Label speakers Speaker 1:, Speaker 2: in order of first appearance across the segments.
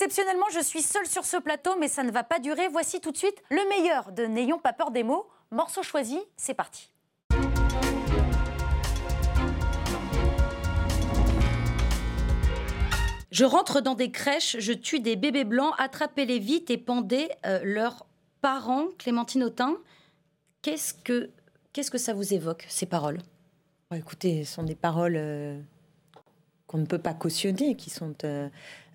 Speaker 1: Exceptionnellement, je suis seule sur ce plateau, mais ça ne va pas durer. Voici tout de suite le meilleur de N'ayons pas peur des mots. Morceau choisi, c'est parti. Je rentre dans des crèches, je tue des bébés blancs, attrapez-les vite et pendez euh, leurs parents. Clémentine Autain, qu'est-ce que, qu'est-ce que ça vous évoque, ces paroles?
Speaker 2: Écoutez, ce sont des paroles euh, qu'on ne peut pas cautionner, qui sont euh,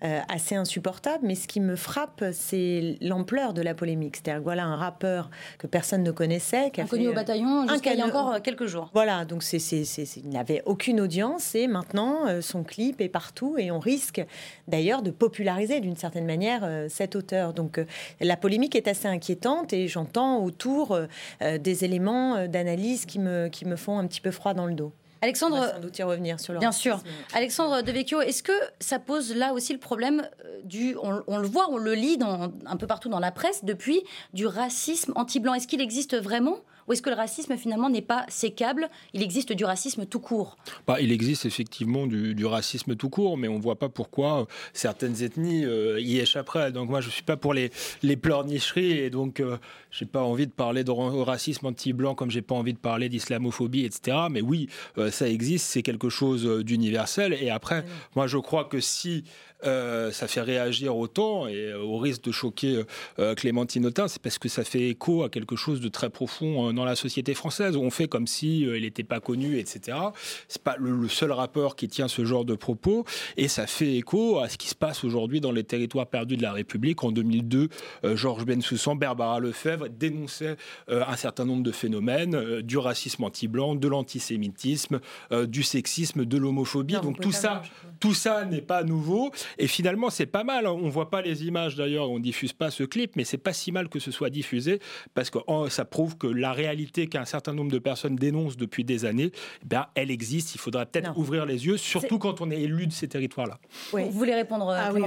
Speaker 2: euh, assez insupportables. Mais ce qui me frappe, c'est l'ampleur de la polémique. C'est-à-dire voilà un rappeur que personne ne connaissait,
Speaker 1: qui a connu au
Speaker 2: euh,
Speaker 1: bataillon jusqu'à il y a encore quelques jours.
Speaker 2: Voilà, donc c'est, il n'avait aucune audience et maintenant son clip est partout et on risque d'ailleurs de populariser d'une certaine manière cet auteur. Donc la polémique est assez inquiétante et j'entends autour des éléments d'analyse qui me, qui me font un petit peu froid dans le dos.
Speaker 1: Alexandre,
Speaker 2: sans doute y revenir sur le
Speaker 1: Bien sûr. Alexandre Devecchio, est-ce que ça pose là aussi le problème euh, du, on, le voit, on le lit dans, un peu partout dans la presse depuis, du racisme anti-blanc? Est-ce qu'il existe vraiment ou est-ce que le racisme finalement n'est pas sécable? Il existe du racisme tout court
Speaker 3: bah, Il existe effectivement du, racisme tout court, mais on ne voit pas pourquoi euh, certaines ethnies euh, y échapperaient. Donc moi je ne suis pas pour les, les pleurnicheries et donc euh, je n'ai pas envie de parler de racisme anti-blanc comme j'ai pas envie de parler d'islamophobie, etc. Mais oui, ça existe, c'est quelque chose d'universel. Et après, moi je crois que si euh, ça fait réagir autant et euh, au risque de choquer euh, Clémentine Autain, c'est parce que ça fait écho à quelque chose de très profond dans la société française où on fait comme si il n'était pas connu, etc. C'est pas le, seul rappeur qui tient ce genre de propos et ça fait écho à ce qui se passe aujourd'hui dans les territoires perdus de la République. En 2002, Georges Bensoussan, Barbara Lefebvre dénonçaient un certain nombre de phénomènes, du racisme anti-blanc, de l'antisémitisme, du sexisme, de l'homophobie. Donc tout ça, tout ça n'est pas nouveau et finalement, c'est pas mal. On voit pas les images d'ailleurs, on diffuse pas ce clip, mais c'est pas si mal que ce soit diffusé parce que oh, ça prouve que la réalité qu'un certain nombre de personnes dénoncent depuis des années, eh bien, elle existe. Il faudrait peut-être ouvrir les yeux, surtout quand on est élu de ces territoires-là.
Speaker 1: Vous voulez répondre, à ah, oui,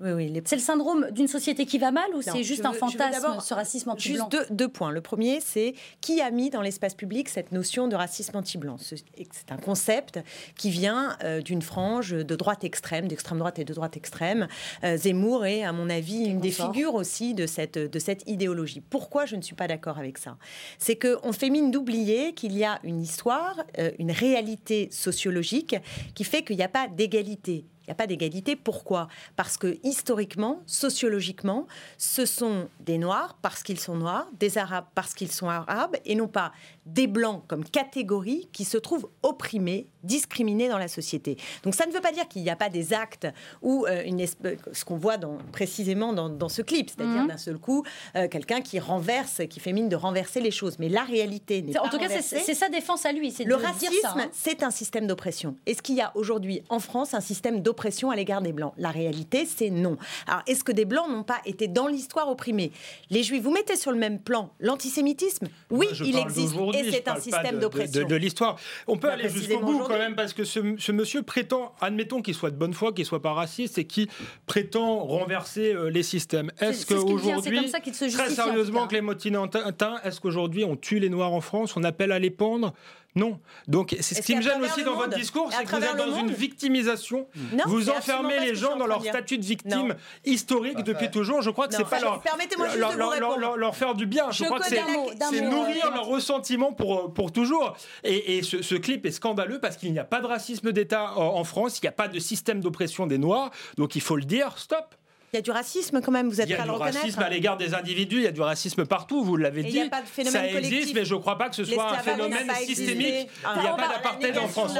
Speaker 1: oui, C'est le syndrome d'une société qui va mal ou c'est juste un fantasme, ce racisme anti-blanc
Speaker 2: Juste deux, points. Le premier, c'est qui a mis dans l'espace public cette notion de racisme anti-blanc? C'est un concept qui vient euh, d'une frange de droite extrême, d'extrême droite et de droite extrême. Euh, Zemmour est, à mon avis, une des figures aussi de cette, de cette idéologie. Pourquoi je ne suis pas d'accord avec ça? C'est qu'on fait mine d'oublier qu'il y a une histoire, euh, une réalité sociologique qui fait qu'il n'y a pas d'égalité. Il n'y a pas d'égalité. Pourquoi? Parce que historiquement, sociologiquement, ce sont des Noirs parce qu'ils sont Noirs, des Arabes parce qu'ils sont Arabes, et non pas des Blancs comme catégorie qui se trouvent opprimés, discriminés dans la société. Donc ça ne veut pas dire qu'il n'y a pas des actes ou euh, une ce qu'on voit dans, précisément dans, ce clip, c'est-à-dire mhm. d'un seul coup euh, quelqu'un qui renverse, qui fait mine de renverser les choses. Mais la réalité n'est pas En
Speaker 1: tout cas, c'est sa défense à lui.
Speaker 2: Le racisme, hein. c'est un système d'oppression. Est-ce qu'il y a aujourd'hui en France un système d'oppression à l'égard des Blancs? La réalité, c'est non. Alors, est-ce que des Blancs n'ont pas été dans l'histoire opprimés? Les Juifs, vous mettez sur le même plan l'antisémitisme? Oui, il existe et c'est un système d'oppression.
Speaker 3: De, l'histoire. On peut aller jusqu'au bout quand même, parce que ce, monsieur prétend, admettons qu'il soit de bonne foi, qu'il soit pas raciste, et qui prétend renverser euh, les systèmes. Est-ce qu'aujourd'hui, très sérieusement, Clémentine Antin, est-ce qu'aujourd'hui on tue les Noirs en France, on appelle à les pendre non. Donc, c'est ce qui me gêne aussi dans votre discours, c'est que vous êtes dans une victimisation. vous enfermez les gens dans leur statut de victime historique depuis toujours. Je crois que c'est pas leur, leur, faire du bien. Je, crois que c'est nourrir leur ressentiment pour, pour toujours. Et, ce, clip est scandaleux parce qu'il n'y a pas de racisme d'État en France, il n'y a pas de système d'oppression des Noirs. Donc, il faut le dire, stop.
Speaker 2: Il y a du racisme quand même, vous êtes
Speaker 3: prêt à le reconnaître Il y a du racisme à l'égard des individus, il y a du racisme partout, vous l'avez dit. Il n'y a pas de phénomène ça existe, mais je ne crois pas que ce soit un phénomène systémique. il n'y a pas d'apartheid en France.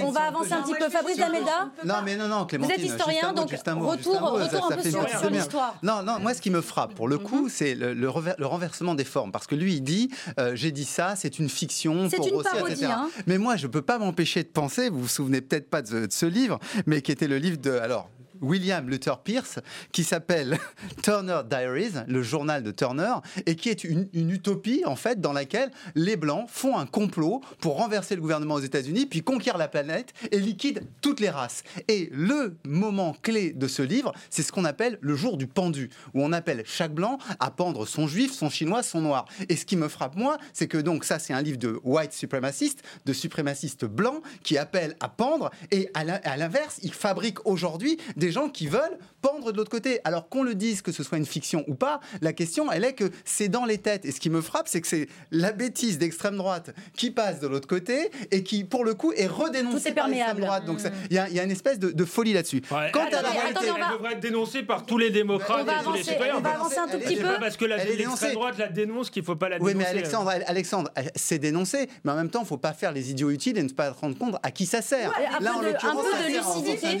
Speaker 1: On va, avancer un petit peu. Fabrice Dameda
Speaker 4: Non, mais non, non,
Speaker 1: Clémentine. Vous êtes historien, donc retour, retour un peu sur, l'histoire.
Speaker 4: Non, non, moi ce qui me frappe, pour le coup, mhm. c'est le, renversement des formes. Parce que lui, il dit, euh, j'ai dit ça, c'est une fiction
Speaker 1: pour une parodie, hein.
Speaker 4: Mais moi, je ne peux pas m'empêcher de penser, vous vous souvenez peut-être pas de, ce livre, mais qui était le livre de... Alors, William Luther Pierce, qui s'appelle Turner Diaries, le journal de Turner, et qui est une, utopie, en fait, dans laquelle les Blancs font un complot pour renverser le gouvernement aux États-Unis, puis conquérir la planète et liquident toutes les races. Et le moment clé de ce livre, c'est ce qu'on appelle le jour du pendu, où on appelle chaque Blanc à pendre son juif, son chinois, son noir. Et ce qui me frappe, moi, c'est que donc ça, c'est un livre de white suprémaciste, de suprémacistes blancs, qui appellent à pendre, et à l'inverse, ils fabriquent aujourd'hui des des gens qui veulent pendre de l'autre côté. Alors qu'on le dise, que ce soit une fiction ou pas, la question, elle est que c'est dans les têtes. Et ce qui me frappe, c'est que c'est la bêtise d'extrême droite qui passe de l'autre côté et qui, pour le coup, est redénoncée par l'extrême droite. Donc mmh. il y, a une espèce de, folie là-dessus.
Speaker 3: Quant à la réalité, elle devrait être dénoncée par tous les démocrates et tous les citoyens.
Speaker 1: On va avancer un tout petit peu.
Speaker 3: Parce que l'extrême droite la dénonce qu'il ne faut pas la dénoncer.
Speaker 4: Oui, mais Alexandre, Alexandre c'est dénoncé, mais en même temps, il ne faut pas faire les idiots utiles et ne pas se rendre compte à qui ça sert.
Speaker 1: Là, en l'occurrence, un peu de lucidité,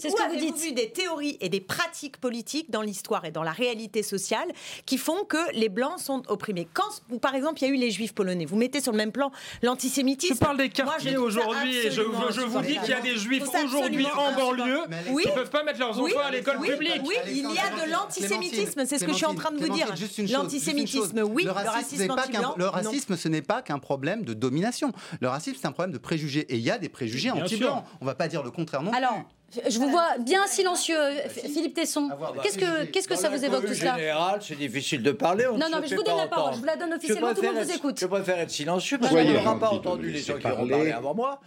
Speaker 2: c'est ce que vous dites. Vu des théories et des pratiques politiques dans l'histoire et dans la réalité sociale qui font que les blancs sont opprimés. Quand, par exemple, il y a eu les juifs polonais, vous mettez sur le même plan l'antisémitisme.
Speaker 3: Je parle des quartiers aujourd'hui et je, vous dis qu'il y a des juifs aujourd'hui en banlieue qui ne peuvent pas mettre leurs enfants à l'école publique.
Speaker 2: Oui, il y a de l'antisémitisme, c'est ce que je suis en train de vous dire. L'antisémitisme, oui, le racisme anti-blanc.
Speaker 4: Le racisme, ce n'est pas qu'un problème de domination. Le racisme, c'est un problème de préjugés. Et il y a des préjugés anti-blancs. On ne va pas dire le contraire non
Speaker 1: Alors, je vous vois bien silencieux, Philippe Tesson. Qu'est-ce que, qu'est-ce que ça vous évoque tout cela
Speaker 5: général, c'est difficile de parler.
Speaker 1: non, non, mais je vous donne la parole. Je vous la donne officiellement. Tout le monde vous écoute.
Speaker 5: Je préfère être silencieux parce qu'on n'aura pas entendu les gens qui auront parlé avant moi.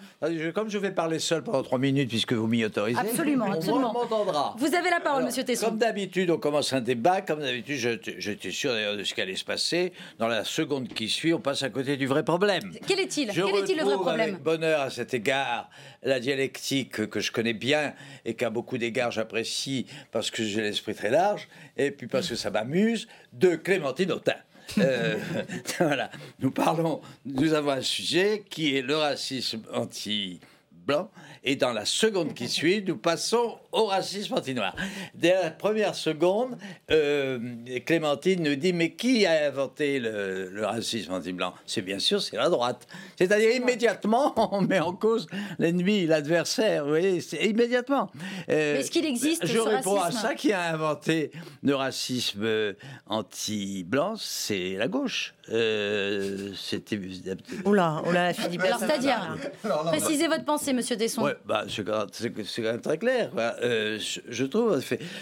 Speaker 5: Comme je vais parler seul pendant trois minutes puisque vous m'y autorisez.
Speaker 1: Absolument, absolument.
Speaker 5: On m'entendra.
Speaker 1: Vous avez la parole, Monsieur Tesson.
Speaker 5: Comme d'habitude, on commence un débat. Comme d'habitude, j'étais sûr d'ailleurs de ce qui allait se passer. Dans la seconde qui suit, on passe à côté du vrai problème.
Speaker 1: Quel est-il? Quel est-il le vrai problème
Speaker 5: avec bonheur à cet égard la dialectique que je connais bien et qu'à beaucoup d'égards j'apprécie parce que j'ai l'esprit très large et puis parce que ça m'amuse, de Clémentine Autain. Euh, voilà, nous parlons, nous avons un sujet qui est le racisme anti-blanc et dans la seconde qui suit, nous passons au racisme anti-noir. Dès la première seconde, euh, Clémentine nous dit Mais qui a inventé le, racisme anti-blanc? C'est bien sûr, c'est la droite. C'est-à-dire immédiatement, on met en cause l'ennemi, l'adversaire. Vous voyez, c'est immédiatement.
Speaker 1: Euh, Est-ce qu'il existe
Speaker 5: Je réponds à ça qui a inventé le racisme euh, anti-blanc, c'est la gauche. Euh,
Speaker 2: C'était. Oula, oula, Philippe.
Speaker 1: Alors, c'est-à-dire, précisez votre pensée, monsieur Desson.
Speaker 5: Ouais, bah, c'est quand même très clair. Euh, je, trouve.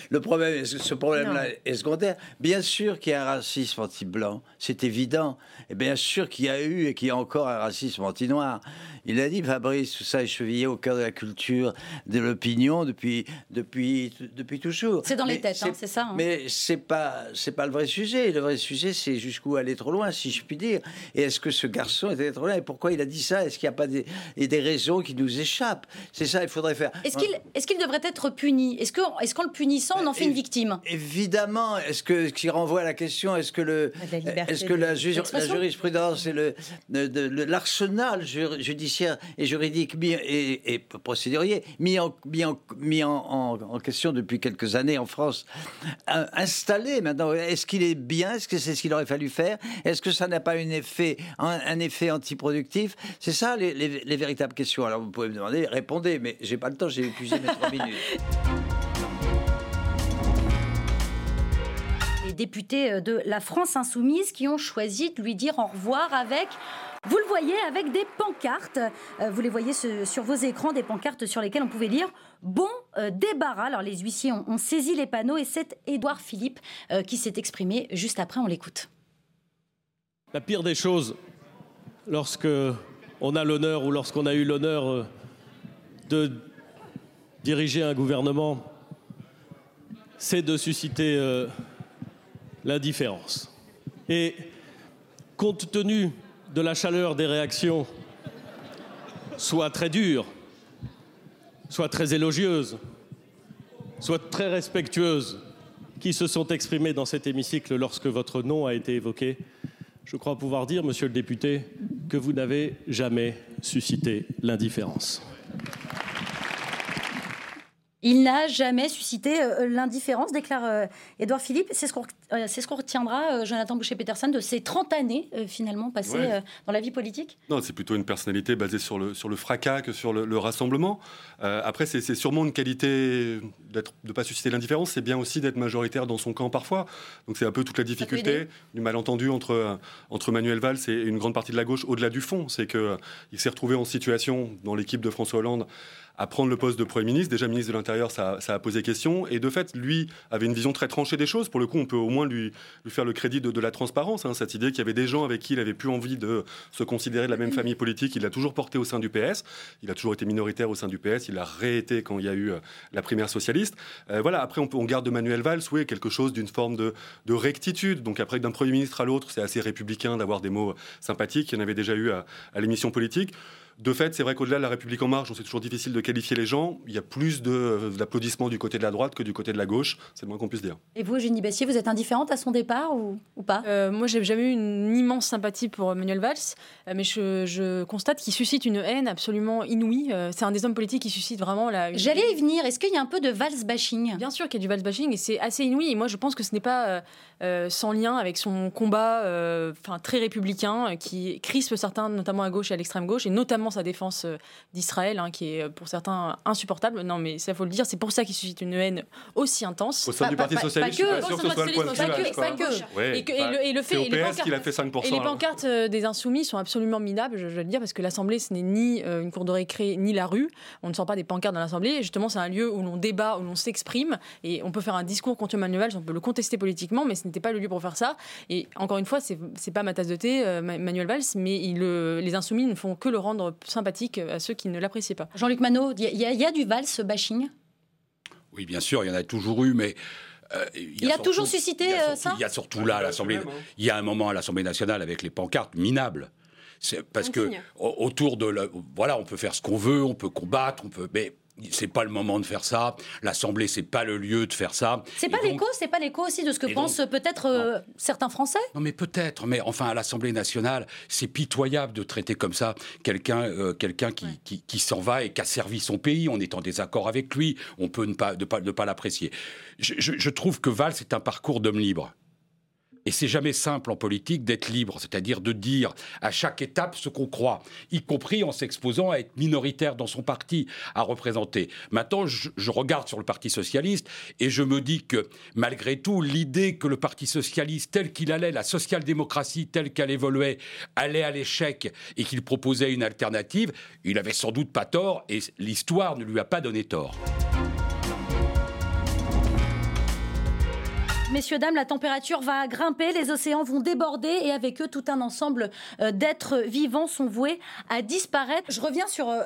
Speaker 5: Le problème, ce problème-là est secondaire? Bien sûr qu'il y a un racisme anti-blanc, c'est évident. Et bien sûr qu'il y a eu et qu'il y a encore un racisme anti-noir. Il a dit, Fabrice, tout ça est chevillé au cœur de la culture, de l'opinion depuis, depuis, depuis toujours.
Speaker 1: C'est dans les têtes, hein, c'est ça.
Speaker 5: Hein. Mais c'est pas, c'est pas le vrai sujet. Le vrai sujet, c'est jusqu'où aller trop loin, si je puis dire. Et est-ce que ce garçon était trop loin? Et pourquoi il a dit ça? Est-ce qu'il n'y a pas des, des raisons qui nous échappent? C'est ça, il faudrait faire.
Speaker 1: Est-ce qu'il, est-ce qu'il devrait être puni? Est-ce, que, est-ce qu'en le punissant, on en fait une victime?
Speaker 5: Évidemment. Est-ce que, ce qui renvoie à la question, est-ce que, le, est-ce que la, la, jurisprudence et le, l'arsenal judiciaire et juridique et, procédurier mis, en, mis, en, question depuis quelques années en France, euh, installé maintenant. Est-ce qu'il est bien? Est-ce que c'est ce qu'il aurait fallu faire? Est-ce que ça n'a pas un effet, un, effet antiproductif? C'est ça les, véritables questions. Alors vous pouvez me demander, répondez, mais j'ai pas le temps, j'ai épuisé mes trois minutes.
Speaker 1: Députés euh, de la France insoumise qui ont choisi de lui dire au revoir avec vous le voyez avec des pancartes. Euh, vous les voyez sur vos écrans, des pancartes sur lesquelles on pouvait lire Bon euh, débarras. Alors les huissiers ont, saisi les panneaux et c'est Édouard Philippe qui s'est exprimé juste après. On l'écoute.
Speaker 6: La pire des choses, lorsque on a l'honneur ou lorsqu'on a eu l'honneur de diriger un gouvernement, c'est de susciter l'indifférence. Et compte tenu de la chaleur des réactions soit très dure, soit très élogieuse, soit très respectueuse, qui se sont exprimées dans cet hémicycle lorsque votre nom a été évoqué, je crois pouvoir dire, monsieur le député, que vous n'avez jamais suscité l'indifférence.
Speaker 1: Il n'a jamais suscité euh, l'indifférence, déclare euh, Édouard Philippe. C'est ce qu'on euh, ce retiendra, Jonathan Boucher-Peterson, de ces 30 années finalement passées dans la vie politique
Speaker 7: Non, c'est plutôt une personnalité basée sur le, sur le fracas que sur le, rassemblement. après, c'est sûrement une qualité de ne pas susciter l'indifférence, c'est bien aussi d'être majoritaire dans son camp parfois. Donc c'est un peu toute la difficulté du malentendu entre, entre Manuel Valls et une grande partie de la gauche au-delà du fond. C'est qu'il s'est retrouvé en situation dans l'équipe de François Hollande à prendre le poste de Premier ministre. Déjà ministre de l'Intérieur, ça, a posé question. Et de fait, lui avait une vision très tranchée des choses. Pour le coup, on peut au moins lui, lui faire le crédit de, la transparence. Hein, cette idée qu'il y avait des gens avec qui il avait plus envie de se considérer de la même famille politique, il l'a toujours porté au sein du PS. Il a toujours été minoritaire au sein du PS. Il a réété quand il y a eu euh, la primaire socialiste. Euh, voilà, après, on, on, garde de Manuel Valls, oui, quelque chose d'une forme de, de, rectitude. Donc après, d'un Premier ministre à l'autre, c'est assez républicain d'avoir des mots sympathiques. Il y en avait déjà eu à, à l'émission politique. De fait, c'est vrai qu'au-delà de la République en marche, c'est toujours difficile de qualifier les gens. Il y a plus d'applaudissements du côté de la droite que du côté de la gauche. C'est le moins qu'on puisse dire.
Speaker 1: Et vous, Eugénie Bassier, vous êtes indifférente à son départ ou, pas?
Speaker 8: Euh, Moi, j'ai jamais eu une immense sympathie pour Manuel Valls, euh, mais je, constate qu'il suscite une haine absolument inouïe. Euh, c'est un des hommes politiques qui suscite vraiment la.
Speaker 1: J'allais y venir. Est-ce qu'il y a un peu de Valls bashing
Speaker 8: Bien sûr qu'il y a du Valls bashing et c'est assez inouï. Et moi, je pense que ce n'est pas sans lien avec son combat, enfin très républicain, qui crispe certains, notamment à gauche et à l'extrême gauche, et notamment sa défense d'Israël, hein, qui est pour certains insupportable. Non, mais ça faut le dire, c'est pour ça qu'il suscite une haine aussi intense.
Speaker 7: Au sein du Parti Socialiste, je suis pas sûr que ce soit le point de
Speaker 8: vue. Et le fait,
Speaker 7: et les
Speaker 8: pancartes euh, des Insoumis sont absolument minables, je veux le dire, parce que l'Assemblée, ce n'est ni euh, une cour de récré, ni la rue. On ne sent pas des pancartes dans l'Assemblée. Justement, c'est un lieu où l'on débat, où l'on s'exprime, et on peut faire un discours contre Manuel Valls, on peut le contester politiquement, mais ce n'était pas le lieu pour faire ça. Et encore une fois, c'est pas ma tasse de thé, euh, Manuel Valls, mais il, les Insoumis ne font que le rendre sympathique à ceux qui ne l'apprécient pas.
Speaker 1: Jean-Luc Manot, il y, y, a du Valls bashing?
Speaker 9: Oui, bien sûr, il y en a toujours eu, mais.
Speaker 1: Euh, il, a, toujours suscité
Speaker 9: euh,
Speaker 1: ça?
Speaker 9: Il y a surtout là, à l'Assemblée. Hein. Il y a un moment à l'Assemblée nationale avec les pancartes minables. C'est parce que autour de la, voilà, on peut faire ce qu'on veut, on peut combattre, on peut, mais c'est pas le moment de faire ça. L'Assemblée, c'est pas le lieu de faire ça.
Speaker 1: C'est pas l'écho, c'est pas l'écho aussi de ce que pensent peut-être euh, certains Français?
Speaker 9: Non, mais peut-être. Mais enfin, à l'Assemblée nationale, c'est pitoyable de traiter comme ça quelqu'un, euh, quelqu'un qui, qui, s'en va et qui a servi son pays. On est en désaccord avec lui. On peut ne pas, ne pas, pas l'apprécier. Je, je trouve que Val, c'est un parcours d'homme libre. Et c'est jamais simple en politique d'être libre, c'est-à-dire de dire à chaque étape ce qu'on croit, y compris en s'exposant à être minoritaire dans son parti, à représenter. Maintenant, je, regarde sur le Parti socialiste et je me dis que malgré tout, l'idée que le Parti socialiste tel qu'il allait, la social-démocratie telle qu'elle évoluait, allait à l'échec et qu'il proposait une alternative, il avait sans doute pas tort et l'histoire ne lui a pas donné tort.
Speaker 1: Messieurs, dames, la température va grimper, les océans vont déborder et avec eux, tout un ensemble euh, d'êtres vivants sont voués à disparaître. Je reviens sur euh,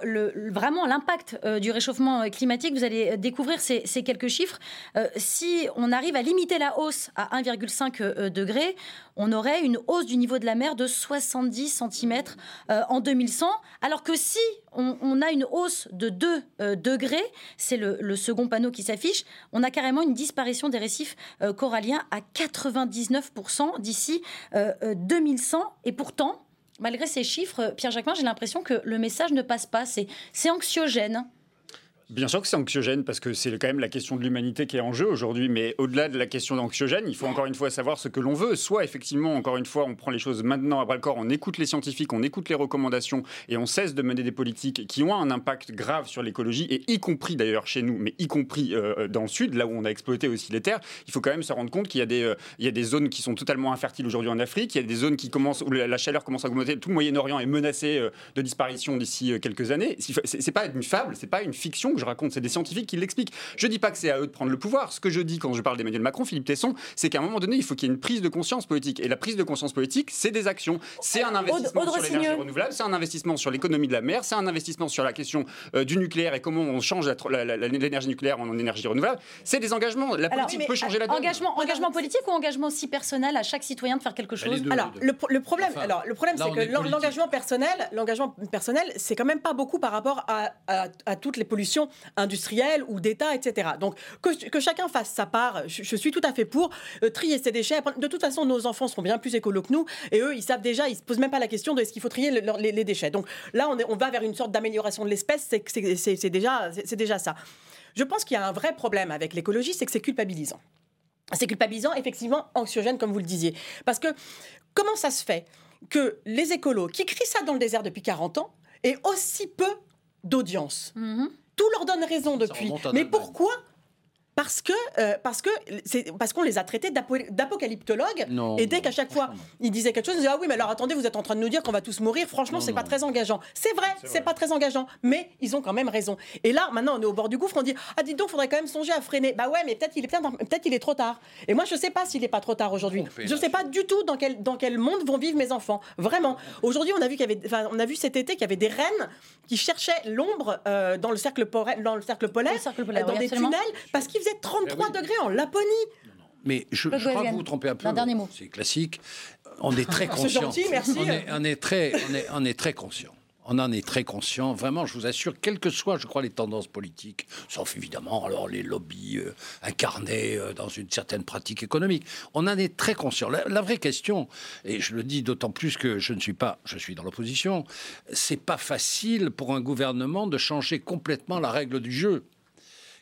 Speaker 1: vraiment l'impact euh, du réchauffement climatique. Vous allez découvrir ces, quelques chiffres. si on arrive à limiter la hausse à 1,5 degré, on aurait une hausse du niveau de la mer de 70 cm en 2100, alors que si on, a une hausse de 2 euh, degrés, c'est le, second panneau qui s'affiche, on a carrément une disparition des récifs euh, coralliens à 99% d'ici 2100. Euh, Et pourtant, malgré ces chiffres, Pierre Jacquemin, j'ai l'impression que le message ne passe pas. C'est anxiogène.
Speaker 10: Bien sûr que c'est anxiogène parce que c'est quand même la question de l'humanité qui est en jeu aujourd'hui. Mais au-delà de la question d'anxiogène, il faut encore une fois savoir ce que l'on veut. Soit effectivement, encore une fois, on prend les choses maintenant à bras le corps, on écoute les scientifiques, on écoute les recommandations et on cesse de mener des politiques qui ont un impact grave sur l'écologie et y compris d'ailleurs chez nous, mais y compris euh, dans le sud, là où on a exploité aussi les terres. Il faut quand même se rendre compte qu'il y a des, euh, zones qui sont totalement infertiles aujourd'hui en Afrique. Il y a des zones qui commencent où la chaleur commence à augmenter. Tout le Moyen-Orient est menacé euh, de disparition d'ici quelques années. C'est pas une fable, c'est pas une fiction je raconte, c'est des scientifiques qui l'expliquent. Je dis pas que c'est à eux de prendre le pouvoir. Ce que je dis quand je parle d'Emmanuel Macron, Philippe Tesson, c'est qu'à un moment donné, il faut qu'il y ait une prise de conscience politique. Et la prise de conscience politique, c'est des actions. C'est un investissement sur l'énergie renouvelable, c'est un investissement sur l'économie de la mer, c'est un investissement sur la question euh, du nucléaire et comment on change l'énergie nucléaire en énergie renouvelable. C'est des engagements. La politique peut changer la donne.
Speaker 1: Engagement, engagement politique ou engagement aussi personnel à chaque citoyen de faire quelque chose?
Speaker 2: Alors, le, problème, alors, le problème c'est que l'engagement personnel, l'engagement personnel, c'est quand même pas beaucoup par rapport à, à toutes les pollutions industriels ou d'État, etc. Donc que, chacun fasse sa part, je, suis tout à fait pour euh, trier ses déchets. De toute façon, nos enfants seront bien plus écolos que nous, et eux, ils savent déjà, ils se posent même pas la question de est-ce qu'il faut trier les, déchets. Donc là, on va vers une sorte d'amélioration de l'espèce, c'est déjà, déjà ça. Je pense qu'il y a un vrai problème avec l'écologie, c'est que c'est culpabilisant. C'est culpabilisant, effectivement, anxiogène, comme vous le disiez. Parce que comment ça se fait que les écolos qui crient ça dans le désert depuis 40 ans aient aussi peu d'audience? Mm-hmm tout leur donne raison depuis. Mais pourquoi
Speaker 11: parce que euh, parce que c'est parce qu'on les a traités d'apo- d'apocalyptologues. Et dès qu'à chaque fois ils disaient quelque chose, ils disaient ah oui mais alors attendez vous êtes en train de nous dire qu'on va tous mourir. Franchement c'est pas très engageant. C'est vrai, c'est pas très engageant, mais ils ont quand même raison. Et là maintenant on est au bord du gouffre, on dit ah dites donc faudrait quand même songer à freiner. Bah ouais mais peut-être il est peut-être peut-être il est trop tard. Et moi je sais pas s'il est pas trop tard aujourd'hui. Je sais pas du tout dans quel dans quel monde vont vivre mes enfants. Vraiment. Aujourd'hui on a vu qu'il y avait enfin, on a vu cet été qu'il y avait des reines qui cherchaient l'ombre euh, dans le cercle polaire dans le cercle polaire,
Speaker 1: Le cercle polaire,
Speaker 11: dans
Speaker 1: oui,
Speaker 11: des
Speaker 1: absolument.
Speaker 11: tunnels parce qu'il faisait 33 degrés en Laponie.
Speaker 12: Mais je, crois que vous vous trompez un peu.
Speaker 1: d'un dernier mot.
Speaker 12: C'est classique. On est très
Speaker 11: C'est
Speaker 12: conscient.
Speaker 11: gentil, merci.
Speaker 12: On est, on est très, on est, on est très conscient. On en est très conscient. Vraiment, je vous assure, quelles que soient, je crois, les tendances politiques, sauf évidemment alors les lobbies euh, incarnés euh, dans une certaine pratique économique, on en est très conscient. La, la vraie question, et je le dis d'autant plus que je ne suis pas, je suis dans l'opposition, c'est pas facile pour un gouvernement de changer complètement la règle du jeu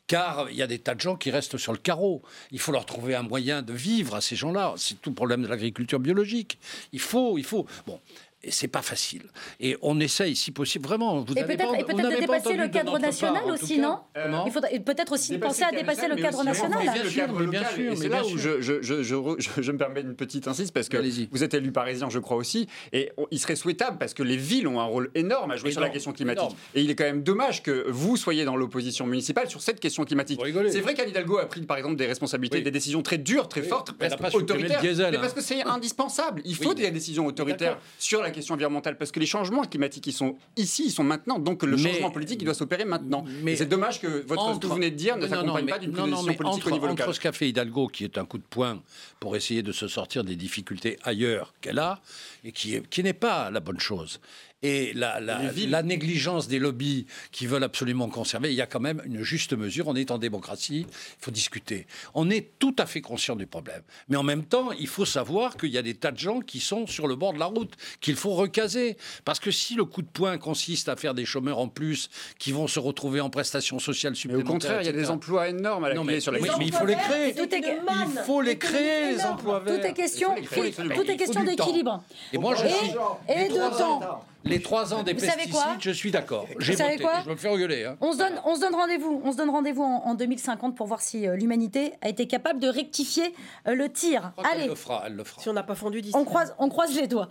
Speaker 12: car il y a des tas de gens qui restent sur le carreau. Il faut leur trouver un moyen de vivre à ces gens-là. C'est tout le problème de l'agriculture biologique. Il faut, il faut. Bon. Et c'est pas facile. Et on essaye, si possible, vraiment. Vous
Speaker 1: Et peut-être de dépasser le cadre national
Speaker 12: part,
Speaker 1: aussi, non
Speaker 12: Comment
Speaker 1: Il faudrait peut-être aussi penser à dépasser le
Speaker 10: national,
Speaker 1: cadre national.
Speaker 12: Bien sûr, mais bien sûr,
Speaker 10: c'est là où je, me permets une petite insiste parce que vous êtes élu parisien, je crois aussi, et on- il serait souhaitable parce que les villes ont un rôle énorme à jouer sur la question climatique.
Speaker 12: énorme.
Speaker 10: Et il est quand même dommage que vous soyez dans l'opposition municipale sur cette question climatique. C'est vrai qu'Anne Hidalgo a pris par exemple des responsabilités,
Speaker 12: Oui.
Speaker 10: des décisions très dures, très
Speaker 12: Oui.
Speaker 10: fortes, presque autoritaires.
Speaker 12: diesel,
Speaker 10: mais
Speaker 12: hein.
Speaker 10: parce que c'est indispensable. Il faut
Speaker 12: Oui.
Speaker 10: des décisions autoritaires sur la question environnementale parce que les changements climatiques ils sont ici, ils sont maintenant. Donc le
Speaker 12: Mais-
Speaker 10: changement politique il doit s'opérer maintenant.
Speaker 12: Mais-
Speaker 10: c'est dommage que votre ce que
Speaker 12: Entre-
Speaker 10: vous venez de dire ne s'accompagne pas d'une
Speaker 12: mais
Speaker 10: politique
Speaker 12: entre,
Speaker 10: au niveau
Speaker 12: entre
Speaker 10: local.
Speaker 12: ce qu'a fait Hidalgo, qui est un coup de poing pour essayer de se sortir des difficultés ailleurs qu'elle a, et qui, qui n'est pas la bonne chose, et la, la- la négligence des lobbies qui veulent absolument conserver, il y a quand même une juste mesure. On est en démocratie, il faut discuter. On est tout à fait conscient du problème. Mais en même temps, il faut savoir qu'il y a des tas de gens qui sont sur le bord de la route, qu'il faut recaser. Parce que si le coup de poing consiste à faire des chômeurs en plus qui vont se retrouver en prestations sociales
Speaker 10: Mais au
Speaker 12: supplémentaires,
Speaker 10: contraire, il y a des emplois énormes à la
Speaker 12: Non,
Speaker 10: clé
Speaker 12: mais-
Speaker 10: sur la
Speaker 12: mais il faut les créer.
Speaker 1: Tout est,
Speaker 12: Il faut les créer, les emplois verts.
Speaker 1: tout est question, tout est d'équilibre.
Speaker 12: Et moi, je
Speaker 1: Et-
Speaker 12: suis.
Speaker 1: et de temps.
Speaker 12: Les trois ans des
Speaker 1: Vous savez
Speaker 12: pesticides,
Speaker 1: quoi
Speaker 12: je suis d'accord. J'ai
Speaker 1: savez
Speaker 12: voté.
Speaker 1: quoi
Speaker 12: Je me fais engueuler. Hein.
Speaker 1: On se donne, on se donne rendez-vous. On se donne rendez-vous en, en 2050 pour voir si euh, l'humanité a été capable de rectifier euh, le tir.
Speaker 12: Je crois qu'elle
Speaker 1: Allez,
Speaker 12: le fera. Elle le fera.
Speaker 11: Si on n'a pas fondu d'ici.
Speaker 1: on croise, on croise les doigts.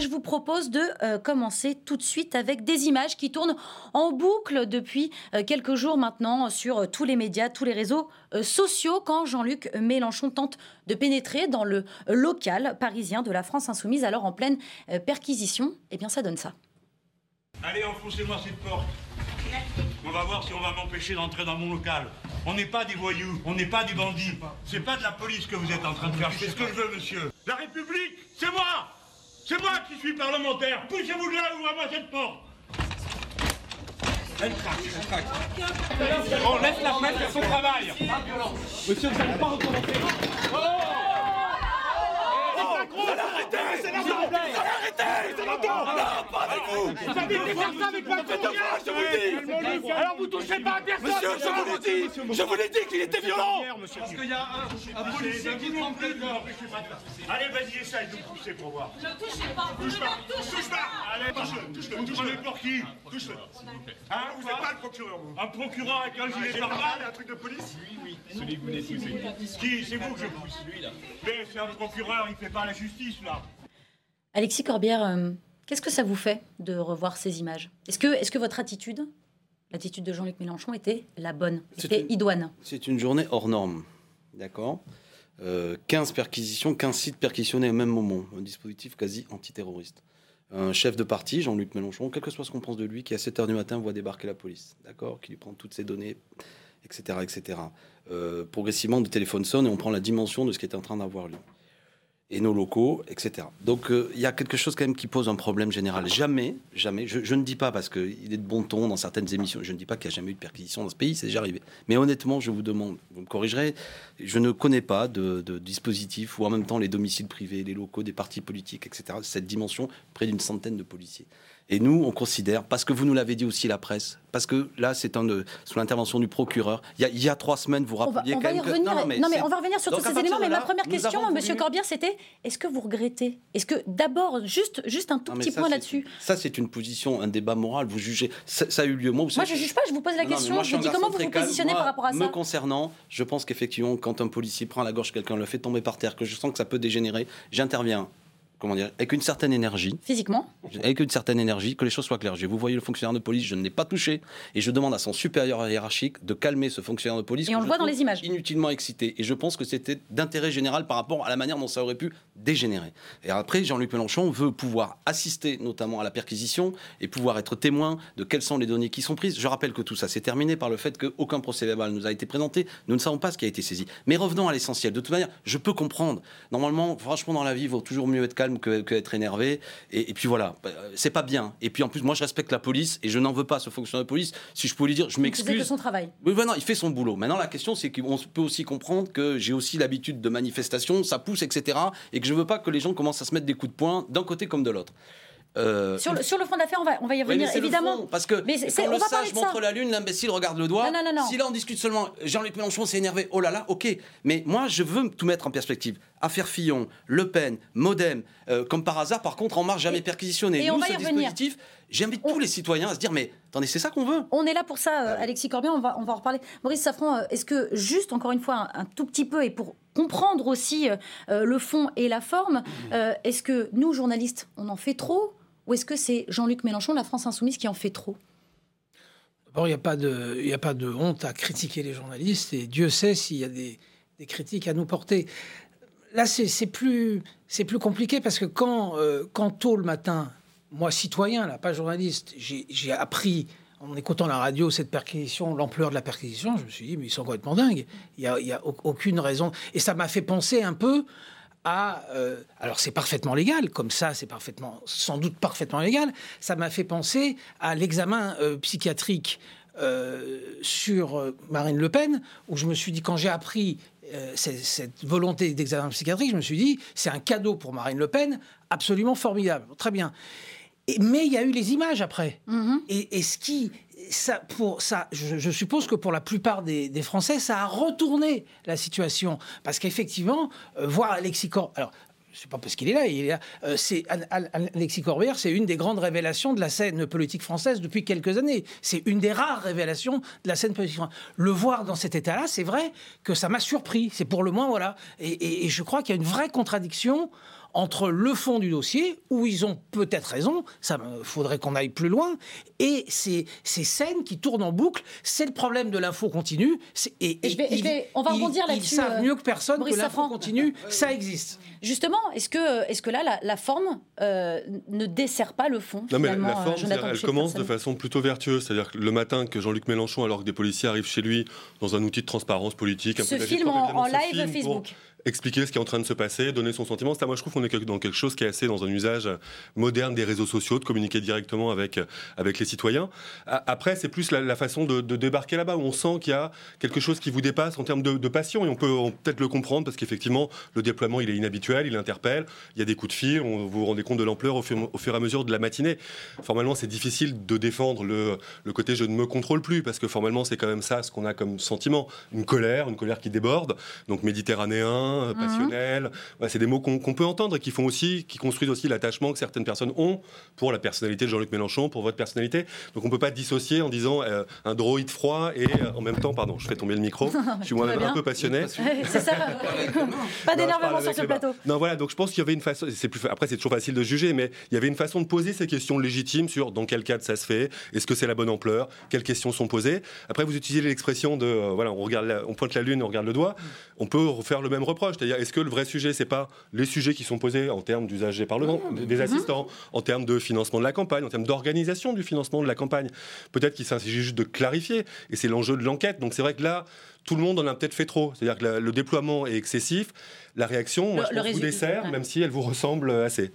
Speaker 1: Je vous propose de euh, commencer tout de suite avec des images qui tournent en boucle depuis euh, quelques jours maintenant sur euh, tous les médias, tous les réseaux sociaux, quand Jean-Luc Mélenchon tente de pénétrer dans le local parisien de la France insoumise, alors en pleine perquisition. Eh bien, ça donne ça.
Speaker 13: Allez, enfoncez-moi cette porte. On va voir si on va m'empêcher d'entrer dans mon local. On n'est pas des voyous, on n'est pas des bandits. C'est pas de la police que vous êtes en train de faire. Fais ce que je veux, monsieur. La République, c'est moi C'est moi qui suis parlementaire. Poussez-vous de là, ouvrez-moi cette porte. Elle craque, elle craque. On laisse la fenêtre faire son travail. Monsieur, vous n'allez pas recommencer. Oh vous allez arrêter C'est Vous allez arrêter C'est Non, pas avec vous. Vous avez été faire ça avec Macron. Je vous le dis Alors vous touchez pas à personne. Monsieur, je vous l'ai dit. Je vous l'ai dit. Qu'il était violent. Parce qu'il y a un, un policier qui prend plus de Allez, vas-y, essaye de pousser pour voir.
Speaker 14: Ne touchez pas, vous ne
Speaker 13: Touche pas.
Speaker 14: me touchez
Speaker 13: Touche pas. Allez, touche-le Touche-le Vous prenez pour qui Touche-le. Hein, vous n'êtes pas le procureur, vous. Un procureur avec un gilet pare-balles un truc de police Oui, oui, celui que vous de pousser. Qui C'est vous que je pousse Lui, là. Mais c'est un procureur, il fait pas la justice, là
Speaker 1: Alexis Corbière, euh, qu'est-ce que ça vous fait de revoir ces images? Est-ce que, est que votre attitude, l'attitude de Jean-Luc Mélenchon, était la bonne, était
Speaker 15: une-
Speaker 1: idoine?
Speaker 15: C'est une journée hors norme. D'accord? Euh, 15 perquisitions, 15 sites perquisitionnés au même moment. Un dispositif quasi antiterroriste. Un chef de parti, Jean-Luc Mélenchon, quel que soit ce qu'on pense de lui, qui à 7 h du matin voit débarquer la police. D'accord? Qui lui prend toutes ses données, etc. etc. Euh, progressivement, le téléphone sonne et on prend la dimension de ce qui est en train d'avoir lieu. Et nos locaux, etc. Donc euh, il y a quelque chose quand même qui pose un problème général. Jamais, jamais, je, ne dis pas parce qu'il est de bon ton dans certaines émissions, je ne dis pas qu'il n'y a jamais eu de perquisition dans ce pays, c'est déjà arrivé. Mais honnêtement, je vous demande, vous me corrigerez, je ne connais pas de, de dispositif où en même temps les domiciles privés, les locaux des partis politiques, etc., cette dimension, près d'une centaine de policiers. Et nous, on considère, parce que vous nous l'avez dit aussi la presse, parce que là, c'est sous l'intervention du procureur. Il y, a, il y a trois semaines, vous
Speaker 1: On va,
Speaker 15: rappeliez
Speaker 1: on
Speaker 15: quand
Speaker 1: va y
Speaker 15: même que-
Speaker 1: revenir.
Speaker 15: non, non, mais
Speaker 1: non, mais
Speaker 15: c'est-
Speaker 1: on va revenir sur
Speaker 15: Donc,
Speaker 1: tous ces éléments. Mais ma première question, Monsieur
Speaker 15: voulu-
Speaker 1: Corbière, c'était est-ce que vous regrettez? Est-ce que d'abord, juste, juste un tout
Speaker 15: Non, mais
Speaker 1: petit
Speaker 15: ça,
Speaker 1: point là-dessus?
Speaker 15: Ça, c'est une position, un débat moral. Vous jugez. Ça, ça a eu lieu. Moi, vous
Speaker 1: Moi, je juge pas. Je vous pose la question.
Speaker 15: moi,
Speaker 1: je
Speaker 15: un
Speaker 1: dis comment vous vous positionnez
Speaker 15: Moi,
Speaker 1: par rapport à
Speaker 15: Me
Speaker 1: ça?
Speaker 15: concernant, je pense qu'effectivement, quand un policier prend la gorge quelqu'un, le fait tomber par terre, que je sens que ça peut dégénérer, j'interviens. Comment dire Avec une certaine énergie.
Speaker 1: Physiquement
Speaker 15: Avec une certaine énergie, que les choses soient claires. Je vous voyez le fonctionnaire de police, je ne l'ai pas touché, et je demande à son supérieur hiérarchique de calmer ce fonctionnaire de police.
Speaker 1: Et on le voit dans les images.
Speaker 15: Inutilement excité. Et je pense que c'était d'intérêt général par rapport à la manière dont ça aurait pu dégénérer. Et après, Jean-Luc Mélenchon veut pouvoir assister notamment à la perquisition et pouvoir être témoin de quelles sont les données qui sont prises. Je rappelle que tout ça s'est terminé par le fait qu'aucun procès verbal nous a été présenté. Nous ne savons pas ce qui a été saisi. Mais revenons à l'essentiel. De toute manière, je peux comprendre. Normalement, franchement, dans la vie, il vaut toujours mieux être calme que, que être énervé. Et, et puis voilà, Euh, c'est pas bien. Et puis en plus, moi, je respecte la police et je n'en veux pas ce fonctionnaire de police. Si je pouvais lui dire, je
Speaker 1: que
Speaker 15: m'excuse.
Speaker 1: son travail.
Speaker 15: Oui, voilà, il fait son boulot. Maintenant, la question, c'est qu'on peut aussi comprendre que j'ai aussi l'habitude de manifestations, ça pousse, etc. Et que je veux pas que les gens commencent à se mettre des coups de poing d'un côté comme de l'autre. Euh,
Speaker 1: Sur le, sur le fond d'affaires, on va, on va y revenir,
Speaker 15: le
Speaker 1: évidemment.
Speaker 15: fond, parce que
Speaker 1: Mais
Speaker 15: quand
Speaker 1: on
Speaker 15: le sage
Speaker 1: ça.
Speaker 15: montre la lune, l'imbécile regarde le doigt.
Speaker 1: Non, non, non, non.
Speaker 15: Si là on discute seulement, Jean-Luc Mélenchon s'est énervé, oh là là, ok. Mais moi je veux tout mettre en perspective. Affaire Fillon, Le Pen, Modem, euh, comme par hasard, par contre, en marche jamais perquisitionné.
Speaker 1: et on
Speaker 15: Nous,
Speaker 1: va
Speaker 15: ce
Speaker 1: y revenir.
Speaker 15: dispositif, j'invite tous les citoyens à se dire, mais attendez, c'est ça qu'on veut.
Speaker 1: On est là pour ça, euh, Alexis Corbière, on va, on va en reparler. Maurice Safran, euh, est-ce que juste, encore une fois, un, un tout petit peu, et pour comprendre aussi euh, le fond et la forme, euh, est-ce que nous, journalistes, on en fait trop Ou est-ce que c'est Jean-Luc Mélenchon, la France Insoumise, qui en fait trop?
Speaker 14: D'abord, il n'y a, pas de- il y a pas de honte à critiquer les journalistes et Dieu sait s'il y a des, des critiques à nous porter. Là, c'est plus, compliqué parce que quand, euh, quand tôt le matin, moi, citoyen, là, pas journaliste, j'ai appris en écoutant la radio cette perquisition, l'ampleur de la perquisition, je me suis dit, mais ils sont complètement dingues. Il n'y a, y a au- aucune raison. Et ça m'a fait penser un peu à. euh, alors, c'est parfaitement légal, comme ça, c'est parfaitement, sans doute parfaitement légal. Ça m'a fait penser à l'examen euh, psychiatrique sur Marine Le Pen, où je me suis dit, quand j'ai appris euh, cette, volonté d'examen psychiatrique, je me suis dit, c'est un cadeau pour Marine Le Pen, absolument formidable. Très bien. Et- mais il y a eu les images après. Et, et ce qui, ça, pour ça, je, je suppose que pour la plupart des, des Français, ça a retourné la situation. Parce qu'effectivement, euh, voir Alexis Corbière. Alors, c'est pas parce qu'il est là, il. Euh, c'est Al- Al- Alexis Corbière, c'est une des grandes révélations de la scène politique française depuis quelques années. C'est une des rares révélations de la scène politique française. Le voir dans cet état-là, c'est vrai que ça m'a surpris. C'est pour le moins voilà. Et je crois qu'il y a une vraie contradiction entre le fond du dossier, où ils ont peut-être raison, ça faudrait qu'on aille plus loin, et ces, ces scènes qui tournent en boucle, c'est le problème de l'info continue. Et,
Speaker 1: Et je vais-
Speaker 14: ils-
Speaker 1: je vais- on va
Speaker 14: ils-
Speaker 1: rebondir
Speaker 14: Ils
Speaker 1: là-dessus,
Speaker 14: savent
Speaker 1: euh,
Speaker 14: mieux que personne
Speaker 1: Maurice
Speaker 14: que l'info continue, ça existe.
Speaker 1: Justement, est-ce que, est que là, la, la forme euh, ne dessert pas le fond
Speaker 7: Non, mais la
Speaker 1: euh,
Speaker 7: forme,
Speaker 1: Jonathan
Speaker 7: elle commence de façon plutôt vertueuse. C'est-à-dire que le matin que Jean-Luc Mélenchon, alors que des policiers arrivent chez lui dans un outil de transparence politique, un
Speaker 1: Ce
Speaker 7: peu
Speaker 1: en- live
Speaker 7: film pour
Speaker 1: Facebook.
Speaker 7: Expliquer ce qui est en train de se passer, donner son sentiment. Ça, moi, je trouve qu'on est dans quelque chose qui est assez dans un usage moderne des réseaux sociaux, de communiquer directement avec, avec les citoyens. Après, c'est plus la, façon de, débarquer là-bas, où on sent qu'il y a quelque chose qui vous dépasse en termes de, passion. Et on peut peut-être le comprendre, parce qu'effectivement, le déploiement, il est inhabituel, il interpelle. Il y a des coups de fil, on, vous vous rendez compte de l'ampleur au, au fur et à mesure de la matinée. Formellement, c'est difficile de défendre le, le côté je ne me contrôle plus, parce que formellement, c'est quand même ça ce qu'on a comme sentiment. Une colère, une colère qui déborde, donc méditerranéen, euh,
Speaker 13: Mhm.
Speaker 7: passionnel. Voilà, c'est des mots qu'on peut entendre et qui font aussi, qui construisent aussi l'attachement que certaines personnes ont pour la personnalité de Jean-Luc Mélenchon, pour votre personnalité. Donc on peut pas dissocier en disant euh, un droïde froid et euh, en même temps, pardon, je fais tomber le micro. Je suis moi-même un peu passionné.
Speaker 1: C'est ça. pas d'énervement sur ce plateau.
Speaker 7: Non, voilà, donc je pense qu'il y avait une façon. C'est plus, après, c'est toujours facile de juger, mais il y avait une façon de poser ces questions légitimes sur dans quel cadre ça se fait, est-ce que c'est la bonne ampleur, quelles questions sont posées. Après, vous utilisez l'expression de euh, voilà, on regarde, la- on pointe la lune, on regarde le doigt. On peut refaire le même reproche, c'est-à-dire est-ce que le vrai sujet, c'est pas les sujets qui sont posés en termes d'usage des parlements, des assistants, en termes de financement de la campagne, en termes d'organisation du financement de la campagne? Peut-être qu'il s'agit juste de clarifier, et c'est l'enjeu de l'enquête. Donc c'est vrai que là. Tout le monde en a peut-être fait trop. C'est-à-dire que la- le déploiement est excessif. La réaction, moi,
Speaker 1: Le-
Speaker 7: je
Speaker 1: le
Speaker 7: pense, vous dessert,
Speaker 1: ouais.
Speaker 7: même si elle vous ressemble assez.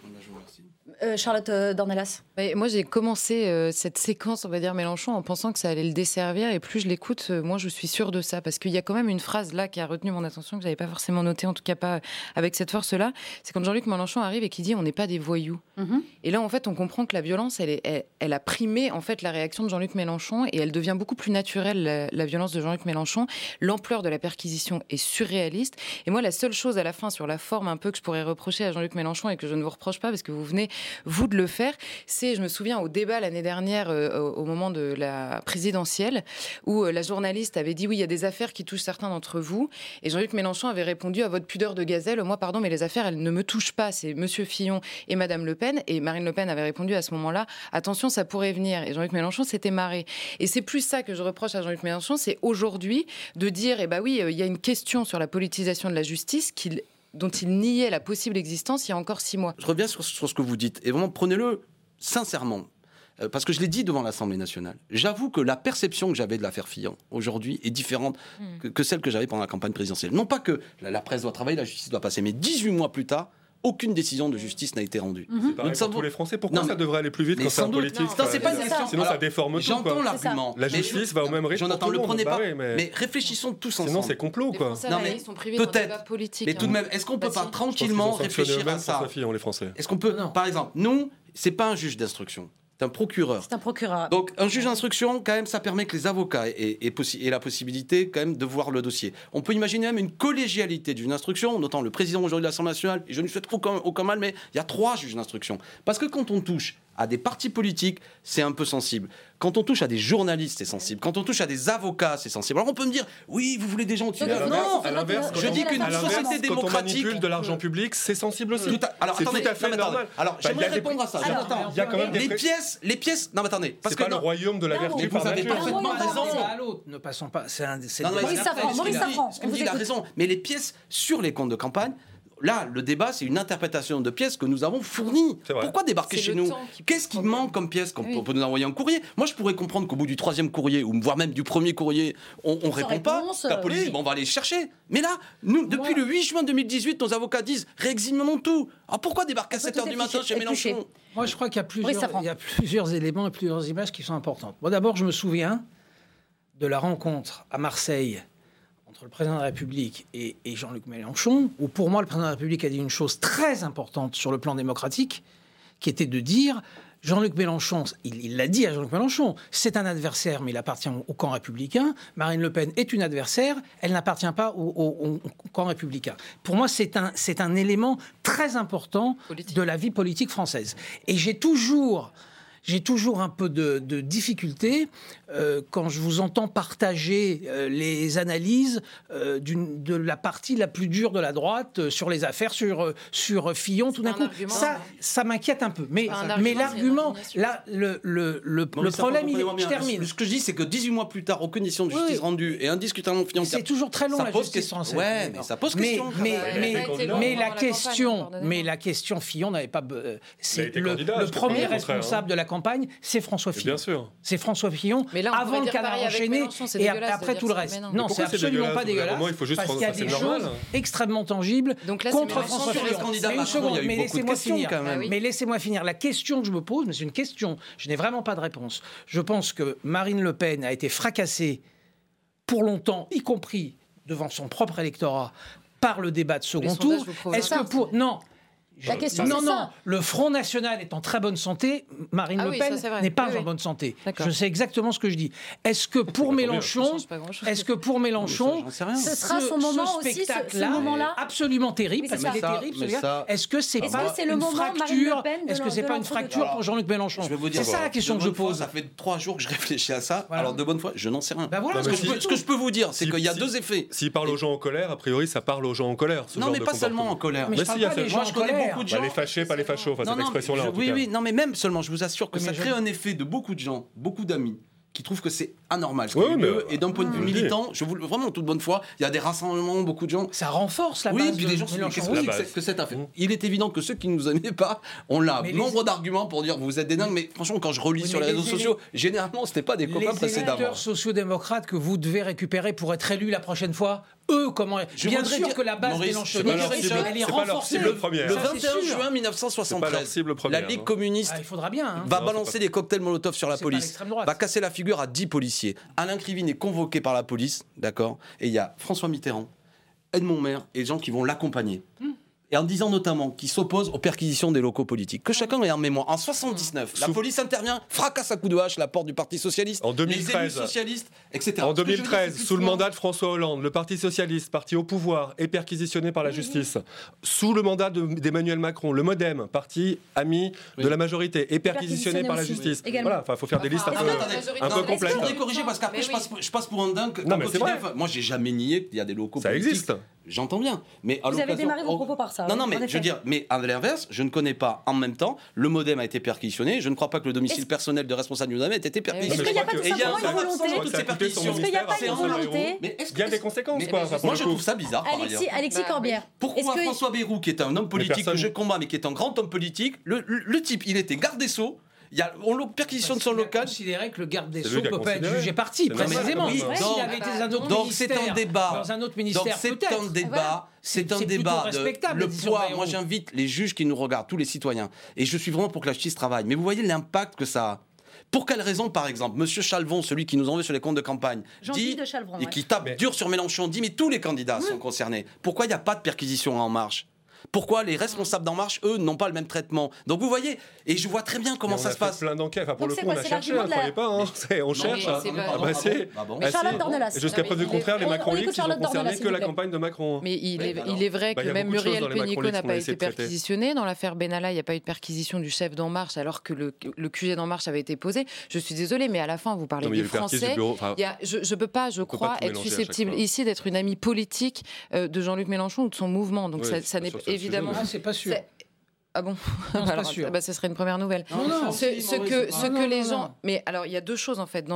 Speaker 1: Euh, Charlotte euh, Dornelas.
Speaker 16: moi, j'ai commencé euh, cette séquence, on va dire, Mélenchon, en pensant que ça allait le desservir. Et plus je l'écoute, euh, moi, je suis sûre de ça. Parce qu'il y a quand même une phrase là qui a retenu mon attention, que je n'avais pas forcément notée, en tout cas pas avec cette force-là. C'est quand Jean-Luc Mélenchon arrive et qui dit On n'est pas des voyous.
Speaker 1: Mhm.
Speaker 16: Et là, en fait, on comprend que la violence, elle, a primé, en fait, la réaction de Jean-Luc Mélenchon. Et elle devient beaucoup plus naturelle, la violence de Jean-Luc Mélenchon. L'ampleur de la perquisition est surréaliste. Et moi, la seule chose à la fin, sur la forme un peu que je pourrais reprocher à Jean-Luc Mélenchon et que je ne vous reproche pas, parce que vous venez vous de le faire. C'est, je me souviens, au débat l'année dernière, euh, au moment de la présidentielle, où euh, la journaliste avait dit oui, il y a des affaires qui touchent certains d'entre vous. Et Jean-Luc Mélenchon avait répondu à votre pudeur de gazelle, moi, pardon, mais les affaires, elles ne me touchent pas. C'est Monsieur Fillon et Madame Le Pen. Et Marine Le Pen avait répondu à ce moment-là, attention, ça pourrait venir. Et Jean-Luc Mélenchon s'était marré. Et c'est plus ça que je reproche à Jean-Luc Mélenchon, c'est aujourd'hui de dire, eh ben oui, euh, il y a une question sur la politisation de la justice qu'il dont il niait la possible existence il y a encore six mois.
Speaker 15: Je reviens sur, ce que vous dites, et vraiment prenez-le sincèrement euh, parce que je l'ai dit devant l'Assemblée nationale, j'avoue que la perception que j'avais de l'affaire Fillon aujourd'hui est différente
Speaker 1: hmm.
Speaker 15: que, celle que j'avais pendant la campagne présidentielle. Non pas que la, la, presse doit travailler, la justice doit passer, mais 18 mois plus tard, aucune décision de justice n'a été rendue.
Speaker 7: Mm
Speaker 15: -hmm.
Speaker 7: Pour les Français. Pourquoi
Speaker 15: non,
Speaker 7: ça devrait aller plus vite quand c'est
Speaker 15: un
Speaker 7: politique
Speaker 15: c'est pas une question.
Speaker 7: Sinon, ça déforme tout.
Speaker 15: J'entends l'argument.
Speaker 7: La justice va au même rythme.
Speaker 15: Jonathan, le prenez
Speaker 7: bah
Speaker 15: pas.
Speaker 7: Mais
Speaker 15: réfléchissons tous ensemble.
Speaker 7: Sinon, c'est complot, quoi.
Speaker 15: Non, mais peut-être. Mais tout de même, est-ce qu'on peut pas tranquillement réfléchir à ça?
Speaker 7: Hein,
Speaker 15: est-ce qu'on peut, par exemple, nous, c'est pas un juge d'instruction. C'est un procureur.
Speaker 1: C'est un procureur.
Speaker 15: Donc un juge d'instruction, quand même, ça permet que les avocats aient, la possibilité quand même de voir le dossier. On peut imaginer même une collégialité d'une instruction, notamment le président aujourd'hui de l'Assemblée nationale, et je ne souhaite aucun mal, mais il y a trois juges d'instruction. Parce que quand on touche à des partis politiques, c'est un peu sensible. Quand on touche à des journalistes, c'est sensible. Quand on touche à des avocats, c'est sensible. Alors on peut me dire, oui, vous voulez des gens
Speaker 7: qui...
Speaker 1: Non, non,
Speaker 7: à l'inverse,
Speaker 15: je dis qu'une société démocratique...
Speaker 7: On de l'argent euh, public, c'est sensible aussi.
Speaker 15: Alors attendez,
Speaker 7: tout à fait
Speaker 15: non,
Speaker 7: normal.
Speaker 15: Alors j'aimerais répondre à ça.
Speaker 7: Il
Speaker 15: les pièces, les pièces. Non, mais attendez. Parce que
Speaker 7: pas le royaume de la vertu.
Speaker 15: Vous avez parfaitement raison.
Speaker 14: Ne passons pas. C'est un.
Speaker 1: Maurice Safran. Maurice Safran.
Speaker 15: Il a raison. Mais les pièces sur les comptes de campagne, Là, le débat, c'est une interprétation de pièces que nous avons fournies. Pourquoi débarquer chez nous Qu'est-ce qui manque comme pièce qu'on peut nous envoyer en courrier Moi, je pourrais comprendre qu'au bout du troisième courrier, ou voire même du premier courrier, on, on répond pas. La police,
Speaker 1: oui.
Speaker 15: bon, on va aller chercher. Mais là, nous, depuis le 8 juin 2018, nos avocats disent réexaminons tout. Alors pourquoi débarquer à 7h du matin chez Mélenchon
Speaker 14: Moi, je crois qu'il y, a plusieurs, éléments et plusieurs images qui sont importantes. Bon, d'abord, je me souviens de la rencontre à Marseille entre le président de la République et, Jean-Luc Mélenchon, où pour moi le président de la République a dit une chose très importante sur le plan démocratique, qui était de dire Jean-Luc Mélenchon, il l'a dit à Jean-Luc Mélenchon, c'est un adversaire, mais il appartient au camp républicain. Marine Le Pen est une adversaire, elle n'appartient pas au, camp républicain. Pour moi, c'est un, élément très important de la vie politique française. Et j'ai toujours, un peu de, de difficulté euh, quand je vous entends partager euh, les analyses euh, de la partie la plus dure de la droite sur les affaires, sur, sur Fillon, tout d'un coup. Ça, ça m'inquiète un peu. Mais, mais l'argument, là, le, le, le, problème. Je termine.
Speaker 15: Ce que je dis, c'est que 18 mois plus tard, aux conditions de justice
Speaker 14: oui.
Speaker 15: rendues et indiscutablement financières.
Speaker 14: C'est toujours très long,
Speaker 15: ça
Speaker 14: la
Speaker 15: pose question. Ouais, mais ça pose question.
Speaker 14: Mais, mais, mais la question, mais la question Fillon n'avait pas. C'est le, premier responsable de la campagne, c'est François Fillon. C'est François Fillon
Speaker 16: mais là,
Speaker 14: avant le canard enchaîné et après tout le reste.
Speaker 16: Non,
Speaker 14: c'est absolument pas dégueulasse. Parce y a des choses extrêmement tangibles contre François Fillon. Mais. Mais laissez-moi finir. La question que je me pose, mais c'est une question, je n'ai vraiment pas de réponse. Je pense que Marine Le Pen a été fracassée pour longtemps, y compris devant son propre électorat, par le débat de second tour. Est-ce que pour non non, non, le Front National est en très bonne santé, Marine Le Pen n'est pas en bonne santé. Je sais exactement ce que je dis. Est-ce que pour Mélenchon, est-ce que pour Mélenchon,
Speaker 1: ce sera son moment ce aussi, ce, ce moment-là
Speaker 14: absolument terrible, parce qu'il est terrible. Est-ce que c'est pas une fracture Est-ce que c'est pas une fracture pour Jean-Luc Mélenchon C'est ça la question que je pose.
Speaker 15: Ça fait trois jours que je réfléchis à ça. Alors de bonne foi, je n'en sais rien.
Speaker 14: Bah
Speaker 15: ce que je peux vous dire, c'est qu'il y a deux effets.
Speaker 7: S'il parle aux gens en colère, a priori, ça parle aux gens en colère.
Speaker 15: Non, mais pas seulement en colère.
Speaker 14: Mais je
Speaker 15: connais beaucoup de
Speaker 7: les fâchés, pas les fachos, enfin,
Speaker 15: non,
Speaker 7: cette expression-là.
Speaker 15: Oui,
Speaker 7: oui,
Speaker 15: oui, non, mais même seulement, je vous assure que ça crée un effet de beaucoup de gens, beaucoup d'amis qui trouvent que c'est anormal.
Speaker 7: Oui, mais...
Speaker 15: Et d'un point de vue militant, je vous, vraiment, toute bonne foi, il y a des rassemblements, beaucoup de gens.
Speaker 14: Ça renforce la base.
Speaker 15: Oui,
Speaker 14: puis
Speaker 15: les gens se disent qu'est-ce que, que mm. Il est évident que ceux qui ne nous aimaient pas, on l'a. Nombre d'arguments pour dire vous êtes des dingues, mais franchement, quand je relis sur les, réseaux sociaux, généralement, ce pas des copains précédemment.
Speaker 14: les
Speaker 15: précédemment.
Speaker 14: Les sociodémocrates que vous devez récupérer pour être élu la prochaine fois, eux comment
Speaker 15: je
Speaker 14: bien sûr que la base
Speaker 15: Maurice,
Speaker 14: est, renforcée.
Speaker 15: le, 21 juin 1973 la Ligue communiste va balancer des cocktails Molotov sur la police. va casser la figure à 10 policiers. Alain Crivine est convoqué par la police d'accord? Et il y a François Mitterrand Edmond Maire et les gens qui vont l'accompagner.
Speaker 14: Hmm
Speaker 15: et en disant notamment qu'il s'oppose aux perquisitions des locaux politiques. Que chacun ait en mémoire. En 79, mmh.
Speaker 7: Sous...
Speaker 15: la police intervient, fracasse à coups de hache la porte du Parti Socialiste,
Speaker 7: en 2013,
Speaker 15: les socialistes, etc.
Speaker 7: En 2013, sous le mandat de François Hollande, le Parti Socialiste, parti au pouvoir, est perquisitionné par la mmh. justice. Sous le mandat d'Emmanuel Macron, le MoDem, parti ami de la majorité, est perquisitionné, par la justice. Voilà, il faut faire des listes un peu, un complètes.
Speaker 15: Je corriger parce qu'après, je, passe pour un dingue.
Speaker 7: Non, mais vrai.
Speaker 15: Moi, j'ai jamais nié qu'il y a des locaux
Speaker 7: Ça existe.
Speaker 15: J'entends bien. Mais
Speaker 1: Vous avez démarré vos propos par
Speaker 15: non, non, mais je veux dire, mais à l'inverse, je ne connais pas en même temps, le modem a été perquisitionné, je ne crois pas que le domicile personnel de responsable du modem ait été perquisitionné.
Speaker 1: Est-ce qu'il n'y a pas une volonté
Speaker 15: toutes ces perquisitions
Speaker 1: a pas volonté
Speaker 15: Mais est-ce
Speaker 7: qu'il y a des conséquences
Speaker 15: Moi, je trouve ça bizarre.
Speaker 1: Alexis
Speaker 16: bah,
Speaker 1: Corbière.
Speaker 15: Pourquoi François Bayrou, qui est un homme politique que je combats, mais qui est un grand homme politique, le type, il était garde des Sceaux, il y a, on le perquisitionne son local.
Speaker 14: considéré que le garde des Sceaux ne peut pas être jugé parti, précisément.
Speaker 15: Oui. Donc, il
Speaker 14: avait été dans un autre
Speaker 15: donc c'est un débat.
Speaker 14: Dans un autre ministère,
Speaker 15: donc
Speaker 14: c'est
Speaker 15: un débat. C'est un débat. De, le poids. Moi, j'invite les juges qui nous regardent, tous les citoyens. Et je suis vraiment pour que la justice travaille. Mais vous voyez l'impact que ça a. Pour quelle raison, par exemple, Monsieur Chalvon, celui qui nous envoie sur les comptes de campagne, dit,
Speaker 1: de Chalvron,
Speaker 15: et qui tape dur sur Mélenchon, dit mais tous les candidats oui. sont concernés. Pourquoi il n'y a pas de perquisition en marche? Pourquoi les responsables d'En Marche, eux, n'ont pas le même traitement Donc vous voyez, et je vois très bien comment ça se passe.
Speaker 7: plein d'enquêtes. Enfin, pour
Speaker 1: Donc
Speaker 7: le coup,
Speaker 1: quoi,
Speaker 7: on
Speaker 1: a
Speaker 7: cherché, ne
Speaker 1: la...
Speaker 7: croyez pas. Ah on cherche. Mais
Speaker 1: Charlotte
Speaker 7: Jusqu'à preuve contraire, les macronistes, ils que la campagne de Macron.
Speaker 16: Mais il, est, vrai que même Muriel Pénicaud n'a pas été perquisitionné. Dans l'affaire Benalla, il n'y a pas eu de perquisition du chef d'En Marche, alors que le, QG d'En Marche avait été posé. Je suis désolée, mais à la fin, vous parlez
Speaker 7: Non, mais
Speaker 16: des Français. je ne peux pas, je crois, être susceptible ici d'être une amie politique euh, de Jean-Luc Mélenchon ou de son mouvement. Donc ça, n'est évidemment.
Speaker 14: Ah, c'est pas sûr.
Speaker 16: Ah bon
Speaker 14: non, pas sûr.
Speaker 16: Bah, serait une première nouvelle.
Speaker 14: Non, non,
Speaker 16: ce, que, ce que les gens. Mais alors, il y a deux choses, en fait,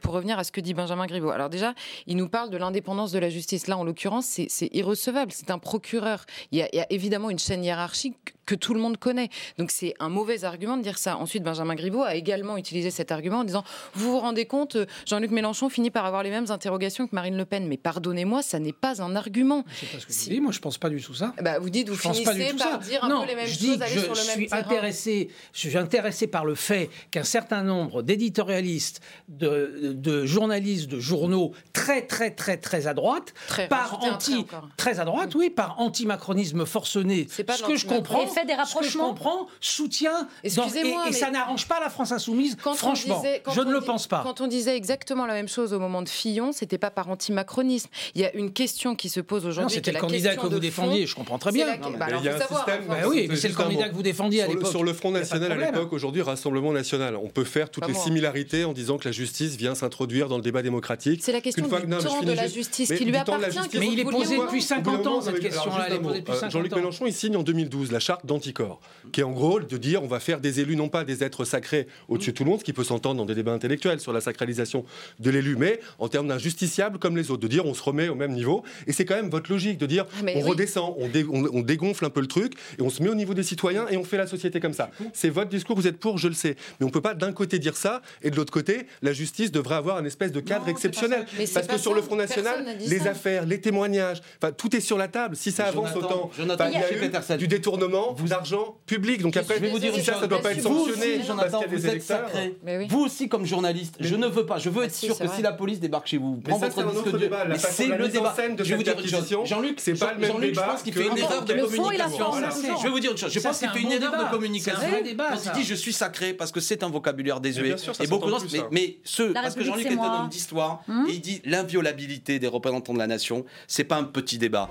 Speaker 16: pour revenir à ce que dit Benjamin Griveaux. Alors, déjà, il nous parle de l'indépendance de la justice. Là, en l'occurrence, c'est irrecevable. C'est un procureur. Il y, a, il y, a, évidemment une chaîne hiérarchique que tout le monde connaît. Donc c'est un mauvais argument de dire ça. Ensuite, Benjamin Griveaux a également utilisé cet argument en disant Vous vous rendez compte, euh, Jean-Luc Mélenchon finit par avoir les mêmes interrogations que Marine Le Pen. Mais pardonnez-moi, ça n'est pas un argument. Si...
Speaker 14: dis, moi je pense pas du tout ça.
Speaker 16: Bah, vous dites Vous finissez par dire un
Speaker 14: non,
Speaker 16: peu les mêmes choses, aller
Speaker 14: je,
Speaker 16: sur le même
Speaker 14: suis intéressé, Je suis intéressé par le fait qu'un certain nombre d'éditorialistes, de, journalistes, de journaux très, très, très, très à droite,
Speaker 16: très,
Speaker 14: par anti. Très à droite, mm. oui, par anti-macronisme forcené. Ce que je comprends,
Speaker 1: des rapprochements.
Speaker 14: Ce que je comprends,
Speaker 16: soutien,
Speaker 14: et, ça n'arrange pas la France insoumise.
Speaker 16: Quand
Speaker 14: franchement,
Speaker 16: disait, quand
Speaker 14: je ne le pense pas.
Speaker 16: Quand on disait exactement la même chose au moment de Fillon, c'était pas par anti-macronisme. Il y a une question qui se pose aujourd'hui.
Speaker 14: C'était le candidat que vous défendiez, je comprends très bien.
Speaker 16: Bah,
Speaker 7: il y a un système.
Speaker 14: Bah oui,
Speaker 7: c'est
Speaker 14: le candidat que vous défendiez à l'époque.
Speaker 7: Sur le Front National à l'époque, aujourd'hui Rassemblement National, on peut faire toutes les similarités en disant que la justice vient s'introduire dans le débat démocratique.
Speaker 16: C'est la question de la justice qui lui appartient.
Speaker 14: Mais il est posé depuis 50 ans cette question-là.
Speaker 7: Euh, Jean-Luc Mélenchon, il signe en 2012 la charte d'anticorps, qui est en gros de dire on va faire des élus non pas des êtres sacrés au-dessus de tout le monde, ce qui peut s'entendre dans des débats intellectuels sur la sacralisation de l'élu, mais en termes d'injusticiables comme les autres, de dire on se remet au même niveau. Et c'est quand même votre logique de dire on redescend, on, dégonfle un peu le truc et on se met au niveau des citoyens et on fait la société comme ça. C'est votre discours, vous êtes pour, je le sais. Mais on ne peut pas d'un côté dire ça et de l'autre côté, la justice devrait avoir un espèce de cadre exceptionnel. Parce que sur le Front National, les affaires, les témoignages, tout est sur la table. Si ça avance
Speaker 15: Jonathan,
Speaker 7: autant, il y a eu du détournement, vous argent public. Donc après,
Speaker 15: je vais vous dire,
Speaker 7: si ça, ça ne doit pas être sanctionné. parce
Speaker 15: Vous aussi, comme journaliste, je ne veux pas. Je veux être sûr que si la police débarque chez vous,
Speaker 7: vous
Speaker 15: prend votre disque
Speaker 7: de. C'est
Speaker 15: le débat. Je vais vous dire, Jean-Luc,
Speaker 7: c'est pas le même
Speaker 15: débat. Je pense qu'il fait une erreur de communication. Je vais vous dire une chose. Je pense qu'il fait une erreur de communication. Quand il dit je suis sacré parce que c'est un vocabulaire désuet. Et beaucoup de gens, mais ce, parce que Jean-Luc est un homme d'histoire et il dit l'inviolabilité des représentants de la nation, c'est pas un petit débat.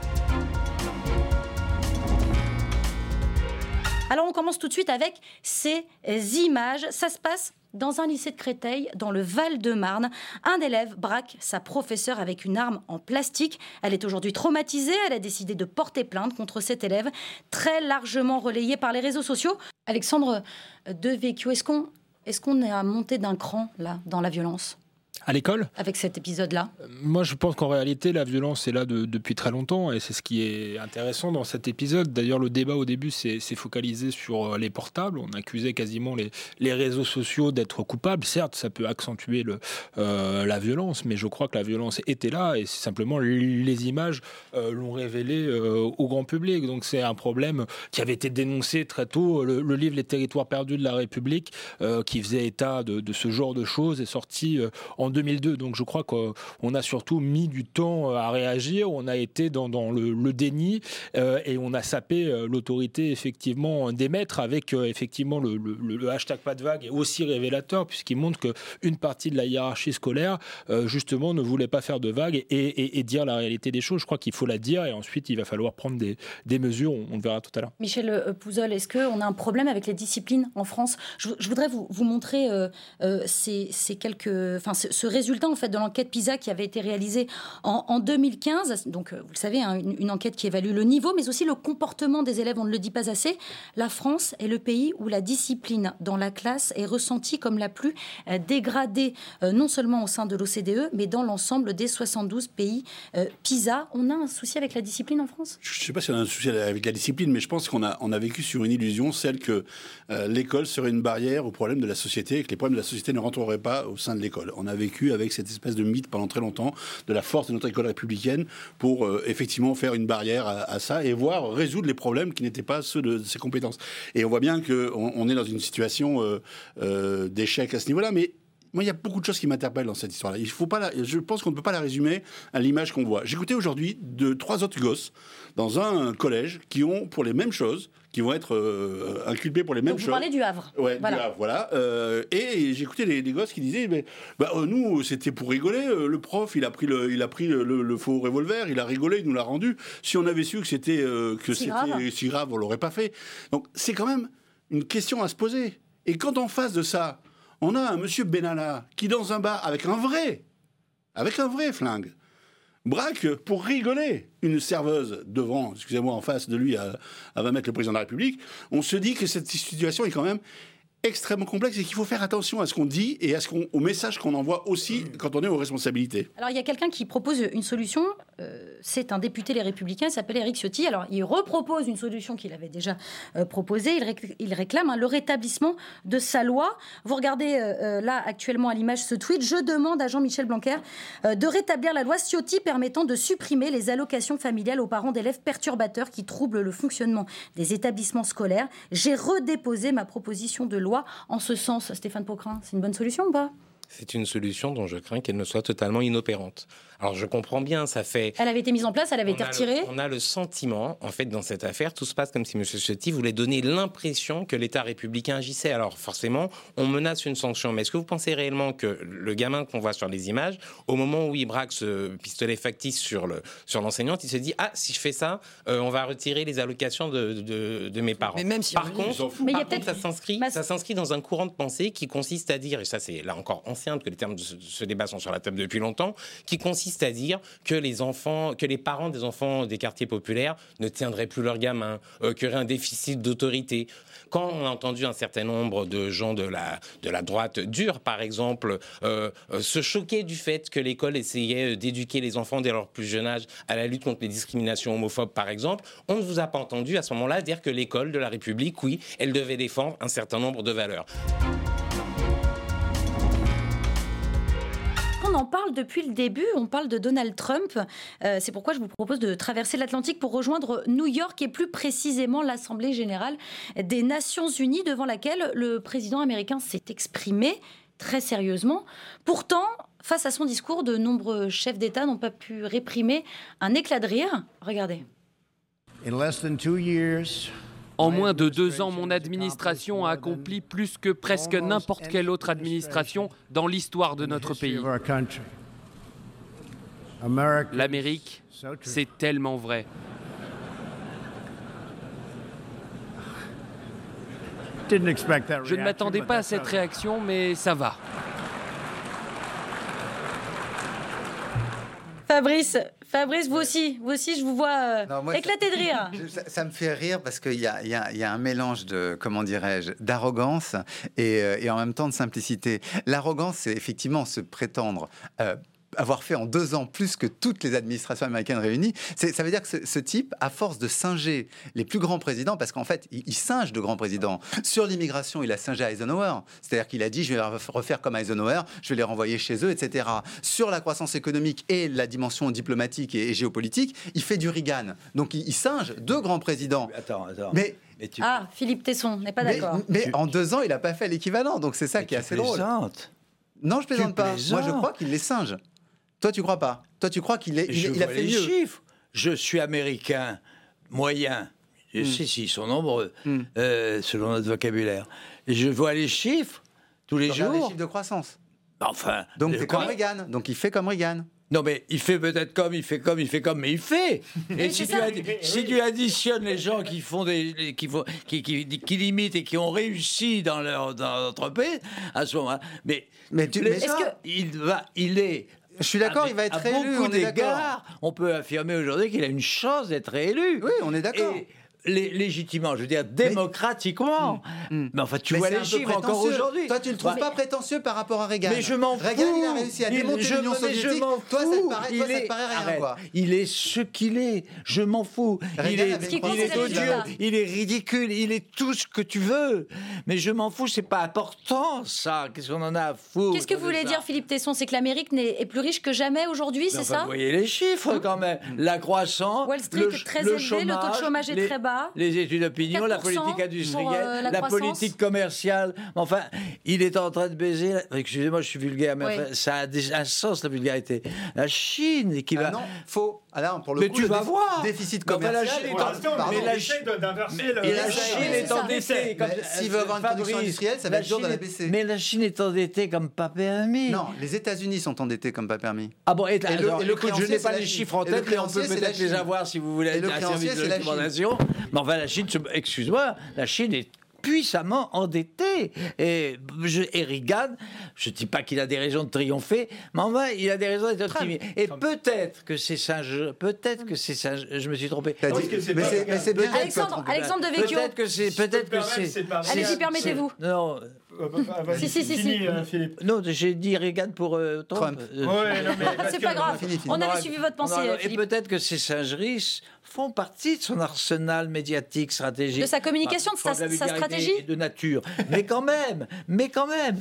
Speaker 1: Alors on commence tout de suite avec ces images. Ça se passe dans un lycée de Créteil, dans le Val-de-Marne. Un élève braque sa professeure avec une arme en plastique. Elle est aujourd'hui traumatisée. Elle a décidé de porter plainte contre cet élève, très largement relayé par les réseaux sociaux. Alexandre Devecchio, est-ce qu'on est, est à monter d'un cran, là, dans la violence?
Speaker 3: À l'école
Speaker 1: Avec cet épisode-là
Speaker 3: Moi, je pense qu'en réalité, la violence est là de- depuis très longtemps et c'est ce qui est intéressant dans cet épisode. D'ailleurs, le débat au début s'est focalisé sur euh, les portables. On accusait quasiment les, les réseaux sociaux d'être coupables. Certes, ça peut accentuer le, euh, la violence, mais je crois que la violence était là et c'est simplement les images euh, l'ont révélé euh, au grand public. Donc, c'est un problème qui avait été dénoncé très tôt. Le, le livre Les territoires perdus de la République, euh, qui faisait état de, de ce genre de choses, est sorti euh, en 2002. Donc je crois qu'on a surtout mis du temps euh, à réagir, on a été dans, dans le, le déni euh, et on a sapé euh, l'autorité effectivement des maîtres avec euh, effectivement le, le- le hashtag pas de vague est aussi révélateur puisqu'il montre qu'une partie de la hiérarchie scolaire euh, justement ne voulait pas faire de vagues et, et- et dire la réalité des choses. Je crois qu'il faut la dire et ensuite il va falloir prendre des, des mesures, on, on le verra tout à l'heure.
Speaker 1: Michel euh, Pouzol, est-ce qu'on a un problème avec les disciplines en France? Je, je voudrais vous, vous montrer ces, ces quelques, enfin, ce, ce résultat en fait de l'enquête PISA qui avait été réalisée en, en 2015. Donc, euh, vous le savez, hein, une, enquête qui évalue le niveau, mais aussi le comportement des élèves. On ne le dit pas assez. La France est le pays où la discipline dans la classe est ressentie comme la plus euh, dégradée, euh, non seulement au sein de l'OCDE, mais dans l'ensemble des 72 pays PISA. On a un souci avec la discipline en France?
Speaker 17: Je ne sais pas si on a un souci avec la discipline, mais je pense qu'on a, vécu sur une illusion, celle que l'école serait une barrière aux problèmes de la société et que les problèmes de la société ne rentreraient pas au sein de l'école. On a vécu avec cette espèce de mythe pendant très longtemps de la force de notre école républicaine pour euh, effectivement faire une barrière à, ça et voir résoudre les problèmes qui n'étaient pas ceux de, ses compétences. Et on voit bien qu'on on est dans une situation euh, euh, d'échec à ce niveau-là, mais moi, il y a beaucoup de choses qui m'interpellent dans cette histoire-là. Il faut pas la- je pense qu'on ne peut pas la résumer à l'image qu'on voit. J'écoutais aujourd'hui de trois autres gosses dans un collège qui ont, pour les mêmes choses, qui vont être euh, inculpés pour les mêmes
Speaker 1: Donc, vous
Speaker 17: choses.
Speaker 1: parlez du Havre.
Speaker 17: Ouais,
Speaker 1: Voilà.
Speaker 17: du Havre, voilà. Euh, et j'écoutais les, les gosses qui disaient, mais, bah, euh, nous, c'était pour rigoler. le prof, il a pris le, il a pris le, le- le faux revolver, il a rigolé, il nous l'a rendu. Si on avait su que c'était que
Speaker 1: Si
Speaker 17: c'était
Speaker 1: grave.
Speaker 17: si grave, on l'aurait pas fait. Donc c'est quand même une question à se poser. Et quand en face de ça, on a un monsieur Benalla qui dans un bar avec un vrai, avec un vrai flingue, braque pour rigoler. Une serveuse devant, excusez-moi, en face de lui à, à 20 mètres le président de la République, on se dit que cette situation est quand même extrêmement complexe et qu'il faut faire attention à ce qu'on dit et à ce qu'on, au message qu'on envoie aussi quand on est aux responsabilités.
Speaker 1: Alors, il y a quelqu'un qui propose une solution. euh, c'est un député Les Républicains, il s'appelle Éric Ciotti. Alors, il repropose une solution qu'il avait déjà euh, proposée. Il, réc- il réclame hein, le rétablissement de sa loi. Vous regardez euh, euh, là, actuellement, à l'image, ce tweet. Je demande à Jean-Michel Blanquer euh, de rétablir la loi Ciotti permettant de supprimer les allocations familiales aux parents d'élèves perturbateurs qui troublent le fonctionnement des établissements scolaires. J'ai redéposé ma proposition de loi en ce sens. Stéphane Pocrin, c'est une bonne solution ou pas?
Speaker 18: C'est une solution dont je crains qu'elle ne soit totalement inopérante. Alors je comprends bien, ça fait
Speaker 1: Elle avait été mise en place, elle avait été
Speaker 18: le-
Speaker 1: retirée.
Speaker 18: on a le sentiment, en fait, dans cette affaire, tout se passe comme si M. Ciotti voulait donner l'impression que l'État républicain agissait. Alors forcément, on menace une sanction. Mais est-ce que vous pensez réellement que le gamin qu'on voit sur les images, au moment où il braque ce pistolet factice sur le sur l'enseignante, il se dit ah si je fais ça, euh, on va retirer les allocations de, de, de mes parents.
Speaker 19: Mais même si
Speaker 18: par
Speaker 19: on-
Speaker 18: contre,
Speaker 19: Ils s'en foutent.
Speaker 1: Mais il y a
Speaker 18: par contre, ça s'inscrit, ça s'inscrit dans un courant de pensée qui consiste à dire, et ça c'est là encore ancien, que les termes de ce, débat sont sur la table depuis longtemps, qui consiste à dire que les enfants, que les parents des enfants des quartiers populaires ne tiendraient plus leurs gamins, euh, qu'il y aurait un déficit d'autorité. Quand on a entendu un certain nombre de gens de la, de la droite dure, par exemple, euh, euh, se choquer du fait que l'école essayait d'éduquer les enfants dès leur plus jeune âge à la lutte contre les discriminations homophobes, par exemple, on ne vous a pas entendu à ce moment-là dire que l'école de la République, oui, elle devait défendre un certain nombre de valeurs.
Speaker 1: En parle depuis le début, on parle de Donald Trump. Euh, c'est pourquoi je vous propose de traverser l'Atlantique pour rejoindre New York et plus précisément l'Assemblée générale des Nations unies devant laquelle le président américain s'est exprimé très sérieusement. Pourtant, face à son discours, de nombreux chefs d'État n'ont pas pu réprimer un éclat de rire. Regardez.
Speaker 20: En moins de deux ans, mon administration a accompli plus que presque n'importe quelle autre administration dans l'histoire de notre pays. L'Amérique, c'est tellement vrai.
Speaker 21: didn't expect that
Speaker 20: Je ne
Speaker 21: reaction,
Speaker 20: m'attendais pas à cette réaction, mais ça va.
Speaker 1: Fabrice Fabrice, vous aussi, vous aussi, je vous vois euh,
Speaker 22: Non, moi,
Speaker 1: éclater de rire.
Speaker 22: Ça, ça me fait rire parce qu'il y a, y y un mélange de, comment dirais-je, d'arrogance et, euh, et en même temps de simplicité. L'arrogance, c'est effectivement se prétendre. euh, avoir fait en deux ans plus que toutes les administrations américaines réunies, C'est- ça veut dire que ce, ce type, à force de singer les plus grands présidents, parce qu'en fait, il, il singe de grands présidents. Sur l'immigration, il a singé Eisenhower. C'est-à-dire qu'il a dit, je vais refaire comme Eisenhower, je vais les renvoyer chez eux, etc. Sur la croissance économique et la dimension diplomatique et, et géopolitique, il fait du Reagan. Donc il, il singe deux grands présidents.
Speaker 5: Attends, attends.
Speaker 22: Mais,
Speaker 1: Ah, Philippe Tesson n'est pas
Speaker 22: mais,
Speaker 1: d'accord.
Speaker 22: mais en deux ans, il n'a pas fait l'équivalent. Donc c'est ça qui est assez drôle.
Speaker 5: plaisantes.
Speaker 22: Non, je plaisante pas. Moi, je crois qu'il les singe. Toi, tu crois pas Toi, tu crois qu'il est, il,
Speaker 5: Je
Speaker 22: il a fait
Speaker 5: les
Speaker 22: mieux
Speaker 5: chiffres. Je suis américain, moyen. Je
Speaker 22: Hmm.
Speaker 5: sais si, ils sont nombreux, euh, selon notre vocabulaire. Et je vois les chiffres tous les
Speaker 22: Tu regardes les
Speaker 5: jours.
Speaker 22: chiffres de croissance.
Speaker 5: Enfin.
Speaker 22: Donc c'est comme Reagan. Donc il fait comme Reagan.
Speaker 5: Non, mais il fait peut-être comme, il fait comme, il fait comme, mais il fait. Et si tu, addi- si tu additionnes les gens qui font des, qui font, qui, qui, qui limitent et qui ont réussi dans leur, dans leur entreprise, à ce moment-là, mais,
Speaker 22: mais, tu,
Speaker 5: mais il va, il est.
Speaker 22: Je suis d'accord,
Speaker 5: à-
Speaker 22: il va être
Speaker 5: à
Speaker 22: réélu,
Speaker 5: beaucoup
Speaker 22: on est d'accord.
Speaker 5: d'égards, on peut affirmer aujourd'hui qu'il a une chance d'être réélu.
Speaker 22: Oui, on est d'accord.
Speaker 5: Et légitimement, je veux dire démocratiquement. Mais enfin, tu
Speaker 22: Mais
Speaker 5: vois
Speaker 22: c'est
Speaker 5: les
Speaker 22: un peu
Speaker 5: chiffres encore aujourd'hui.
Speaker 22: Toi, tu le trouves
Speaker 5: Bah,
Speaker 22: pas prétentieux par rapport à Reagan
Speaker 5: mais je m'en fous.
Speaker 22: Reagan, il a réussi à
Speaker 5: Il-
Speaker 22: démonter l'Union soviétique.
Speaker 5: m'en
Speaker 22: Toi, ça te
Speaker 5: fous.
Speaker 22: paraît,
Speaker 5: Il
Speaker 22: toi, ça te
Speaker 5: est-
Speaker 22: paraît rien,
Speaker 5: arrête.
Speaker 22: quoi.
Speaker 5: Il est ce qu'il est. Je m'en fous. Il
Speaker 22: Reagan
Speaker 5: est, il est
Speaker 22: c'est les
Speaker 5: odieux. Il est ridicule. Il est tout ce que tu veux. Mais je m'en fous. C'est pas important, ça. Qu'est-ce qu'on en a à foutre
Speaker 1: Qu'est-ce que vous voulez dire, Philippe Tesson? C'est que l'Amérique est plus riche que jamais aujourd'hui, c'est
Speaker 5: enfin,
Speaker 1: ça?
Speaker 5: Vous voyez les chiffres quand même. La croissance,
Speaker 1: Wall Street
Speaker 5: le,
Speaker 1: est très
Speaker 5: le
Speaker 1: élevé, le taux de chômage est
Speaker 5: les-
Speaker 1: très bas.
Speaker 5: Les études d'opinion, la
Speaker 1: 4%
Speaker 5: politique industrielle,
Speaker 1: euh, la
Speaker 5: politique commerciale. Enfin, il est en train de baiser. Excusez-moi, je suis vulgaire, mais
Speaker 1: Oui.
Speaker 5: enfin, ça a un sens la vulgarité. La Chine qui va.
Speaker 22: Ah non, faux. Alors, pour le
Speaker 5: mais
Speaker 22: coup,
Speaker 5: tu
Speaker 22: le
Speaker 5: vas
Speaker 22: défi-
Speaker 5: voir.
Speaker 22: déficit
Speaker 5: Mais
Speaker 22: commercial.
Speaker 5: la Chine est en- mais la
Speaker 22: Mais-
Speaker 5: Chine- la est endettée.
Speaker 22: Mais s'il veut avoir une production industrielle, ça va
Speaker 5: la
Speaker 22: être dur de la baisser.
Speaker 5: Mais la Chine est endettée comme pas permis.
Speaker 22: Non, les États-Unis sont endettés comme pas permis.
Speaker 5: Ah bon, et,
Speaker 22: Et le-
Speaker 5: alors,
Speaker 22: et le
Speaker 5: écoute, je n'ai pas les chiffres en tête, mais on peut peut-être les avoir si vous voulez
Speaker 22: Et le créancier,
Speaker 5: de
Speaker 22: c'est la Chine.
Speaker 5: recommandation. Mais enfin, la Chine, se- excuse-moi, la Chine est puissamment endettée. Et, je, et Reagan, je ne dis pas qu'il a des raisons de triompher, mais en vrai, il a des raisons d'être optimiste. Et peut-être que c'est ça, je- peut-être que c'est ça, je, me suis trompé.
Speaker 22: T'as dit-
Speaker 5: Peut-être que
Speaker 22: mais c'est-
Speaker 1: Alexandre- Alexandre de Vecchio.
Speaker 5: Peut-être que c'est, peut-être que c'est.
Speaker 1: Allez-y, permettez-vous.
Speaker 5: Non.
Speaker 1: Si, si, si, si.
Speaker 5: Non, j'ai dit Reagan pour euh, Trump. Euh,
Speaker 1: C'est pas grave. On avait suivi votre pensée,
Speaker 5: Et peut-être que ces singeries font partie de son arsenal médiatique, stratégique.
Speaker 1: De sa communication, de sa-
Speaker 5: Enfin, la
Speaker 1: sa stratégie
Speaker 5: et de nature. Mais quand même, mais quand même.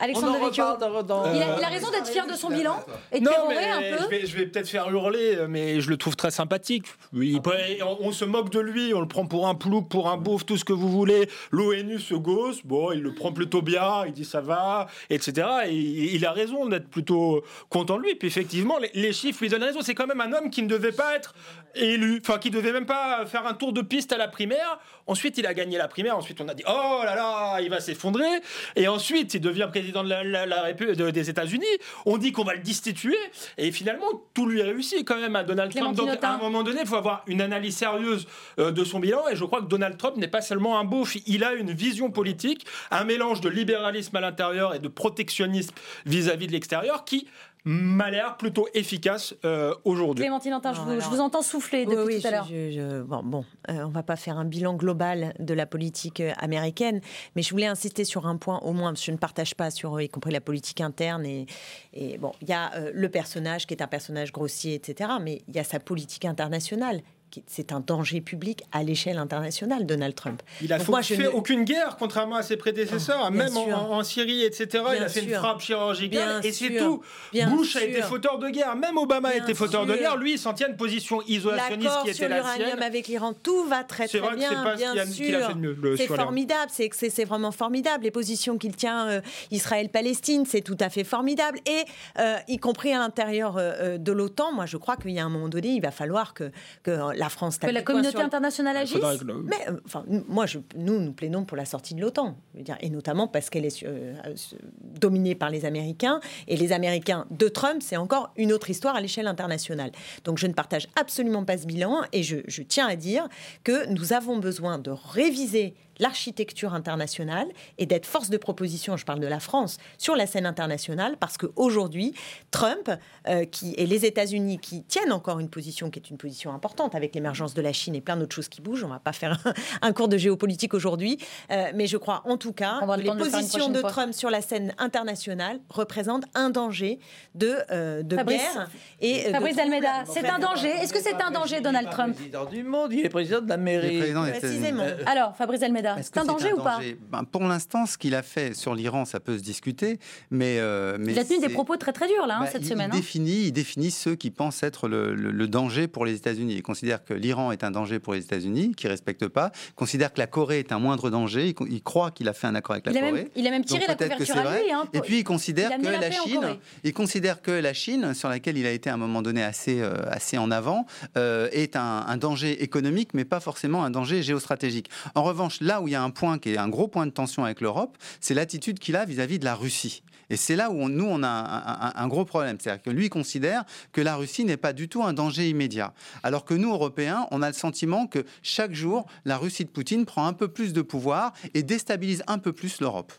Speaker 1: Alexandre
Speaker 5: On en
Speaker 1: de Vecchio.
Speaker 5: reparle dans- dans-
Speaker 1: Il a, il a raison d'être fier de son bilan et de
Speaker 3: Non,
Speaker 1: pérorer un
Speaker 3: mais
Speaker 1: peu.
Speaker 3: je vais, je vais peut-être faire hurler, mais je le trouve très sympathique. Oui, il peut- on, on se moque de lui, on le prend pour un plouc, pour un beauf, tout ce que vous voulez. L'ONU se gosse, bon, il le prend plutôt bien, il dit ça va, etc. Et il il a raison d'être plutôt content de lui. Puis effectivement, les, les chiffres lui donnent raison. C'est quand même un homme qui ne devait pas être élu, enfin qui devait même pas faire un tour de piste à la primaire. Ensuite, il a gagné la primaire. Ensuite, on a dit oh là là, il va s'effondrer. Et ensuite, il devient président de la, la- la Répu- de- des États-Unis. On dit qu'on va le destituer. Et finalement, tout lui réussit quand même à Donald Trump. Donc, à un moment donné, il faut avoir une analyse sérieuse euh, de son bilan. Et je crois que Donald Trump n'est pas seulement un beauf. Il a une vision politique, un mélange de libéralisme à l'intérieur et de protectionnisme vis-à-vis de l'extérieur qui m'a l'air plutôt efficace euh, aujourd'hui.
Speaker 1: Clémentine Antin, je, vous, je
Speaker 2: alors-
Speaker 1: vous entends souffler depuis
Speaker 2: Oui, oui,
Speaker 1: tout à l'heure.
Speaker 2: je- bon, bon, euh, on va pas faire un bilan global de la politique euh, américaine, mais je voulais insister sur un point au moins, parce que je ne partage pas sur, euh, y compris la politique interne. Et, et bon, il y a euh, le personnage qui est un personnage grossier, etc. Mais il y a sa politique internationale. C'est un danger public à l'échelle internationale, Donald Trump.
Speaker 3: Il a
Speaker 2: Donc
Speaker 3: fau-
Speaker 2: moi, je
Speaker 3: fait
Speaker 2: ne-
Speaker 3: aucune guerre, contrairement à ses prédécesseurs,
Speaker 2: Ah, bien
Speaker 3: même en, Syrie, etc. il
Speaker 2: Bien
Speaker 3: a fait une
Speaker 2: sûr.
Speaker 3: frappe chirurgicale
Speaker 2: Bien
Speaker 3: et c'est tout.
Speaker 2: Bien
Speaker 3: Bush a été fauteur de guerre, même Obama a
Speaker 2: Bien
Speaker 3: été fauteur de guerre. Lui, il s'en tient une position isolationniste qui était
Speaker 2: sur
Speaker 3: la
Speaker 2: l'uranium
Speaker 3: sienne.
Speaker 2: avec l'Iran, tout va très très
Speaker 3: vrai que c'est
Speaker 2: bien,
Speaker 3: ce
Speaker 2: bien
Speaker 3: qu'il a- qu'il a
Speaker 2: sûr.
Speaker 3: fait de mieux, le-
Speaker 2: C'est formidable, c'est vraiment formidable. Les positions qu'il tient euh, Israël-Palestine, c'est tout à fait formidable. Et euh, y compris à l'intérieur euh, euh, de l'OTAN, moi je crois qu'il y a un moment donné, il va falloir que, que la France
Speaker 1: Que la communauté internationale agisse
Speaker 2: mais euh, enfin, moi, je, nous, nous plaidons pour la sortie de l'OTAN, et notamment parce qu'elle est euh, euh, dominée par les Américains, et les Américains de Trump, c'est encore une autre histoire à l'échelle internationale. Donc, je ne partage absolument pas ce bilan, et je, je tiens à dire que nous avons besoin de réviser l'architecture internationale et d'être force de proposition, je parle de la France, sur la scène internationale, parce qu'aujourd'hui, Trump euh, qui, et les États-Unis qui tiennent encore une position qui est une position importante avec l'émergence de la Chine et plein d'autres choses qui bougent, on ne va pas faire un, un cours de géopolitique aujourd'hui, euh, mais je crois en tout cas que
Speaker 1: le
Speaker 2: les positions de
Speaker 1: fois.
Speaker 2: Trump sur la scène internationale représentent un danger de, euh, de
Speaker 1: Fabrice.
Speaker 2: guerre. Et, euh, de
Speaker 1: Fabrice. Almeida, c'est un danger. Est-ce que c'est un danger, Donald Trump
Speaker 5: président du monde, il est président de la mairie.
Speaker 2: Précisément.
Speaker 1: Alors, Fabrice Almeida, C'est un danger ou pas
Speaker 22: Ben, Pour l'instant, ce qu'il a fait sur l'Iran, ça peut se discuter, mais, euh, mais
Speaker 1: Il a tenu des propos très très durs là hein,
Speaker 22: Bah,
Speaker 1: cette
Speaker 22: il,
Speaker 1: semaine.
Speaker 22: Il
Speaker 1: hein.
Speaker 22: définit, il définit ceux qui pensent être le, le- le danger pour les États-Unis. Il considère que l'Iran est un danger pour les États-Unis, qui ne respectent pas. Il considère que la Corée est un moindre danger. Il, croit qu'il a fait un accord avec la
Speaker 1: Il a même-
Speaker 22: Corée.
Speaker 1: il a même tiré
Speaker 22: Donc
Speaker 1: la
Speaker 22: que
Speaker 1: couverture à
Speaker 22: vrai.
Speaker 1: lui, hein,
Speaker 22: Et
Speaker 1: pour-
Speaker 22: puis il considère
Speaker 1: il
Speaker 22: que
Speaker 1: la
Speaker 22: Chine, il considère que la Chine, sur laquelle il a été à un moment donné assez, euh, assez en avant, euh, est un, un danger économique, mais pas forcément un danger géostratégique. En revanche, là où il y a un point qui est un gros point de tension avec l'Europe, c'est l'attitude qu'il a vis-à-vis de la Russie. Et c'est là où on- nous, on a un, un- un gros problème. C'est-à-dire que lui considère que la Russie n'est pas du tout un danger immédiat. Alors que nous, Européens, on a le sentiment que chaque jour, la Russie de Poutine prend un peu plus de pouvoir et déstabilise un peu plus l'Europe.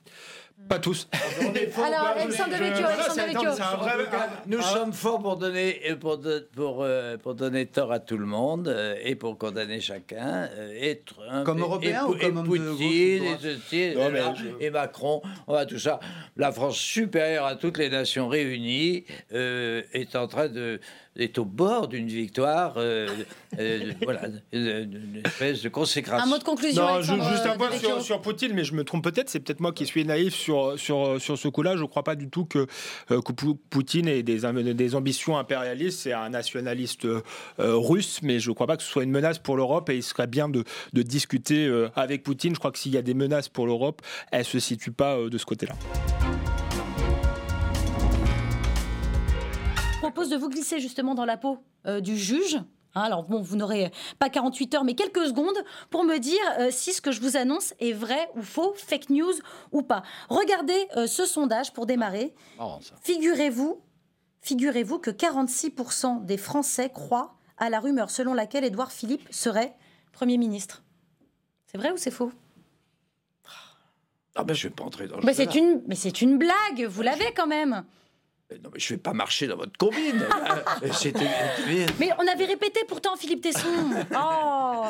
Speaker 3: Pas tous.
Speaker 1: Alors, Alexandre Devecchio, Alexandre.
Speaker 5: Nous sommes forts pour donner, pour, de- pour, euh, pour donner tort à tout le monde euh, et pour condamner chacun. euh, et Trump,
Speaker 22: Comme Européen
Speaker 5: et,
Speaker 22: ou comme
Speaker 5: Poutine, et, ceci, et,
Speaker 22: Non, mais
Speaker 5: là,
Speaker 22: je-
Speaker 5: et Macron, on va tout ça. La France supérieure à toutes les nations réunies euh, est en train de est au bord d'une victoire, euh, euh, voilà, euh, d'une espèce de consécration.
Speaker 1: Un mot de conclusion,
Speaker 3: Non, juste un point
Speaker 1: Devecchio.
Speaker 3: sur, sur Poutine, mais je me trompe peut-être, c'est peut-être moi qui suis naïf sur, sur, sur ce coup-là. Je ne crois pas du tout que, euh, que Pou- Poutine ait des, am- des ambitions impérialistes. C'est un nationaliste euh, russe, mais je ne crois pas que ce soit une menace pour l'Europe et il serait bien de, de discuter euh, avec Poutine. Je crois que s'il y a des menaces pour l'Europe, elles ne se situent pas euh, de ce côté-là.
Speaker 1: Propose de vous glisser justement dans la peau euh, du juge. Hein, alors bon, vous n'aurez pas 48 heures, mais quelques secondes pour me dire euh, si ce que je vous annonce est vrai ou faux, fake news ou pas. Regardez euh, ce sondage pour démarrer.
Speaker 12: Ça.
Speaker 1: Figurez-vous, figurez-vous que 46% des Français croient à la rumeur selon laquelle Édouard Philippe serait Premier ministre. C'est vrai ou c'est faux?
Speaker 5: Ah ben, je vais pas entrer dans le
Speaker 1: mais c'est, une, mais c'est une blague, vous l'avez quand même.
Speaker 5: Non, mais je vais pas marcher dans votre combine. Euh.
Speaker 1: Mais on avait répété pourtant Philippe Tesson. Oh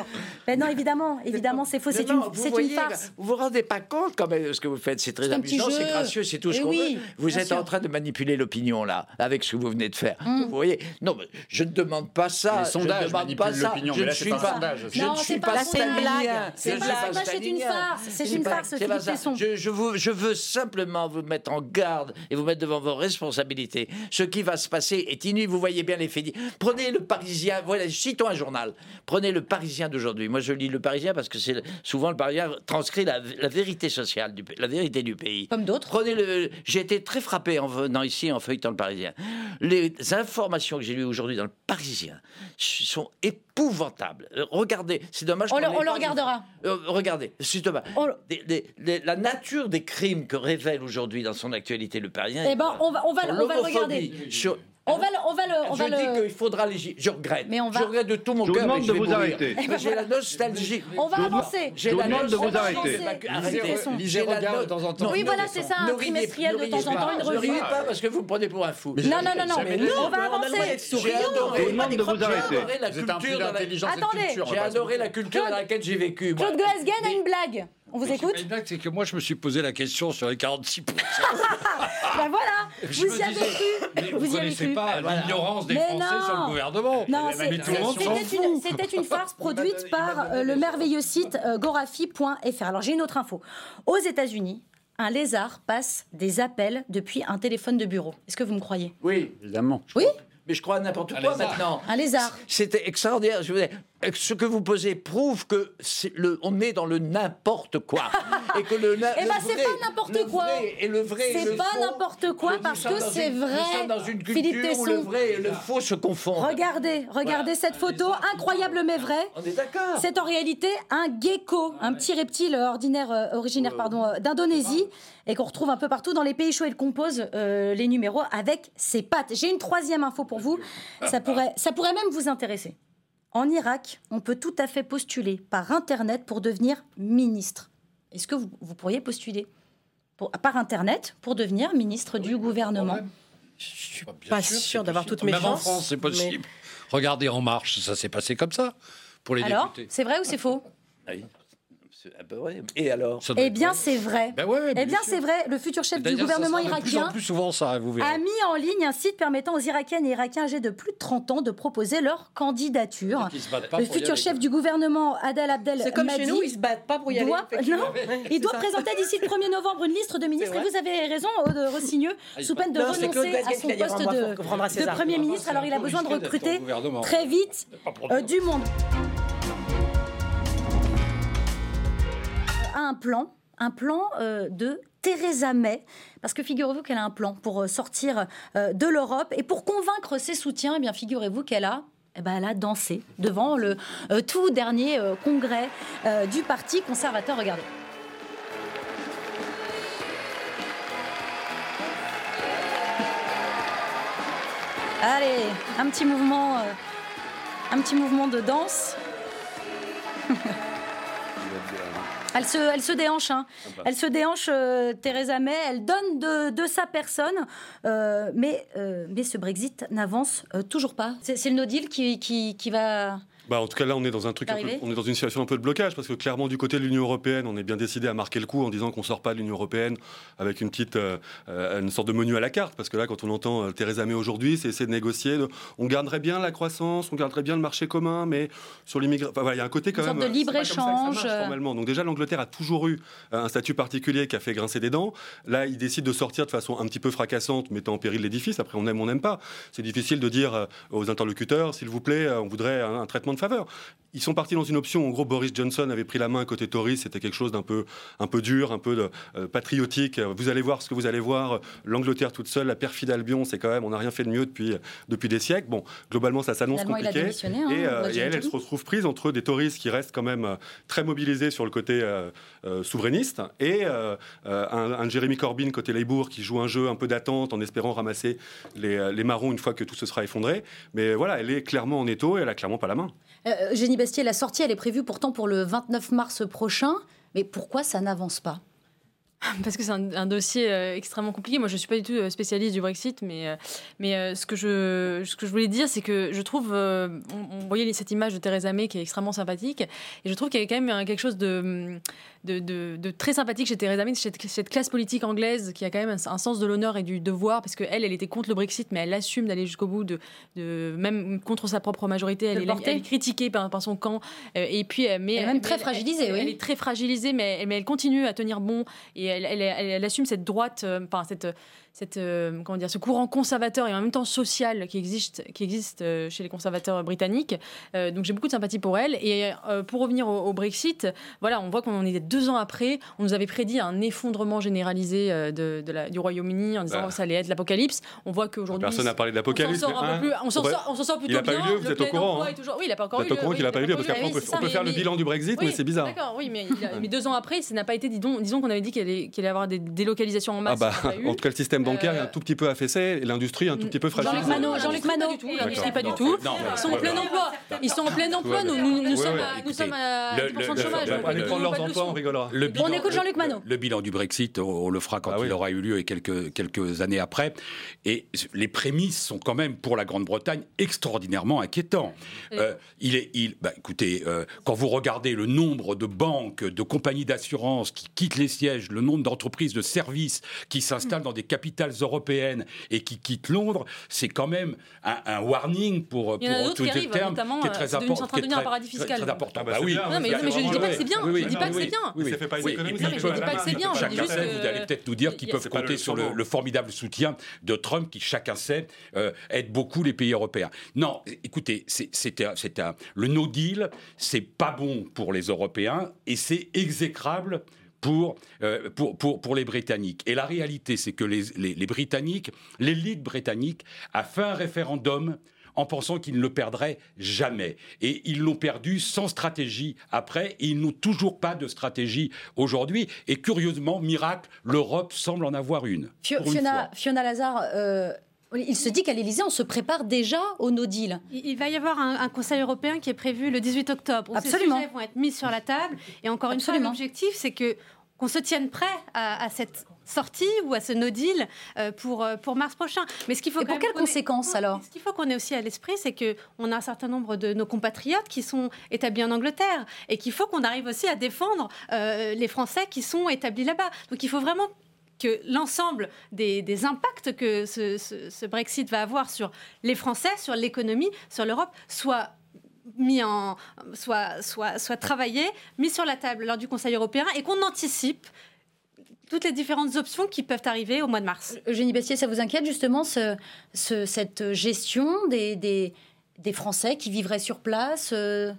Speaker 1: Mais non, évidemment, évidemment, c'est faux, c'est une,
Speaker 5: non, vous
Speaker 1: une farce.
Speaker 5: Vous vous rendez pas compte quand même de ce que vous faites. C'est très amusant, c'est gracieux, c'est tout ce
Speaker 1: Eh
Speaker 5: qu'on
Speaker 1: oui,
Speaker 5: veut. Vous êtes
Speaker 1: sûr.
Speaker 5: en train de manipuler l'opinion là, avec ce que vous venez de faire.
Speaker 1: Mm.
Speaker 5: Vous voyez Non, mais je ne demande pas ça.
Speaker 10: Les
Speaker 5: je
Speaker 10: sondages
Speaker 5: ne demande pas ça. Je
Speaker 10: mais
Speaker 5: ne
Speaker 10: là,
Speaker 5: suis
Speaker 10: pas sondage.
Speaker 5: Je
Speaker 1: Non,
Speaker 5: ne
Speaker 1: c'est
Speaker 5: suis
Speaker 1: pas
Speaker 5: pas.
Speaker 1: C'est
Speaker 5: Je
Speaker 1: pas-
Speaker 5: suis
Speaker 1: c'est une farce. C'est une farce,
Speaker 5: c'est
Speaker 1: Philippe. Tesson.
Speaker 5: Je, je je veux simplement vous mettre en garde et vous mettre devant vos responsabilités. Ce qui va se passer est inutile. Vous voyez bien les faits. Prenez le Parisien. Voilà, citons un journal. Prenez le Parisien d'aujourd'hui. Moi, je lis le Parisien parce que c'est souvent le Parisien transcrit la, la vérité sociale, du, la vérité du pays.
Speaker 1: Comme d'autres.
Speaker 5: Prenez le. J'ai été très frappé en venant ici en feuilletant le Parisien. Les informations que j'ai lues aujourd'hui dans le Parisien sont épouvantables. Euh, Regardez, c'est dommage.
Speaker 1: On le- on regardera.
Speaker 5: Euh, regardez, c'est dommage. Des- des- des- la nature des crimes que révèle aujourd'hui dans son actualité le Parisien.
Speaker 1: Eh ben, on va, on va, on va le regarder.
Speaker 5: sur-
Speaker 1: On va le, on va le, on
Speaker 5: je
Speaker 1: va
Speaker 5: dis
Speaker 1: le.
Speaker 5: qu'il faudra les. Je regrette.
Speaker 1: Mais on va-
Speaker 5: Je regrette de tout mon
Speaker 17: Je vous
Speaker 5: cœur.
Speaker 17: demande de vous arrêter.
Speaker 5: J'ai la nostalgie.
Speaker 1: On va avancer.
Speaker 5: J'ai
Speaker 17: Je vous
Speaker 5: la
Speaker 17: demande de vous
Speaker 5: nostalgie.
Speaker 17: arrêter.
Speaker 10: Lisez
Speaker 5: J'ai la
Speaker 10: Regard
Speaker 5: no-
Speaker 10: de temps en temps.
Speaker 1: Oui,
Speaker 5: ne-
Speaker 1: voilà, c'est ça, un
Speaker 5: ne
Speaker 1: trimestriel
Speaker 5: ne
Speaker 1: de temps en temps, une
Speaker 5: Ne
Speaker 1: revue.
Speaker 5: riez pas parce que vous me prenez pour un fou.
Speaker 1: Non, non, non, non,
Speaker 5: de-
Speaker 1: on va avancer.
Speaker 5: J'ai adoré,
Speaker 17: Je vous demande de vous
Speaker 5: j'ai
Speaker 17: arrêter.
Speaker 5: adoré la culture
Speaker 1: Attendez.
Speaker 5: J'ai adoré la culture dans laquelle j'ai vécu.
Speaker 1: Claude Goesgen a une blague. On vous écoute
Speaker 12: c'est que moi, je me suis posé la question sur les 46%.
Speaker 1: Bah voilà,
Speaker 12: Je
Speaker 1: vous y avez cru.
Speaker 12: Mais vous
Speaker 1: Vous y
Speaker 12: ne
Speaker 1: avez
Speaker 12: connaissez
Speaker 1: cru.
Speaker 12: pas
Speaker 5: Voilà.
Speaker 12: l'ignorance des
Speaker 1: Mais
Speaker 12: Français
Speaker 1: non.
Speaker 12: sur le gouvernement.
Speaker 1: Non, c'était une, farce produite par euh, le merveilleux site euh, gorafi.fr. Alors j'ai une autre info. Aux États-Unis, un lézard passe des appels depuis un téléphone de bureau. Est-ce que vous me croyez?
Speaker 5: Oui,
Speaker 10: Évidemment.
Speaker 1: Oui?
Speaker 5: Mais je crois à n'importe quoi maintenant.
Speaker 1: Un lézard.
Speaker 5: C'était extraordinaire. Je dire, ce que vous posez prouve que c'est le, on est dans le n'importe quoi. et que le,
Speaker 1: Eh ben, c'est pas n'importe quoi.
Speaker 5: vrai Et le vrai
Speaker 1: C'est pas n'importe quoi parce que c'est vrai.
Speaker 5: Nous sommes dans une
Speaker 1: Philippe
Speaker 5: culture où le vrai et le faux se confondent.
Speaker 1: Regardez, regardez cette photo, incroyable mais vrai.
Speaker 5: On est d'accord.
Speaker 1: C'est en réalité un gecko, un petit reptile ordinaire, euh, originaire pardon, euh, d'Indonésie, et qu'on retrouve un peu partout dans les pays chauds. Il compose euh, les numéros avec ses pattes. J'ai une troisième info pour vous. Ça pourrait, ça pourrait même vous intéresser. En Irak, on peut tout à fait postuler par Internet pour devenir ministre. est-ce que vous, vous pourriez postuler pour, par Internet pour devenir ministre du gouvernement
Speaker 11: Je suis pas sûre d'avoir toutes mes
Speaker 12: Même en
Speaker 11: chances.
Speaker 12: France, c'est possible. Regardez En Marche, ça s'est passé comme ça pour les
Speaker 1: Alors,
Speaker 12: députés.
Speaker 1: c'est vrai ou c'est faux?
Speaker 5: Et alors
Speaker 12: Ça doit
Speaker 1: Eh bien, c'est vrai.
Speaker 12: Ben ouais,
Speaker 1: eh
Speaker 12: bien
Speaker 1: c'est vrai. Le futur chef du
Speaker 12: ça
Speaker 1: gouvernement
Speaker 12: sera de plus
Speaker 1: irakien
Speaker 12: en plus souvent ça, vous verrez.
Speaker 1: a mis en ligne un site permettant aux Irakiennes et Irakiens âgés de plus de 30 ans de proposer leur candidature. Le futur chef du gouvernement, Adel Abdel
Speaker 11: C'est comme chez nous, ils se battent pas pour y aller.
Speaker 1: doit, non, il doit
Speaker 11: ça.
Speaker 1: présenter d'ici le 1er novembre une liste de ministres. Et vous avez raison, Aude Rossigneux,
Speaker 12: Ah,
Speaker 1: sous peine de
Speaker 11: Non,
Speaker 1: renoncer à son poste de. Premier ministre. Alors il a besoin de recruter très vite euh, du monde. Un plan, un plan euh, de Theresa May, parce que figurez-vous qu'elle a un plan pour euh, sortir euh, de l'Europe et pour convaincre ses soutiens, eh bien figurez-vous qu'elle a eh ben, elle a dansé devant le tout dernier congrès du Parti conservateur. Regardez. Allez, un petit mouvement, un petit mouvement de danse. Elle se, elle se déhanche, hein. elle se déhanche, euh, Theresa May, elle donne de, de sa personne, euh, mais, euh, mais ce Brexit n'avance euh, toujours pas. C'est c'est le no deal qui, qui, qui va...
Speaker 7: Bah, en tout cas, là, on est dans un truc, un peu-
Speaker 1: Arrivé
Speaker 7: on est dans une situation un peu de blocage parce que clairement, du côté de l'Union européenne, on est bien décidé à marquer le coup en disant qu'on sort pas de l'Union européenne avec une petite, euh, euh, une sorte de menu à la carte. Parce que là, quand on entend euh, Theresa May aujourd'hui, c'est essayer de négocier. de- on garderait bien la croissance, on garderait bien le marché commun, mais sur l'immigration, enfin, voilà, il y a un côté quand
Speaker 1: Une
Speaker 7: même.
Speaker 1: sorte de libre-échange,
Speaker 7: formellement. Donc déjà, l'Angleterre a toujours eu un statut particulier qui a fait grincer des dents. Là, il décide de sortir de façon un petit peu fracassante, mettant en péril l'édifice. Après, on aime, on n'aime pas. C'est difficile de dire aux interlocuteurs, s'il vous plaît, on voudrait un, un traitement de faveur. Ils sont partis dans une option. En gros, Boris Johnson avait pris la main côté Tory. C'était quelque chose d'un peu, un peu dur, un peu de, euh, patriotique. Vous allez voir ce que vous allez voir. L'Angleterre toute seule, la perfide Albion, c'est quand même, on n'a rien fait de mieux depuis, depuis des siècles. Bon, globalement, ça s'annonce compliqué.
Speaker 1: hein,
Speaker 7: et, euh, et elle, se retrouve prise entre des Tories qui restent quand même euh, très mobilisés sur le côté euh, souverainiste et un, un Jeremy Corbyn côté Labour qui joue un jeu un peu d'attente en espérant ramasser les, les marrons une fois que tout se sera effondré. Mais voilà, elle est clairement en étau et elle a clairement pas la main.
Speaker 1: Génie La sortie, elle est prévue pourtant pour le 29 mars prochain, mais pourquoi ça n'avance pas?
Speaker 8: Parce que c'est un, dossier euh, extrêmement compliqué. Moi, je ne suis pas du tout euh, spécialiste du Brexit, mais, euh, ce, que je, voulais dire, c'est que je trouve. on, on voyait cette image de Theresa May qui est extrêmement sympathique. Et je trouve qu'il y a quand même quelque chose de, de, de- de très sympathique chez Theresa May, cette, cette classe politique anglaise qui a quand même un, un sens de l'honneur et du devoir, parce qu'elle, elle était contre le Brexit, mais elle assume d'aller jusqu'au bout, de, de, même contre sa propre majorité. Elle,
Speaker 1: le
Speaker 8: est, elle est critiquée par, par son camp. euh, et puis, euh, mais,
Speaker 1: Elle est même très fragilisée,
Speaker 8: elle,
Speaker 1: oui.
Speaker 8: Elle est très fragilisée, mais, mais elle continue à tenir bon et elle, elle- elle- elle assume cette droite, euh, enfin cette, cette euh, comment dire, ce courant conservateur et en même temps social qui existe, qui existe euh, chez les conservateurs britanniques. Euh, donc j'ai beaucoup de sympathie pour elle. Et euh, pour revenir au, au Brexit, voilà, on voit qu'on en est deux ans après. On nous avait prédit un effondrement généralisé de, de la- du Royaume-Uni en disant
Speaker 7: Bah.
Speaker 8: que ça allait être l'apocalypse. On voit qu'aujourd'hui
Speaker 7: Personne n'a parlé de l'apocalypse.
Speaker 8: On s'en
Speaker 7: hein,
Speaker 8: sort, sort plutôt
Speaker 7: Il n'a pas eu lieu, vous êtes au courant. hein.
Speaker 8: toujours- Oui, il n'a pas encore
Speaker 7: Vous
Speaker 8: eu
Speaker 7: êtes au
Speaker 8: lieu,
Speaker 7: courant
Speaker 8: oui,
Speaker 7: qu'il n'a pas eu lieu, parce
Speaker 8: il a
Speaker 7: qu'après, on
Speaker 8: oui,
Speaker 7: peut,
Speaker 8: c'est ça,
Speaker 7: on peut
Speaker 8: mais-
Speaker 7: faire le bilan du Brexit, mais c'est bizarre.
Speaker 8: D'accord, oui, mais, il a- mais deux ans après, ça n'a pas été disons qu'on avait dit qu'il allait, qu'il allait y avoir des délocalisations en
Speaker 7: Ah
Speaker 8: masse.
Speaker 7: bah,
Speaker 8: il a pas eu.
Speaker 7: en tout cas, le système bancaire est un tout petit peu affaissé et l'industrie est un tout petit peu fragilisée.
Speaker 1: Jean-Luc Manot, Jean-Luc Manot.
Speaker 8: L'industrie, pas du tout. Ils sont en plein emploi. Ils sont en plein emploi. Nous, sommes à, nous sommes à
Speaker 9: le-
Speaker 8: 10%
Speaker 9: le-
Speaker 8: de
Speaker 9: le-
Speaker 8: chômage.
Speaker 7: Allez prendre leurs
Speaker 8: de
Speaker 7: emplois, on rigolera.
Speaker 9: Le
Speaker 1: On
Speaker 9: bilan-
Speaker 1: écoute Jean-Luc Manot.
Speaker 9: Le bilan du Brexit, on, le fera quand
Speaker 7: Ah
Speaker 9: il aura eu lieu et quelques, quelques années après. Et les prémices sont quand même pour la Grande-Bretagne extraordinairement inquiétants. Euh, il est, il, bah, écoutez, euh, quand vous regardez le nombre de banques, de compagnies d'assurance qui quittent les sièges, le nombre d'entreprises de services qui s'installent dans des capitales européennes et qui quittent Londres, c'est quand même un, un warning pour, pour utiliser
Speaker 8: arrivent,
Speaker 9: le terme,
Speaker 8: notamment,
Speaker 9: qui est
Speaker 8: euh,
Speaker 9: très
Speaker 8: devenu-
Speaker 9: important.
Speaker 8: c'est en train de devenir un paradis fiscal.
Speaker 9: Très important.
Speaker 7: Ah bah,
Speaker 9: Bah oui.
Speaker 8: Non, mais,
Speaker 7: c'est
Speaker 8: non, mais je ne dis pas que c'est bien.
Speaker 9: Oui, oui,
Speaker 8: Je ne dis pas que c'est bien.
Speaker 9: oui, oui.
Speaker 7: Ça fait pas les
Speaker 9: Oui,
Speaker 7: économies,
Speaker 9: et puis,
Speaker 7: ça
Speaker 8: mais
Speaker 7: fait
Speaker 8: je
Speaker 7: pas
Speaker 8: dis pas que c'est bien,
Speaker 9: Chacun sait, vous allez peut-être nous dire qu'ils peuvent compter sur le, formidable soutien de Trump, qui chacun sait euh, aide beaucoup les pays européens. Non, écoutez, c'est- le no deal, c'est pas bon pour les Européens et c'est exécrable. Pour, euh, pour, pour, pour les Britanniques. Et la réalité, c'est que les, les, les Britanniques, l'élite britannique, a fait un référendum en pensant qu'ils ne le perdraient jamais. Et ils l'ont perdu sans stratégie après, et ils n'ont toujours pas de stratégie aujourd'hui. Et curieusement, miracle, l'Europe semble en avoir une.
Speaker 1: Fio-
Speaker 9: une
Speaker 1: Fiona. Fiona Lazare, euh, il se dit qu'à l'Élysée, on se prépare déjà au no deal.
Speaker 19: Il va y avoir un, un Conseil européen qui est prévu le 18 octobre. Où
Speaker 1: Absolument.
Speaker 19: Ces sujets vont être mis sur la table. Et encore une fois, l'objectif, c'est que qu'on se tienne prêt à, à cette sortie ou à ce no deal euh, pour, euh, pour mars prochain. Mais ce qu'il faut
Speaker 1: Et pour quelles
Speaker 19: qu'on ait-
Speaker 1: conséquences alors
Speaker 19: ce qu'il faut qu'on ait aussi à l'esprit, c'est que on a un certain nombre de nos compatriotes qui sont établis en Angleterre et qu'il faut qu'on arrive aussi à défendre euh, les Français qui sont établis là-bas. Donc il faut vraiment que l'ensemble des, impacts que ce, Brexit va avoir sur les Français, sur l'économie, sur l'Europe, soit mis en soit, soit, soit travaillé, mis sur la table lors du Conseil européen et qu'on anticipe toutes les différentes options qui peuvent arriver au mois de mars.
Speaker 1: Eugénie Bastier, ça vous inquiète justement ce- ce- cette gestion des, des, des Français qui vivraient sur place euh,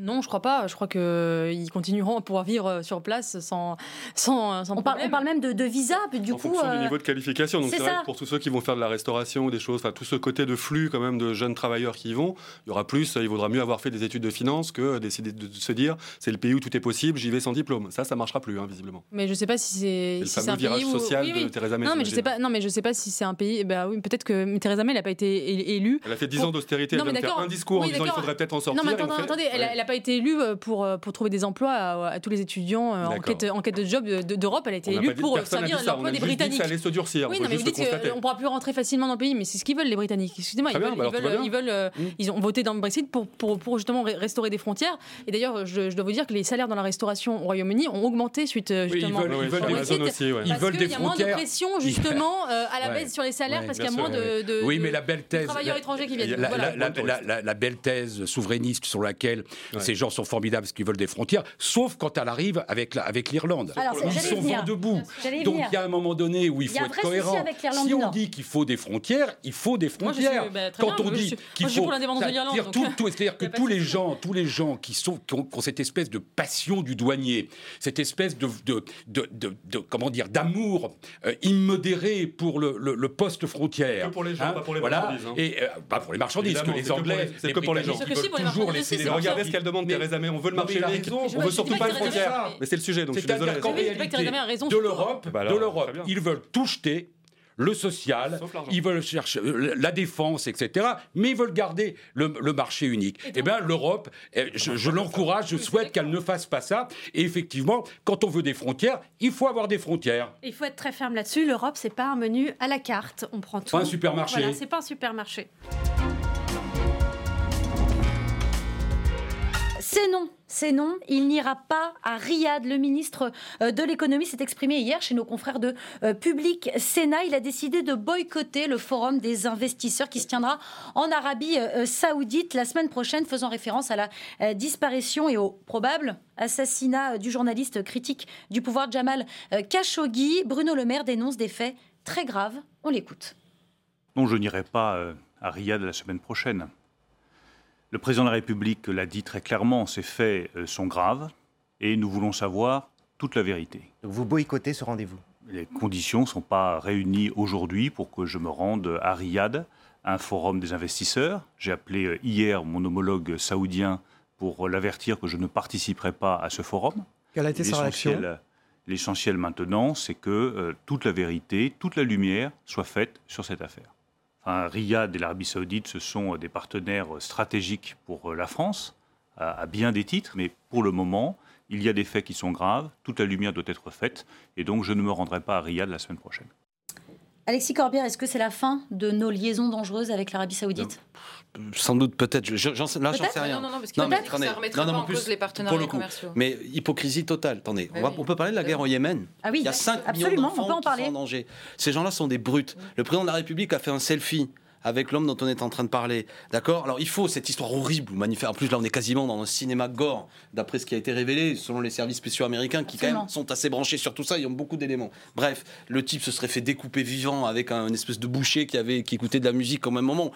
Speaker 8: Non, je crois pas. Je crois qu'ils continueront à pouvoir vivre sur place sans, sans, sans
Speaker 1: on, parle,
Speaker 8: problème.
Speaker 1: on parle même de, de visa, puis du
Speaker 7: en
Speaker 1: coup.
Speaker 7: fonction
Speaker 1: euh,
Speaker 7: du niveau de qualification. Donc
Speaker 1: c'est
Speaker 7: vrai
Speaker 1: ça.
Speaker 7: que pour tous ceux qui vont faire de la restauration ou des choses, enfin tout ce côté de flux quand même de jeunes travailleurs qui y vont, il y aura plus, il vaudra mieux avoir fait des études de finance que décider de se dire c'est le pays où tout est possible, j'y vais sans diplôme. Ça, ça marchera plus, hein, visiblement.
Speaker 8: Mais je sais pas si c'est
Speaker 7: le
Speaker 8: si
Speaker 7: fameux
Speaker 8: c'est un
Speaker 7: virage
Speaker 8: pays où...
Speaker 7: social de Theresa May,
Speaker 8: Non, mais je sais pas. Non, mais je sais pas si c'est un pays. Bah oui, peut-être que Theresa May n'a pas été élue.
Speaker 7: Elle a fait 10
Speaker 8: pour-
Speaker 7: ans d'austérité,
Speaker 8: Non,
Speaker 7: elle
Speaker 8: mais
Speaker 7: vient de faire
Speaker 8: d'accord.
Speaker 7: un discours en
Speaker 8: Oui,
Speaker 7: disant il faudrait peut-être en sortir.
Speaker 8: Non, mais attendez, attendez, elle, a pas été élue euh, pour euh, pour trouver des emplois à, à tous les étudiants euh, en quête en quête de job de- d'Europe. Elle a été élue pour servir l'emploi des
Speaker 7: que ça
Speaker 8: Britanniques.
Speaker 7: allait se durcir, on
Speaker 8: Oui, non, mais vous dites qu'on pourra plus rentrer facilement dans le pays, mais c'est ce qu'ils veulent les Britanniques. Excusez-moi, ils
Speaker 7: Très bien,
Speaker 8: veulent,
Speaker 7: bah
Speaker 8: ils veulent,
Speaker 7: bien.
Speaker 8: ils veulent, ils ont voté dans le Brexit pour pour, pour justement restaurer des frontières. Et d'ailleurs, je, je dois vous dire que les salaires dans la restauration au Royaume-Uni ont augmenté suite euh,
Speaker 9: Oui, ils
Speaker 8: justement
Speaker 9: veulent- ils veulent des-
Speaker 8: Brexit,
Speaker 9: aussi, ouais.
Speaker 8: Parce qu'il y a moins de
Speaker 9: frontières.
Speaker 8: pression justement à la baisse sur les salaires parce qu'il y a moins de,
Speaker 9: ouais.
Speaker 8: de-
Speaker 9: oui,
Speaker 8: de-
Speaker 9: mais la belle
Speaker 8: de
Speaker 9: thèse,
Speaker 8: travailleurs étrangers qui viennent.
Speaker 9: La belle thèse souverainiste sur laquelle ces gens sont formidables parce qu'ils veulent des frontières, sauf quand elle arrive avec la- avec l'Irlande. Ils sont debout. Donc il y a un moment donné où il faut être cohérent. Si on dit qu'il faut des frontières, il faut des
Speaker 8: Moi, je suis-
Speaker 9: frontières.
Speaker 8: bah,
Speaker 9: Quand
Speaker 8: bien,
Speaker 9: on dit
Speaker 8: suis-
Speaker 9: qu'il faut,
Speaker 8: pour l'indépendance de
Speaker 9: c'est-à-dire que tous les gens, tous les gens qui sont qui ont, qui ont cette espèce de passion du douanier, cette espèce de de, de, de- de- comment dire d'amour euh, immodéré pour le, le- le poste frontière.
Speaker 7: Que pour les gens,
Speaker 9: Hein,
Speaker 7: pas pour les
Speaker 9: voilà.
Speaker 7: marchandises, hein.
Speaker 9: Et euh, pas pour les marchandises,
Speaker 7: Évidemment,
Speaker 9: que les Anglais,
Speaker 7: les- c'est que pour les gens.
Speaker 8: Les
Speaker 9: toujours laisser
Speaker 8: c'est
Speaker 7: regardez ce qu'elle demande,
Speaker 9: Mais-
Speaker 7: Theresa May. On veut le marché unique.
Speaker 9: raison-
Speaker 7: On veut surtout
Speaker 8: pas
Speaker 7: pas
Speaker 8: que
Speaker 7: une
Speaker 8: Theresa May-
Speaker 7: frontière. Mais c'est le sujet, donc je suis désolé.
Speaker 9: De l'Europe,
Speaker 7: Bah
Speaker 9: de l'Europe, ils veulent tout jeter. Le social, ils veulent chercher euh, la défense, etc. Mais ils veulent garder le, le marché unique. Eh bien, l'Europe, eh, je, je l'encourage, je souhaite qu'elle ne fasse pas ça. Et effectivement, quand on veut des frontières, il faut avoir des frontières.
Speaker 19: Il faut être très ferme là-dessus. L'Europe, c'est pas un menu à la carte. On prend tout.
Speaker 9: Pas un supermarché.
Speaker 19: Voilà, c'est pas un supermarché.
Speaker 1: C'est non, c'est non. Il n'ira pas à Riyad. Le ministre euh, de l'économie s'est exprimé hier chez nos confrères de euh, Public Sénat. Il a décidé de boycotter le forum des investisseurs qui se tiendra en Arabie euh, saoudite la semaine prochaine, faisant référence à la disparition et au probable assassinat du journaliste critique du pouvoir Jamal Khashoggi. Bruno Le Maire dénonce des faits très graves. On l'écoute.
Speaker 23: Non, je n'irai pas à Riyad la semaine prochaine. Le président de la République l'a dit très clairement, ces faits euh, sont graves et nous voulons savoir toute la vérité.
Speaker 24: Vous boycottez ce rendez-vous?
Speaker 23: Les conditions ne sont pas réunies aujourd'hui pour que je me rende à Riyad, à un forum des investisseurs. J'ai appelé euh, hier mon homologue saoudien pour l'avertir que je ne participerai pas à ce forum.
Speaker 24: Quelle a été sa réaction?
Speaker 23: L'essentiel- L'essentiel maintenant, c'est que euh, toute la vérité, toute la lumière soit faite sur cette affaire. Riyad et l'Arabie saoudite, ce sont euh, des partenaires euh, stratégiques pour euh, la France, à bien des titres, mais pour le moment, il y a des faits qui sont graves, toute la lumière doit être faite, et donc je ne me rendrai pas à Riyad la semaine prochaine.
Speaker 1: Alexis Corbière, est-ce que c'est la fin de nos liaisons dangereuses avec l'Arabie saoudite
Speaker 15: Sans doute, peut-être. Je- là, j'en sais rien.
Speaker 1: Non, non, non, parce
Speaker 16: que
Speaker 15: mais
Speaker 16: peut-être que ça remettrait pas en cause les partenariats
Speaker 15: pour le coup.
Speaker 16: commerciaux.
Speaker 15: Mais hypocrisie totale. Attendez, on,
Speaker 16: Bah
Speaker 15: va-
Speaker 16: oui.
Speaker 15: on peut parler de la guerre au Yémen.
Speaker 1: Ah oui,
Speaker 15: Il y a 5
Speaker 1: absolument,
Speaker 15: millions
Speaker 1: on peut en
Speaker 15: d'enfants qui
Speaker 1: parler.
Speaker 15: sont en danger. Ces gens-là sont des brutes. Le président de la République a fait un selfie avec l'homme dont on est en train de parler. D'accord? Alors il faut cette histoire horrible, magnifique. En plus, là, on est quasiment dans un cinéma gore, d'après ce qui a été révélé, selon les services spéciaux américains, qui quand même sont assez branchés sur tout ça. Ils ont beaucoup d'éléments. Bref, le type se serait fait découper vivant avec un une espèce de boucher qui, avait, qui écoutait de la musique au même moment.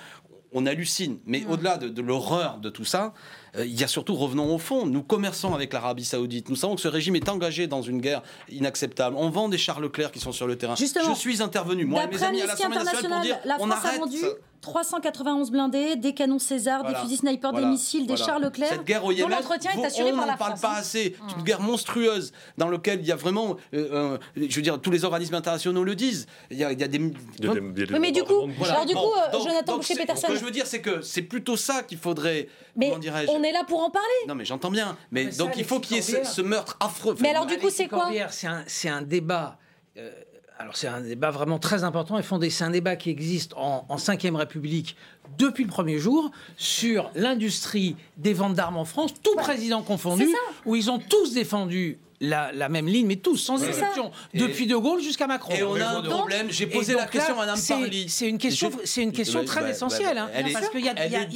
Speaker 15: On hallucine. Mais
Speaker 1: Mm.
Speaker 15: au-delà de, de l'horreur de tout ça, il y a surtout, revenons au fond, nous commerçons avec l'Arabie Saoudite. Nous savons que ce régime est engagé dans une guerre inacceptable. On vend des chars Leclerc qui sont sur le terrain.
Speaker 1: Justement,
Speaker 15: Je suis intervenu, moi et mes amis à l'Assemblée nationale, pour
Speaker 1: International,
Speaker 15: dire
Speaker 1: la
Speaker 15: on
Speaker 1: France a vendu
Speaker 15: ça.
Speaker 1: 391 blindés, des canons César,
Speaker 15: Voilà.
Speaker 1: des fusils sniper,
Speaker 15: Voilà.
Speaker 1: des missiles, des chars Leclerc.
Speaker 15: Cette guerre au
Speaker 1: dont
Speaker 15: Yémen,
Speaker 1: l'entretien est
Speaker 15: vous-
Speaker 1: assuré
Speaker 15: on
Speaker 1: par la
Speaker 15: n'en parle
Speaker 1: France.
Speaker 15: pas
Speaker 1: hein.
Speaker 15: assez. C'est une guerre monstrueuse dans laquelle il y a vraiment, euh, euh, je veux dire, tous les organismes internationaux le disent. Il y a, il y a des.
Speaker 1: Oui, mais du coup,
Speaker 15: Voilà.
Speaker 1: alors du
Speaker 15: Bon,
Speaker 1: coup, euh,
Speaker 15: donc-
Speaker 1: Jonathan Boucher-Peterson.
Speaker 15: Ce que je veux dire, c'est que c'est plutôt ça qu'il faudrait.
Speaker 1: Mais
Speaker 15: comment dirais-je
Speaker 1: on est là pour en parler.
Speaker 15: Non, mais j'entends bien. Mais,
Speaker 25: Mais ça,
Speaker 15: donc il faut qu'il y ait ce, meurtre affreux.
Speaker 1: Mais alors, du coup, c'est quoi
Speaker 25: C'est un, c'est un débat. euh, alors, c'est un débat vraiment très important et fondé. C'est un débat qui existe en, en 5ème République depuis le premier jour sur l'industrie des ventes d'armes en France, tout président confondu, où ils ont tous défendu. La, la même ligne, mais tous, sans exception, depuis De Gaulle jusqu'à Macron.
Speaker 15: Et on a un
Speaker 25: Donc-
Speaker 15: problème. J'ai posé la question
Speaker 25: là,
Speaker 15: à Mme
Speaker 25: c'est-
Speaker 15: Parly.
Speaker 25: C'est une question, c'est une question très
Speaker 15: bah,
Speaker 25: essentielle,
Speaker 15: bah,
Speaker 25: hein, parce qu'il y,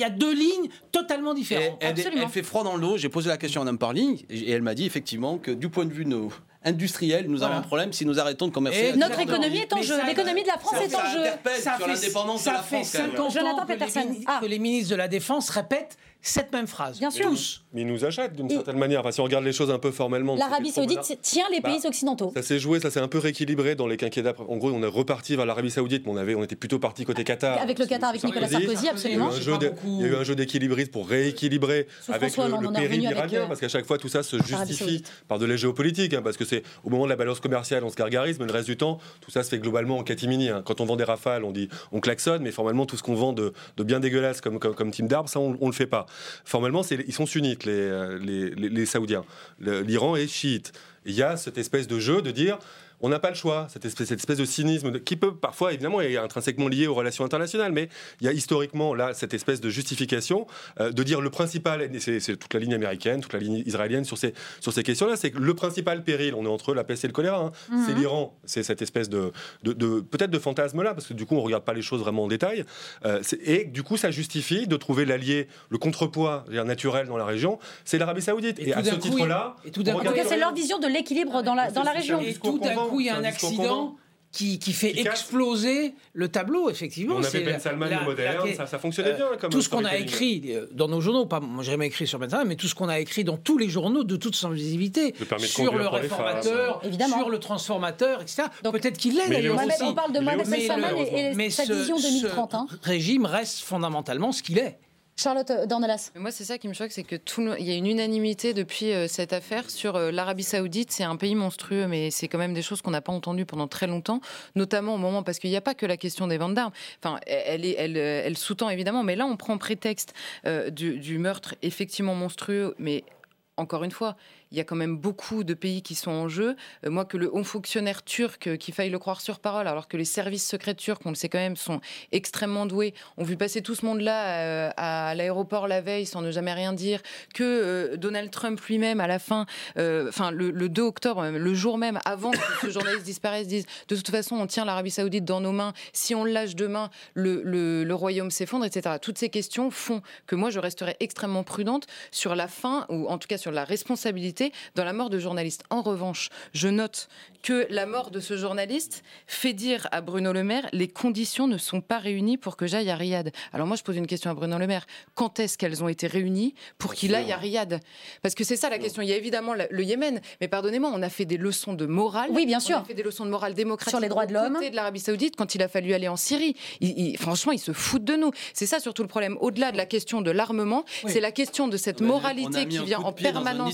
Speaker 25: a- deux lignes totalement différentes.
Speaker 15: Elle, elle- elle fait froid dans le dos. J'ai posé la question à Mme Parly et elle m'a dit effectivement que du point de vue no- industriel, nous avons un problème si nous arrêtons de commercer.
Speaker 25: Et
Speaker 1: Notre économie est en jeu.
Speaker 25: ça-
Speaker 1: L'économie de la France
Speaker 15: ça-
Speaker 1: est en
Speaker 15: ça
Speaker 1: jeu.
Speaker 15: sur
Speaker 25: fait-
Speaker 15: l'indépendance de
Speaker 25: ça
Speaker 15: la
Speaker 25: fait
Speaker 15: France, quand même.
Speaker 25: 50
Speaker 1: Jonathan
Speaker 25: ans que les,
Speaker 1: Ah.
Speaker 25: que les ministres de la Défense répètent cette même phrase.
Speaker 1: Bien sûr.
Speaker 25: Tous.
Speaker 7: Mais ils nous achètent d'une certaine manière. Enfin, si on regarde les choses un peu formellement.
Speaker 1: L'Arabie Saoudite tient les
Speaker 7: Bah,
Speaker 1: pays occidentaux.
Speaker 7: Ça s'est joué, ça s'est un peu rééquilibré dans les quinquennats. En gros, on est reparti vers l'Arabie Saoudite, mais on, avait, on était plutôt parti côté Qatar.
Speaker 1: Avec le Qatar, avec Nicolas Sarkozy,
Speaker 7: Il y, a eu
Speaker 1: absolument.
Speaker 7: un jeu de- il y a eu un jeu d'équilibrisme pour rééquilibrer
Speaker 1: Sous
Speaker 7: avec
Speaker 1: François
Speaker 7: le, le péril iranien,
Speaker 1: euh,
Speaker 7: parce qu'à chaque fois tout ça se justifie par de la géopolitique, hein, parce que c'est au moment de la balance commerciale, on se gargarise, mais le reste du temps, tout ça se fait globalement en catimini. hein. Quand on vend des rafales, on dit on klaxonne, mais formellement tout ce qu'on vend de, de bien dégueulasse comme, comme, comme Team d'arbres, ça on, on le fait pas. Formellement, ils sont sunnites les, euh, les, Saoudiens. L'Iran est chiite. Il y a cette espèce de jeu de dire on n'a pas le choix, cette espèce, cette espèce de cynisme de- qui peut parfois, évidemment, est intrinsèquement lié aux relations internationales, mais il y a historiquement là cette espèce de justification euh, de dire le principal, et c'est toute la ligne américaine, toute la ligne israélienne sur ces, sur ces questions-là, c'est que le principal péril, on est entre la peste et le choléra, hein,
Speaker 26: Mhm.
Speaker 7: c'est l'Iran, c'est cette espèce de, de, de- peut-être de fantasme-là, parce que du coup on regarde pas les choses vraiment en détail, euh, et du coup ça justifie de trouver l'allié, le contrepoids naturel dans la région, c'est l'Arabie Saoudite. Et,
Speaker 25: tout
Speaker 7: à ce titre-là,
Speaker 25: tout
Speaker 1: En cas, c'est leur vision de l'équilibre dans la, dans la région.
Speaker 25: Et tout d'un coup, il y a un accident qui, qui fait exploser le tableau, effectivement.
Speaker 7: On avait
Speaker 25: C'est
Speaker 7: Ben Salman
Speaker 25: la-
Speaker 7: le moderne,
Speaker 25: la-
Speaker 7: ça- ça fonctionnait bien comme
Speaker 25: Tout ce qu'on a écrit euh, dans nos journaux, pas, moi j'ai jamais écrit sur Ben Salman, mais tout ce qu'on a écrit dans tous les journaux de toute
Speaker 7: Le de
Speaker 25: sur le réformateur,
Speaker 7: femmes.
Speaker 1: Évidemment.
Speaker 25: sur le transformateur, etc. Peut-être qu'il l'est d'ailleurs
Speaker 7: aussi-
Speaker 25: aussi.
Speaker 1: on parle de
Speaker 7: il est
Speaker 1: Mohamed
Speaker 7: aussi-
Speaker 1: Ben Salman
Speaker 25: Mais
Speaker 1: et, et
Speaker 25: mais
Speaker 1: sa vision 2030. hein.
Speaker 25: Ce régime reste fondamentalement ce qu'il est.
Speaker 1: Charlotte euh, Dornelas.
Speaker 16: Moi, c'est ça qui me choque, c'est que tout il y a une unanimité depuis euh, cette affaire sur euh, l'Arabie Saoudite. C'est un pays monstrueux, mais c'est quand même des choses qu'on n'a pas entendues pendant très longtemps, notamment au moment parce qu'il n'y a pas que la question des ventes d'armes. Enfin, elle, est, elle, sous-tend évidemment, mais là, on prend prétexte du meurtre effectivement monstrueux, mais encore une fois, il y a quand même beaucoup de pays qui sont en jeu. Euh, moi, que le haut fonctionnaire turc, euh, qu'il faille le croire sur parole, alors que les services secrets turcs, on le sait quand même, sont extrêmement doués, ont vu passer tout ce monde-là euh, à l'aéroport la veille sans ne jamais rien dire, que Donald Trump lui-même, à la fin, enfin le, le 2 octobre, le jour même, avant que ce journaliste disparaisse, dise de toute façon, on tient l'Arabie Saoudite dans nos mains. Si on lâche demain, le- le royaume s'effondre, etc. Toutes ces questions font que moi, je resterai extrêmement prudente sur la fin, ou en tout cas sur la responsabilité dans la mort de journalistes. En revanche, je note que la mort de ce journaliste fait dire à Bruno Le Maire les conditions ne sont pas réunies pour que j'aille à Riyad. Alors moi, je pose une question à Bruno Le Maire. Quand est-ce qu'elles ont été réunies pour qu'il aille à Riyad? Parce que c'est ça la question. Il y a évidemment le Yémen, mais pardonnez-moi, on a fait des leçons de morale.
Speaker 1: Oui, bien
Speaker 16: On
Speaker 1: sûr.
Speaker 16: a fait des leçons de morale démocratique
Speaker 1: Sur les droits de l'homme.
Speaker 16: de l'Arabie Saoudite quand il a fallu aller en Syrie. Il- il- franchement, ils se foutent de nous. C'est ça surtout le problème. Au-delà de la question de l'armement, c'est la question de cette
Speaker 15: On a
Speaker 16: moralité qui vient en
Speaker 15: pied dans un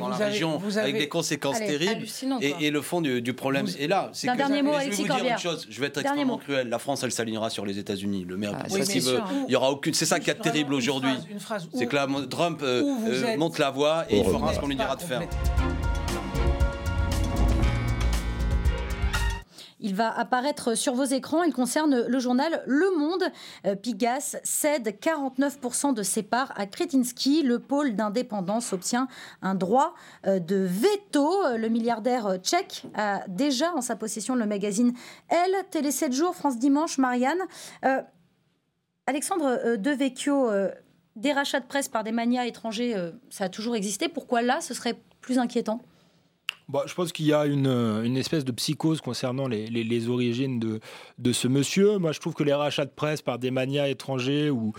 Speaker 15: dans la région,
Speaker 25: vous
Speaker 15: avec
Speaker 25: avez-
Speaker 15: des conséquences
Speaker 16: Allez,
Speaker 15: terribles. Et, le fond du, du problème est là. C'est que-
Speaker 1: dernier mot,
Speaker 15: je vais vous dire une chose. Je vais être
Speaker 1: Dernier
Speaker 15: extrêmement
Speaker 1: mot.
Speaker 15: cruel. La France, elle s'alignera sur les États-Unis. Le maire,
Speaker 16: Ah, oui,
Speaker 15: ce qu'il veut. Il y aura aucune. C'est ça qui est terrible aujourd'hui. C'est que là, Trump euh,
Speaker 25: vous
Speaker 15: euh, monte la voie et il
Speaker 25: Vous
Speaker 15: fera ce qu'on lui dira de faire.
Speaker 1: Il va apparaître sur vos écrans. Il concerne le journal Le Monde. Euh, Pigas cède 49% de ses parts à Kretinsky. Le pôle d'indépendance obtient un droit euh, de veto. Le milliardaire tchèque a déjà en sa possession le magazine Elle, Télé 7 jours, France Dimanche, Marianne. Euh, Alexandre Devecchio, euh, des rachats de presse par des manias étrangers, ça a toujours existé. Pourquoi là, ce serait plus inquiétant?
Speaker 3: Bah, je pense qu'il y a une, euh, espèce de psychose concernant les, origines de, de ce monsieur. Moi, je trouve que les rachats de presse par des manias étrangers ou,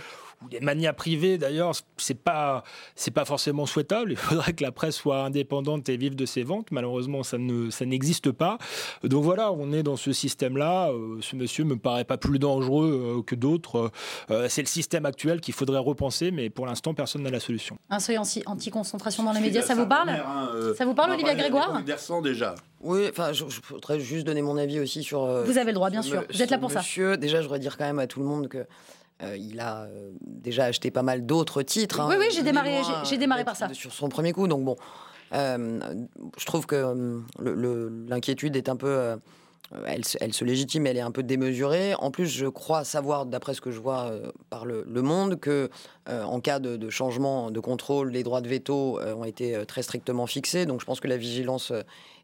Speaker 3: ou des manias privées d'ailleurs, c'est pas c'est pas forcément souhaitable. Il faudrait que la presse soit indépendante et vive de ses ventes. Malheureusement, ça ne ça n'existe pas. Donc voilà, on est dans ce système-là. Euh, ce monsieur me paraît pas plus dangereux euh, que d'autres. Euh, c'est le système actuel qu'il faudrait repenser, mais pour l'instant, personne n'a la solution.
Speaker 1: Un seuil anti- anti-concentration dans les médias, ça vous parle Ça vous parle, Olivia Grégoire
Speaker 17: déjà.
Speaker 26: Oui, enfin, je, je voudrais juste donner mon avis aussi sur.
Speaker 1: Vous avez le droit, bien sûr. Vous êtes là pour ça.
Speaker 26: monsieur. Déjà, je voudrais dire quand même à tout le monde que. Euh, il a euh, déjà acheté pas mal d'autres titres. hein.
Speaker 1: Oui, oui, j'ai démarré, j'ai- démarré par ça.
Speaker 26: Sur son premier coup, donc bon. euh, je trouve que l'inquiétude est un peu. elle, se- elle se légitime, elle est un peu démesurée. En plus, je crois savoir, d'après ce que je vois euh, par le, le Monde, que euh, en cas de, de changement de contrôle, les droits de veto euh, ont été très strictement fixés. Donc, je pense que la vigilance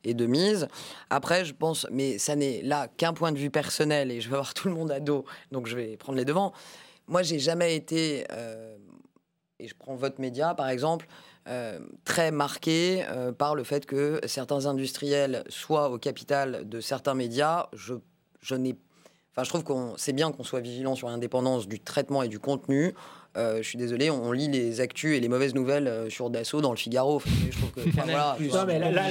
Speaker 26: est de mise. Après, je pense, mais ça n'est là qu'un point de vue personnel, et je vais avoir tout le monde à dos, donc je vais prendre les devants. Moi, j'ai jamais été, euh, et je prends votre média par exemple, euh, très marqué euh, par le fait que certains industriels soient au capital de certains médias. Je, je Enfin, je trouve qu'on c'est bien qu'on soit vigilant sur l'indépendance du traitement et du contenu. Euh, je suis désolé, on, on lit les actus et les mauvaises nouvelles euh, sur Dassault dans le Figaro. Enfin, je trouve que enfin, voilà. Je savais que j'allais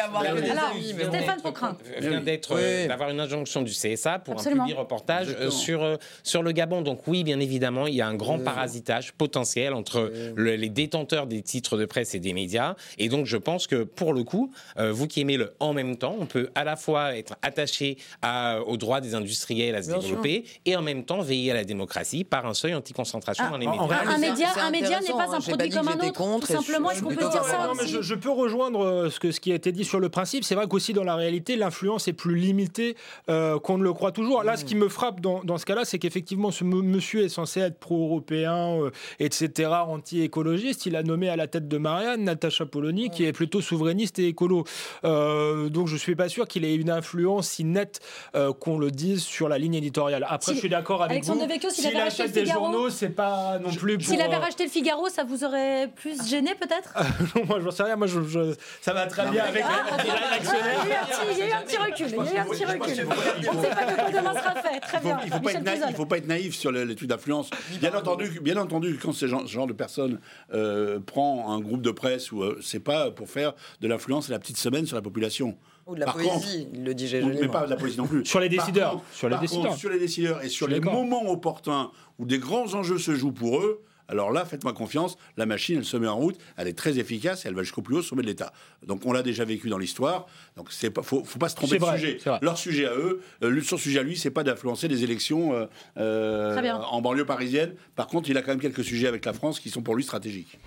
Speaker 26: avoir que des
Speaker 1: alors,
Speaker 26: amis.
Speaker 1: Stéphane Pocrin.
Speaker 27: vient d'être
Speaker 26: Oui.
Speaker 27: euh, d'avoir une injonction du CSA pour
Speaker 1: Absolument.
Speaker 27: un public reportage euh, sur euh, sur le Gabon. Donc oui, bien évidemment, il y a un grand parasitage potentiel entre le- les détenteurs des titres de presse et des médias. Et donc je pense que pour le coup, euh, vous qui aimez le en même temps, on peut à la fois être attaché à, aux droits des industriels à se
Speaker 26: Bien
Speaker 27: développer et en même temps veiller à la démocratie par un seuil anti-concentration
Speaker 1: Ah,
Speaker 27: dans les médias.
Speaker 1: en Un média, un média n'est pas
Speaker 26: hein.
Speaker 1: un produit comme un autre. Tout simplement,
Speaker 26: je-
Speaker 1: est-ce qu'on peut
Speaker 26: Non,
Speaker 1: dire ça
Speaker 3: Non, mais
Speaker 1: aussi
Speaker 3: je, je peux rejoindre euh, ce, que, ce qui a été dit sur le principe. C'est vrai qu'aussi dans la réalité, l'influence est plus limitée euh, qu'on ne le croit toujours. Là, ce qui me frappe dans, dans ce cas-là, c'est qu'effectivement, ce monsieur est censé être pro-européen, euh, etc., anti-écologiste. Il a nommé à la tête de Marianne Natacha Polony, qui est plutôt souverainiste et écolo. Euh, donc, je suis pas sûr qu'il ait une influence si nette euh, qu'on le dise sur la ligne éditoriale. Après,
Speaker 1: Si-
Speaker 3: je suis d'accord avec
Speaker 1: Alexandre
Speaker 3: vous.
Speaker 1: Devecchio, s'il
Speaker 3: S'il
Speaker 1: avait racheté
Speaker 3: achète
Speaker 1: le
Speaker 3: des
Speaker 1: Figaro-
Speaker 3: journaux, c'est pas non plus pour.
Speaker 1: S'il avait racheté le Figaro, ça vous aurait plus gêné peut-être
Speaker 3: moi, je sais rien. Moi, je, je- ça va très bien avec
Speaker 1: Ah,
Speaker 3: la-
Speaker 1: Il y a eu un petit- il y a eu un petit recul. Il y a eu un petit recul. On ne sait pas de quoi demain sera fait. Très
Speaker 17: Il faut,
Speaker 1: bien.
Speaker 17: il faut pas
Speaker 1: Michel
Speaker 17: être naïf,
Speaker 1: Puzol.
Speaker 17: il faut pas être naïf sur le- l'étude d'influence. Bien entendu, bien entendu, quand ce genre, ce genre de personne euh, prend un groupe de presse, ou euh, c'est pas pour faire de l'influence à la petite semaine sur la population.
Speaker 26: Ou de la
Speaker 17: Par
Speaker 26: poésie,
Speaker 17: contre-
Speaker 26: il le dit joliment.
Speaker 17: mais pas de la poésie non plus.
Speaker 3: Sur les décideurs.
Speaker 17: contre-
Speaker 3: Sur les décideurs.
Speaker 17: contre, sur les décideurs et sur les moments opportuns où des grands enjeux se jouent pour eux. Alors là, faites-moi confiance, la machine, elle se met en route, elle est très efficace et elle va jusqu'au plus haut sommet de l'État. Donc on l'a déjà vécu dans l'histoire, donc c'est pas, faut, faut pas se tromper de
Speaker 3: vrai,
Speaker 17: sujet. Leur sujet à eux, euh, son sujet à lui, c'est pas d'influencer des élections euh, euh, en banlieue parisienne. Par contre, il a quand même quelques sujets avec la France qui sont pour lui stratégiques.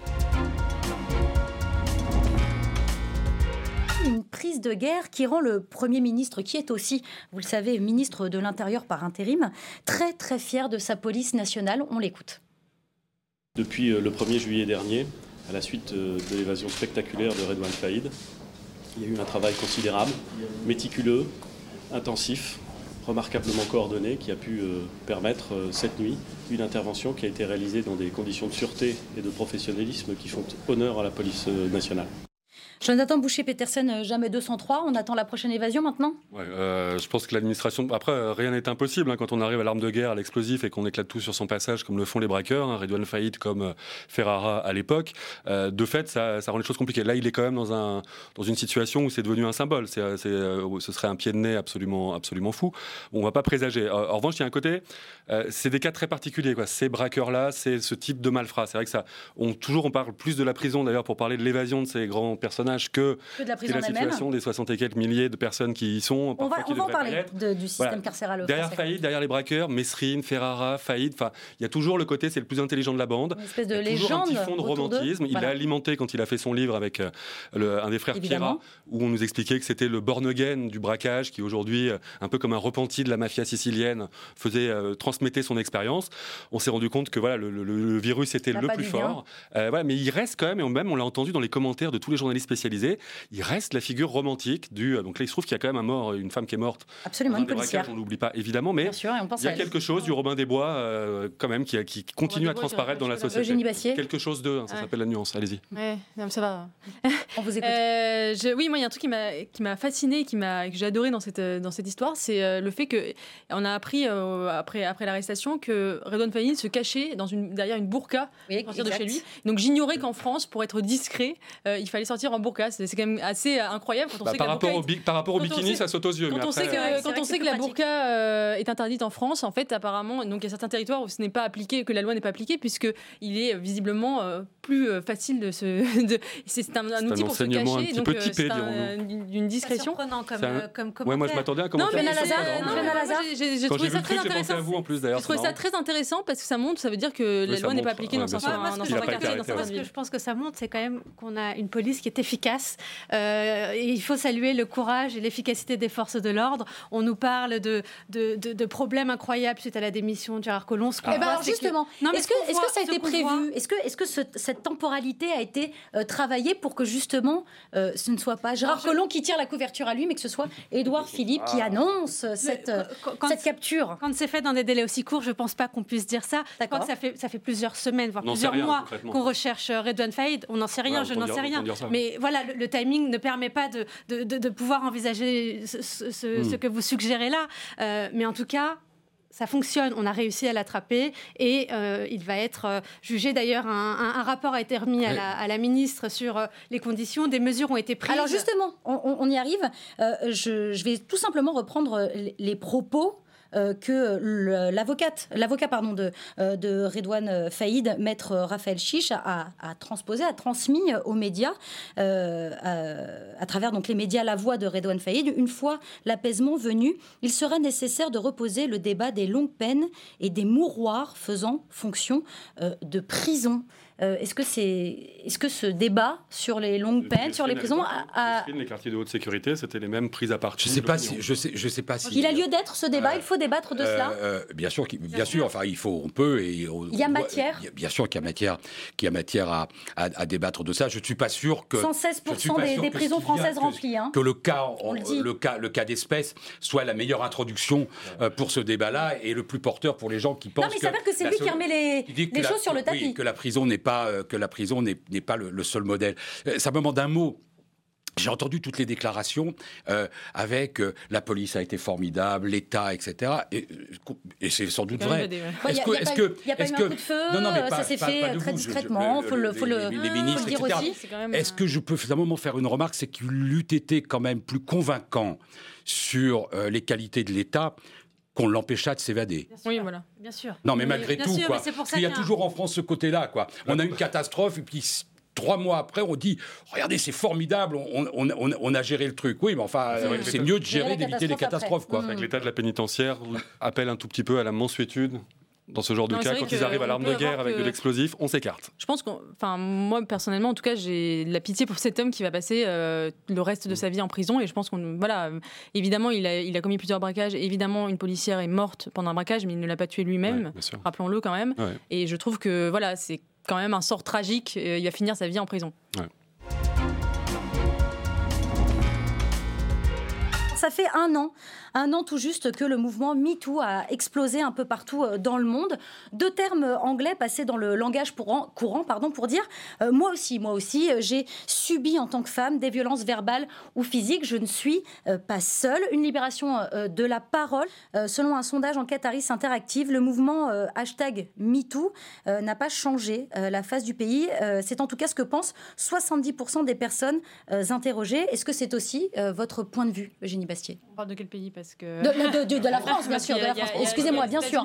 Speaker 1: Une prise de guerre qui rend le Premier ministre, qui est aussi, vous le savez, ministre de l'Intérieur par intérim, très très fier de sa police nationale. On l'écoute.
Speaker 28: Depuis euh, le 1er juillet dernier, à la suite euh, de l'évasion spectaculaire de Redouane Faïd, il y a eu un travail considérable, méticuleux, intensif, remarquablement coordonné, qui a pu euh, permettre cette nuit une intervention qui a été réalisée dans des conditions de sûreté et de professionnalisme qui font honneur à la police nationale.
Speaker 1: Jonathan Boucher-Petersen, euh, jamais 203. On attend la prochaine évasion maintenant?
Speaker 7: Ouais, euh, je pense que l'administration. Après, euh, rien n'est impossible hein, quand on arrive à l'arme de guerre, à l'explosif et qu'on éclate tout sur son passage, comme le font les braqueurs, hein, Redouane Faïd comme Ferrara à l'époque. De fait, ça, rend les choses compliquées. Là, il est quand même dans, un, dans une situation où c'est devenu un symbole. Euh, ce serait un pied de nez absolument, absolument fou. On va pas présager. Euh, en revanche, il y a un côté. c'est des cas très particuliers. Ces braqueurs-là, c'est ce type de malfrats. C'est vrai que ça. On, toujours, on parle plus de la prison d'ailleurs pour parler de l'évasion de ces grands personnages que,
Speaker 1: Que de la prison
Speaker 7: la situation des 60 et quelques milliers de personnes qui y sont.
Speaker 1: On va, on va en parler de- du système
Speaker 7: Voilà.
Speaker 1: carcéral
Speaker 7: Derrière
Speaker 1: français.
Speaker 7: Faïd, derrière les braqueurs, Mesrine, Ferrara, enfin, il y a toujours le côté, c'est le plus intelligent de la bande.
Speaker 1: Une espèce de
Speaker 7: Il y a toujours un
Speaker 1: légende
Speaker 7: petit fond de romantisme. Il
Speaker 1: Voilà.
Speaker 7: l'a alimenté quand il a fait son livre avec euh, le- un des frères. Piera, où on nous expliquait que c'était le born again du braquage, qui aujourd'hui, euh, un peu comme un repenti de la mafia sicilienne, faisait euh, transmettait son expérience. On s'est rendu compte que voilà, le, le- le virus était le
Speaker 1: a
Speaker 7: plus fort. Euh, voilà, mais il reste quand même, et même on l'a entendu dans les commentaires de tous les journalistes il reste la figure romantique du. Donc là, il se trouve qu'il y a quand même un mort, une femme qui est morte.
Speaker 1: Absolument, une policière.
Speaker 7: On n'oublie pas évidemment, mais
Speaker 1: Bien sûr,
Speaker 7: il y a
Speaker 1: à
Speaker 7: quelque chose du Robin des Bois euh, quand même qui, qui continue à transparaître dans la
Speaker 8: Eugénie
Speaker 7: société.
Speaker 1: Bastier.
Speaker 7: Quelque chose de. Ça
Speaker 8: Ouais.
Speaker 7: s'appelle la nuance. Allez-y.
Speaker 8: Ouais, non, ça va.
Speaker 1: On vous écoute.
Speaker 8: Euh, je- oui, moi, il y a un truc qui m'a qui m'a fasciné, qui m'a que j'ai adoré dans cette euh, dans cette histoire, c'est euh, le fait que on a appris euh, après après l'arrestation que Redouane Faïd se cachait dans une derrière une burqa
Speaker 1: Oui,
Speaker 8: pour sortir de chez lui. Donc j'ignorais qu'en France, pour être discret, euh, il fallait sortir en burqa. C'est quand même assez euh, incroyable quand on
Speaker 7: Bah,
Speaker 8: sait
Speaker 7: par,
Speaker 8: que la
Speaker 7: rapport
Speaker 8: burqa
Speaker 7: au bi- par rapport au bikini,
Speaker 8: sait-
Speaker 7: ça saute aux yeux.
Speaker 8: Quand
Speaker 7: mais
Speaker 8: on
Speaker 7: après,
Speaker 8: sait que,
Speaker 7: euh,
Speaker 8: quand on sait que la burqa euh, est interdite en France, en fait, apparemment, donc il y a certains territoires où ce n'est pas appliqué, que la loi n'est pas appliquée, puisque il est visiblement euh, plus euh, facile de se. de- c'est un, un
Speaker 7: C'est un
Speaker 8: outil pour se
Speaker 7: enseignement un
Speaker 8: cacher,
Speaker 7: petit
Speaker 8: donc
Speaker 7: peu
Speaker 8: euh,
Speaker 7: typé,
Speaker 8: un- d'une discrétion.
Speaker 19: surprenant comme,
Speaker 7: C'est un-
Speaker 19: euh, comme
Speaker 7: Ouais, moi je m'attendais à un
Speaker 8: Non,
Speaker 7: commentaire.
Speaker 8: non, mais moi, j'ai- j'ai j'ai trouvé
Speaker 7: j'ai
Speaker 8: ça très
Speaker 7: j'ai
Speaker 8: intéressant.
Speaker 7: vous en plus d'ailleurs.
Speaker 8: Je trouvais
Speaker 7: c'est
Speaker 8: ça très intéressant parce que ça montre, ça veut dire que la loi n'est pas appliquée
Speaker 7: ouais,
Speaker 8: dans certains
Speaker 19: que
Speaker 8: quartiers,
Speaker 19: que je pense que ça montre, c'est quand même qu'on a une police qui est efficace. Euh, il faut saluer le courage et l'efficacité des forces de l'ordre. On nous parle de, de, de- de problèmes incroyables suite à la démission de Gérard Collomb.
Speaker 1: Eh ben alors justement, est-ce
Speaker 19: ce
Speaker 1: que, ça a été prévu Est-ce que, est-ce que ce- cette temporalité a été euh, travaillée pour que justement euh, ce ne soit pas Gérard Collomb qui tire la couverture à lui, mais que ce soit Édouard Philippe qui annonce cette,
Speaker 19: quand-
Speaker 1: cette capture
Speaker 19: Quand c'est fait dans des délais aussi courts, je pense pas qu'on puisse dire ça. Je crois que ça fait, ça fait plusieurs semaines, voire plusieurs
Speaker 7: rien,
Speaker 19: mois qu'on recherche Redouane Faïd. On n'en sait rien,
Speaker 7: Ouais,
Speaker 19: je n'en sais rien. Mais voilà, le, le timing ne permet pas de, de, de- de pouvoir envisager ce, ce- ce-
Speaker 7: Hmm.
Speaker 19: ce que vous suggérez là. Euh, mais en tout cas, ça fonctionne, on a réussi à l'attraper et euh, il va être euh, jugé. D'ailleurs, un, un- un rapport a été remis à la, à la ministre sur euh, les conditions, des mesures ont été prises.
Speaker 1: Alors justement, on, y arrive. Euh, je, je vais tout simplement reprendre les propos. Euh, que l'avocat pardon de, euh, Redouane euh, Faïd, maître Raphaël Chiche, a, transposé, a transmis aux médias, à, travers les médias, la voix de Redouane Faïd. Une fois l'apaisement venu, il sera nécessaire de reposer le débat des longues peines et des mouroirs faisant fonction de prison. Euh, est-ce que c'est, est-ce que ce débat sur les longues peines, sur les prisons, a- a-
Speaker 7: Les quartiers de haute sécurité, c'était les mêmes prises à part.
Speaker 9: Je sais pas si, je sais, je sais pas si.
Speaker 1: il a lieu d'être ce débat Il faut débattre de cela.
Speaker 9: Euh, euh, bien sûr, qu'il- bien, sûr. Enfin, il faut, on peut. Et on-
Speaker 1: Il y a
Speaker 9: doit-
Speaker 1: matière.
Speaker 9: Bien sûr qu'il y a matière, qu'il y a matière à, à- à débattre de ça. Je ne suis pas sûr que.
Speaker 1: 116%
Speaker 9: je suis pas
Speaker 1: des-
Speaker 9: sûr
Speaker 1: des
Speaker 9: que
Speaker 1: prisons françaises
Speaker 9: que-
Speaker 1: remplies, hein.
Speaker 9: Que le cas,
Speaker 1: On le dit.
Speaker 9: le cas, le cas d'espèce soit la meilleure introduction euh, pour ce débat-là et le plus porteur pour les gens qui pensent.
Speaker 1: Non, mais il s'avère que c'est
Speaker 9: la
Speaker 1: lui
Speaker 9: seule-
Speaker 1: qui remet les,
Speaker 9: que
Speaker 1: les choses sur le tapis.
Speaker 9: que la prison n'est pas euh, que la prison n'est pas le, le seul modèle. Euh, Simplement d'un mot. J'ai entendu toutes les déclarations euh, avec euh, la police a été formidable, l'État, etc. Et, et c'est sans doute vrai. Est-ce que-
Speaker 1: pas-
Speaker 9: est-ce que-
Speaker 1: il y a pas eu un coup de feu,
Speaker 9: Non, non, mais pas-
Speaker 1: ça s'est fait,
Speaker 9: pas
Speaker 1: très
Speaker 9: vous. Je- je-
Speaker 1: discrètement, faut le- faut le-
Speaker 9: les, les
Speaker 1: faut le
Speaker 9: ministres,
Speaker 1: dire
Speaker 9: etc.
Speaker 1: aussi.
Speaker 9: Est-ce que je peux un moment faire une remarque, c'est qu'il eût été quand même plus convaincant sur euh, les qualités de l'État qu'on l'empêcha de s'évader.
Speaker 8: Oui, voilà.
Speaker 19: Bien sûr.
Speaker 9: Non, mais malgré
Speaker 19: bien
Speaker 9: tout,
Speaker 19: sûr,
Speaker 9: quoi.
Speaker 19: mais c'est pour
Speaker 9: Parce
Speaker 19: ça
Speaker 9: qu'il y a toujours en France ce côté-là, quoi. On a une catastrophe et puis trois mois après, on dit regardez, c'est formidable, on, on- on- on a géré le truc. Oui, mais enfin,
Speaker 7: C'est
Speaker 9: euh, mieux de gérer, d'éviter les catastrophes, quoi.
Speaker 7: Vrai que l'état de la pénitentiaire appelle un tout petit peu à la mansuétude. Dans ce genre de
Speaker 8: Non,
Speaker 7: cas, quand ils arrivent à l'arme de guerre avec
Speaker 8: que-
Speaker 7: de l'explosif, on s'écarte.
Speaker 8: Je pense qu'on, enfin moi personnellement, en tout cas, j'ai de la pitié pour cet homme qui va passer euh, le reste de sa vie en prison. Et je pense qu'on, voilà, évidemment, il a, il a commis plusieurs braquages. Évidemment, une policière est morte pendant un braquage, mais il ne l'a pas tué lui-même.
Speaker 7: Ouais.
Speaker 8: Rappelons-le quand même.
Speaker 7: Ouais.
Speaker 8: Et je trouve que voilà, c'est quand même un sort tragique. Euh, Il va finir sa vie en prison.
Speaker 1: Ça fait un an, un an tout juste que le mouvement MeToo a explosé un peu partout euh, dans le monde. Deux termes anglais passés dans le langage courant, pardon, pour dire euh, moi aussi, moi aussi, euh, j'ai subi en tant que femme des violences verbales ou physiques. Je ne suis euh, pas seule. Une libération euh, de la parole. Euh, selon un sondage enquête Harris Interactive, le mouvement euh, hashtag MeToo euh, n'a pas changé euh, la face du pays. Euh, c'est en tout cas ce que pensent 70% des personnes euh, interrogées. Est-ce que c'est aussi euh, votre point de vue, Eugénie Bastier
Speaker 8: On parle de quel pays? Parce que
Speaker 1: De- de- de- de la France, bien sûr, de la France. Excusez-moi, bien sûr.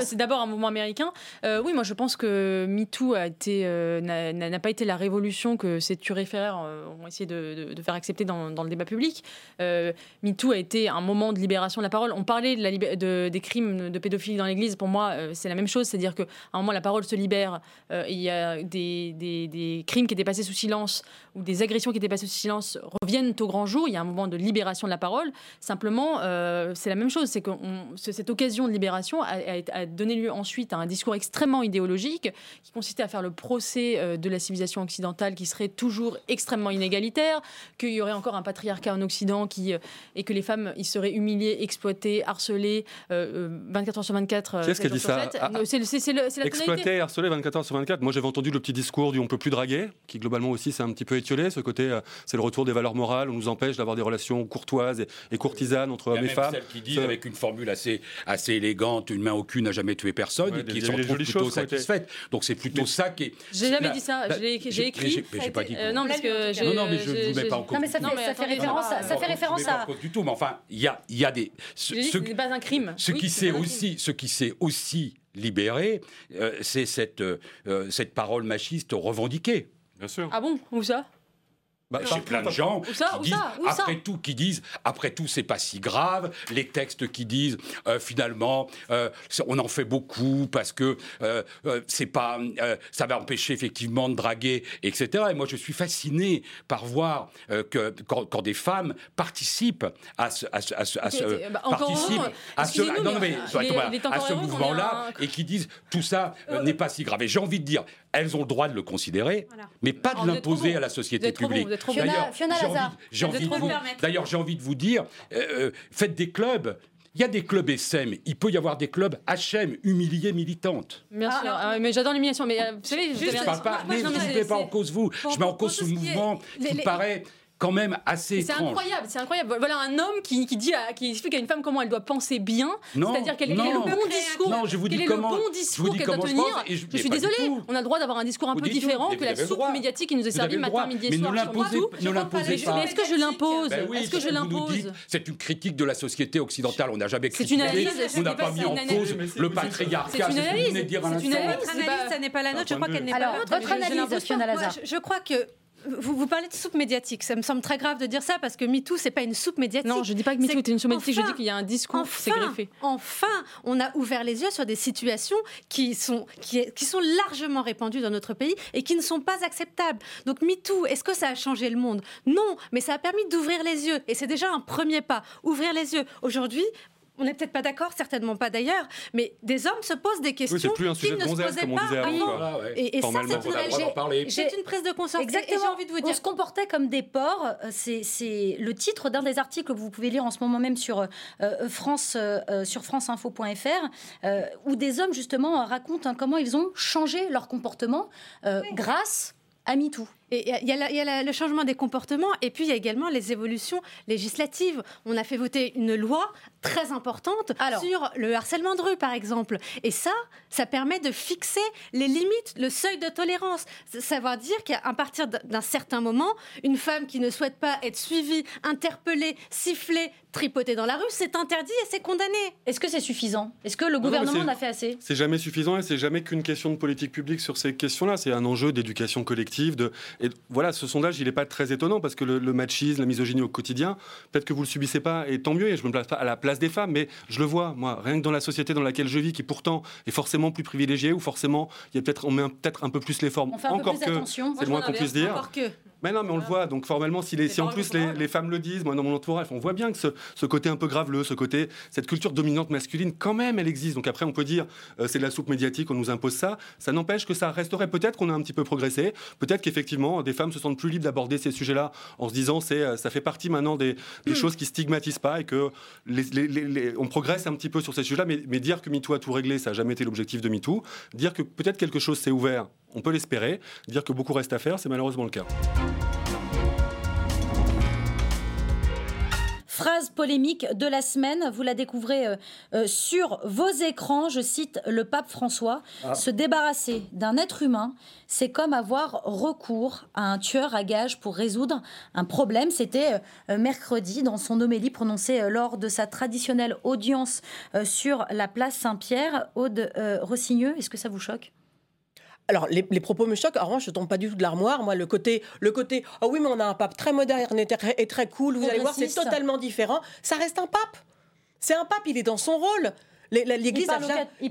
Speaker 8: C'est d'abord un mouvement américain. Euh, oui, moi je pense que MeToo a été euh, n'a pas été la révolution que ces turéféraires euh, ont essayé de, faire accepter dans, dans le débat public. Euh, MeToo a été un moment de libération de la parole. On parlait de la des crimes de pédophilie dans l'Église. Pour moi, c'est la même chose, c'est-à-dire qu'à un moment la parole se libère. Il y a des, des- des crimes qui étaient passés sous silence ou des agressions qui étaient passées sous silence reviennent au grand jour. Il y a un moment de libération de la parole. Parole. Simplement, euh, c'est la même chose. C'est que on- cette occasion de libération a, a- a donné lieu ensuite à un discours extrêmement idéologique qui consistait à faire le procès euh, de la civilisation occidentale qui serait toujours extrêmement inégalitaire, qu'il y aurait encore un patriarcat en Occident qui, euh, et que les femmes y seraient humiliées, exploitées, harcelées euh, euh, 24 heures sur 24. euh,
Speaker 7: Qui a
Speaker 8: 7
Speaker 7: dit ça
Speaker 8: 7.
Speaker 7: Ah, ah.
Speaker 8: Euh, C'est le- c'est- c'est le- c'est la
Speaker 7: Exploité
Speaker 8: tonalité.
Speaker 7: et harcelé 24 heures sur 24. Moi, j'avais entendu le petit discours du on peut plus draguer, qui globalement aussi c'est un petit peu étiolé. Ce côté, c'est le retour des valeurs morales. On nous empêche d'avoir des relations courtoises et, et courtisanes entre hommes et femmes.
Speaker 9: celle qui
Speaker 7: Ce-
Speaker 9: avec une formule assez, élégante, une main au cul n'a jamais tué personne, et qui s'en
Speaker 7: des
Speaker 9: trouve
Speaker 7: jolies
Speaker 9: plutôt
Speaker 7: choses qui ont été-
Speaker 9: satisfaite. Donc c'est plutôt ça qui est.
Speaker 8: J'ai jamais dit ça, j'ai écrit. Euh, non,
Speaker 9: mais je ne vous mets pas en cause.
Speaker 1: Non, mais ça fait, référence, à- ça fait référence à.
Speaker 9: du tout, mais enfin, il y a, des. ce-
Speaker 8: n'est pas un crime.
Speaker 9: Ce qui s'est aussi, ce qui s'est aussi libéré, euh, c'est cette, euh, euh, cette parole machiste revendiquée.
Speaker 7: Bien sûr.
Speaker 8: Ah bon Où ça
Speaker 9: Bah, chez plein de gens
Speaker 8: Où ça
Speaker 9: qui disent,
Speaker 8: ça
Speaker 9: après tout, qui disent, après tout, c'est pas si grave. Les textes qui disent, euh, finalement, euh, on en fait beaucoup parce que euh, c'est pas, ça va empêcher effectivement de draguer, etc. Et moi, je suis fasciné par voir que quand, quand des femmes participent à ce, à ce, à ce- à ce-
Speaker 8: Ok, bah, encore
Speaker 9: participent
Speaker 8: heureux.
Speaker 9: à ce,
Speaker 8: Excusez-nous,
Speaker 9: non, non,
Speaker 8: mais,
Speaker 9: voilà, à ce mouvement-là
Speaker 8: un-
Speaker 9: et qui disent tout ça n'est pas si grave. Et j'ai envie de dire, elles ont le droit de le considérer, mais pas de l'imposer à la société publique. D'ailleurs, j'ai envie-
Speaker 1: Lazare.
Speaker 9: j'ai
Speaker 1: Vous êtes
Speaker 9: envie de vous-
Speaker 1: bon.
Speaker 9: D'ailleurs, j'ai envie de vous dire, euh, euh, faites des clubs. Il y a des clubs SM, il peut y avoir des clubs HM, humiliés militantes.
Speaker 8: Bien sûr, Ah mais j'adore l'humiliation. Mais euh, vous savez,
Speaker 9: Je ne parle pas, mais ne en cause vous.
Speaker 8: pour-
Speaker 9: Je mets en cause
Speaker 8: tout
Speaker 9: ce
Speaker 8: ce qui est-
Speaker 9: mouvement
Speaker 8: les-
Speaker 9: qui
Speaker 8: les-
Speaker 9: paraît quand même assez
Speaker 8: C'est incroyable, c'est incroyable. Voilà un homme qui, qui dit, à- qui explique à une femme comment elle doit penser bien,
Speaker 9: Non,
Speaker 8: c'est-à-dire quel, quel est le
Speaker 9: non.
Speaker 8: bon discours,
Speaker 9: Non, je vous
Speaker 8: quel
Speaker 9: dis
Speaker 8: est
Speaker 9: comment-
Speaker 8: le bon discours
Speaker 9: dis
Speaker 8: qu'elle doit
Speaker 9: je
Speaker 8: tenir.
Speaker 9: je-
Speaker 8: suis désolée, on a le droit d'avoir un discours un
Speaker 9: Vous
Speaker 8: peu
Speaker 9: tout,
Speaker 8: différent que la
Speaker 9: le
Speaker 8: soupe
Speaker 9: droit.
Speaker 8: médiatique qui nous est servie
Speaker 9: le
Speaker 8: matin, midi et
Speaker 9: mais
Speaker 8: soir.
Speaker 9: ne
Speaker 8: sur
Speaker 9: l'imposez- pas.
Speaker 8: Est-ce que je l'impose
Speaker 9: Ben
Speaker 8: Est-ce que je l'impose
Speaker 9: C'est une critique de la société occidentale. On n'a jamais
Speaker 8: C'est
Speaker 9: critiqué.
Speaker 8: une analyse,
Speaker 9: on n'a
Speaker 8: c'est
Speaker 9: pas mis en
Speaker 8: une
Speaker 9: cause
Speaker 8: analyse.
Speaker 9: le patriarcat.
Speaker 8: C'est une analyse. C'est une analyse.
Speaker 19: Votre analyse, ça n'est pas la nôtre. Je crois qu'elle n'est pas
Speaker 1: Alors,
Speaker 19: la nôtre.
Speaker 1: votre analyse, Fiona Lazare.
Speaker 19: je crois que vous, vous parlez de soupe médiatique. Ça me semble très grave de dire ça parce que MeToo, c'est pas une soupe médiatique.
Speaker 8: Non, je dis pas que MeToo
Speaker 19: C'est
Speaker 8: est une soupe médiatique, je dis qu'il y a un discours qui s'est
Speaker 19: enfin,
Speaker 8: greffé.
Speaker 19: Enfin, on a ouvert les yeux sur des situations qui sont, qui sont largement répandues dans notre pays et qui ne sont pas acceptables. Donc MeToo, est-ce que ça a changé le monde? Non, mais ça a permis d'ouvrir les yeux et c'est déjà un premier pas. Ouvrir les yeux. Aujourd'hui, on n'est peut-être pas d'accord, certainement pas d'ailleurs, mais des hommes se posent des questions
Speaker 7: c'est plus un sujet
Speaker 19: qu'ils
Speaker 7: de
Speaker 19: ne se posaient pas
Speaker 7: avant, ouais.
Speaker 19: Et, et ça, c'est une, c'est une prise de conscience.
Speaker 1: Exactement.
Speaker 19: j'ai envie de vous dire,
Speaker 1: On se comportait comme des porcs. Euh, C'est le titre d'un des articles que vous pouvez lire en ce moment même sur euh, France euh, euh, sur franceinfo.fr euh, où des hommes justement euh, racontent hein, comment ils ont changé leur comportement euh, grâce à MeToo.
Speaker 19: Et il y a- il y, a la- il y a la- le changement des comportements et puis il y a également les évolutions législatives. On a fait voter une loi très importante sur le harcèlement de rue, par exemple. Et ça, ça permet de fixer les limites, le seuil de tolérance. Savoir dire qu'à partir d'un- certain moment, une femme qui ne souhaite pas être suivie, interpellée, sifflée, tripotée dans la rue, c'est interdit et c'est condamné.
Speaker 1: Est-ce que c'est suffisant? Est-ce que le
Speaker 7: mais
Speaker 1: gouvernement a fait assez?
Speaker 7: C'est jamais suffisant et c'est jamais qu'une question de politique publique sur ces questions-là. C'est un enjeu d'éducation collective. De... Et voilà, ce sondage, il n'est pas très étonnant parce que le, le machisme, la misogynie au quotidien, peut-être que vous le subissez pas et tant mieux. Et je me place pas à la place des femmes, mais je le vois, moi, rien que dans la société dans laquelle je vis, qui pourtant est forcément plus privilégiée, ou forcément, il y a peut-être, on met peut-être un peu plus les formes.
Speaker 1: On fait un peu
Speaker 7: Encore
Speaker 1: plus
Speaker 7: que
Speaker 1: attention.
Speaker 7: c'est le moins qu'on puisse dire.
Speaker 19: Encore que.
Speaker 7: Mais non, mais on le voit. Donc formellement, si, les, si en plus les, femmes le disent, moi dans mon entourage, on voit bien que ce, ce côté un peu graveleux, ce côté, cette culture dominante masculine, quand même, elle existe. Donc après, on peut dire euh, c'est de la soupe médiatique, on nous impose ça. Ça n'empêche que ça resterait peut-être qu'on a un petit peu progressé. Peut-être qu'effectivement, des femmes se sentent plus libres d'aborder ces sujets-là en se disant c'est euh, ça fait partie maintenant des, des choses qui stigmatisent pas et que les- on progresse un petit peu sur ces sujets-là. Mais, mais dire que MeToo a tout réglé, ça n'a jamais été l'objectif de MeToo. Dire que peut-être quelque chose s'est ouvert, on peut l'espérer. Dire que beaucoup reste à faire, c'est malheureusement le cas.
Speaker 1: Phrase polémique de la semaine, vous la découvrez euh, euh, sur vos écrans. Je cite le pape François.
Speaker 29: Ah.
Speaker 1: Se débarrasser d'un être humain, c'est comme avoir recours à un tueur à gages pour résoudre un problème. C'était euh, mercredi dans son homélie prononcée euh, lors de sa traditionnelle audience euh, sur la place Saint-Pierre. Aude euh, Rossigneux, est-ce que ça vous choque?
Speaker 11: Alors, les, les propos me choquent. En revanche, je tombe pas du tout de l'armoire. Moi, le côté, le côté, oh oui, mais on a un pape très moderne et très, et très cool. Vous allez voir, c'est totalement différent. Ça reste un pape. C'est un pape. Il est dans son rôle. L'Église jamais-
Speaker 1: et-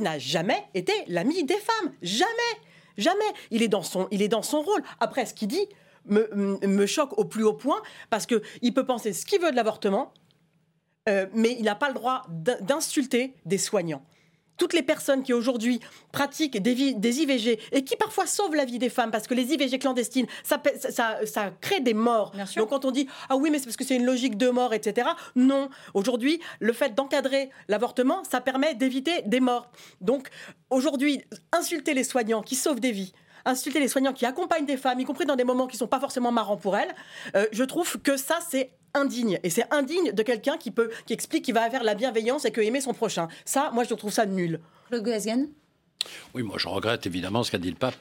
Speaker 11: n'a jamais été l'ami des femmes. Jamais. Jamais. Il est dans son, il est dans son rôle. Après, ce qu'il dit. me, choque au plus haut point parce que il peut penser ce qu'il veut de l'avortement, euh, mais il n'a pas le droit d'in- d'insulter des soignants. Toutes les personnes qui aujourd'hui pratiquent des, IVG et qui parfois sauvent la vie des femmes parce que les IVG clandestines, ça- ça crée des morts. Donc quand on dit ah oui mais c'est parce que c'est une logique de mort etc. Non, aujourd'hui le fait d'encadrer l'avortement, ça permet d'éviter des morts. Donc aujourd'hui insulter les soignants qui sauvent des vies. Insulter les soignants qui accompagnent des femmes, y compris dans des moments qui sont pas forcément marrants pour elles, euh, je trouve que ça c'est indigne et c'est indigne de quelqu'un qui peut qui explique qu'il va vers la bienveillance et que aimer son prochain. Ça, moi je trouve ça nul.
Speaker 1: Le
Speaker 12: Oui, moi je regrette évidemment ce qu'a dit le pape.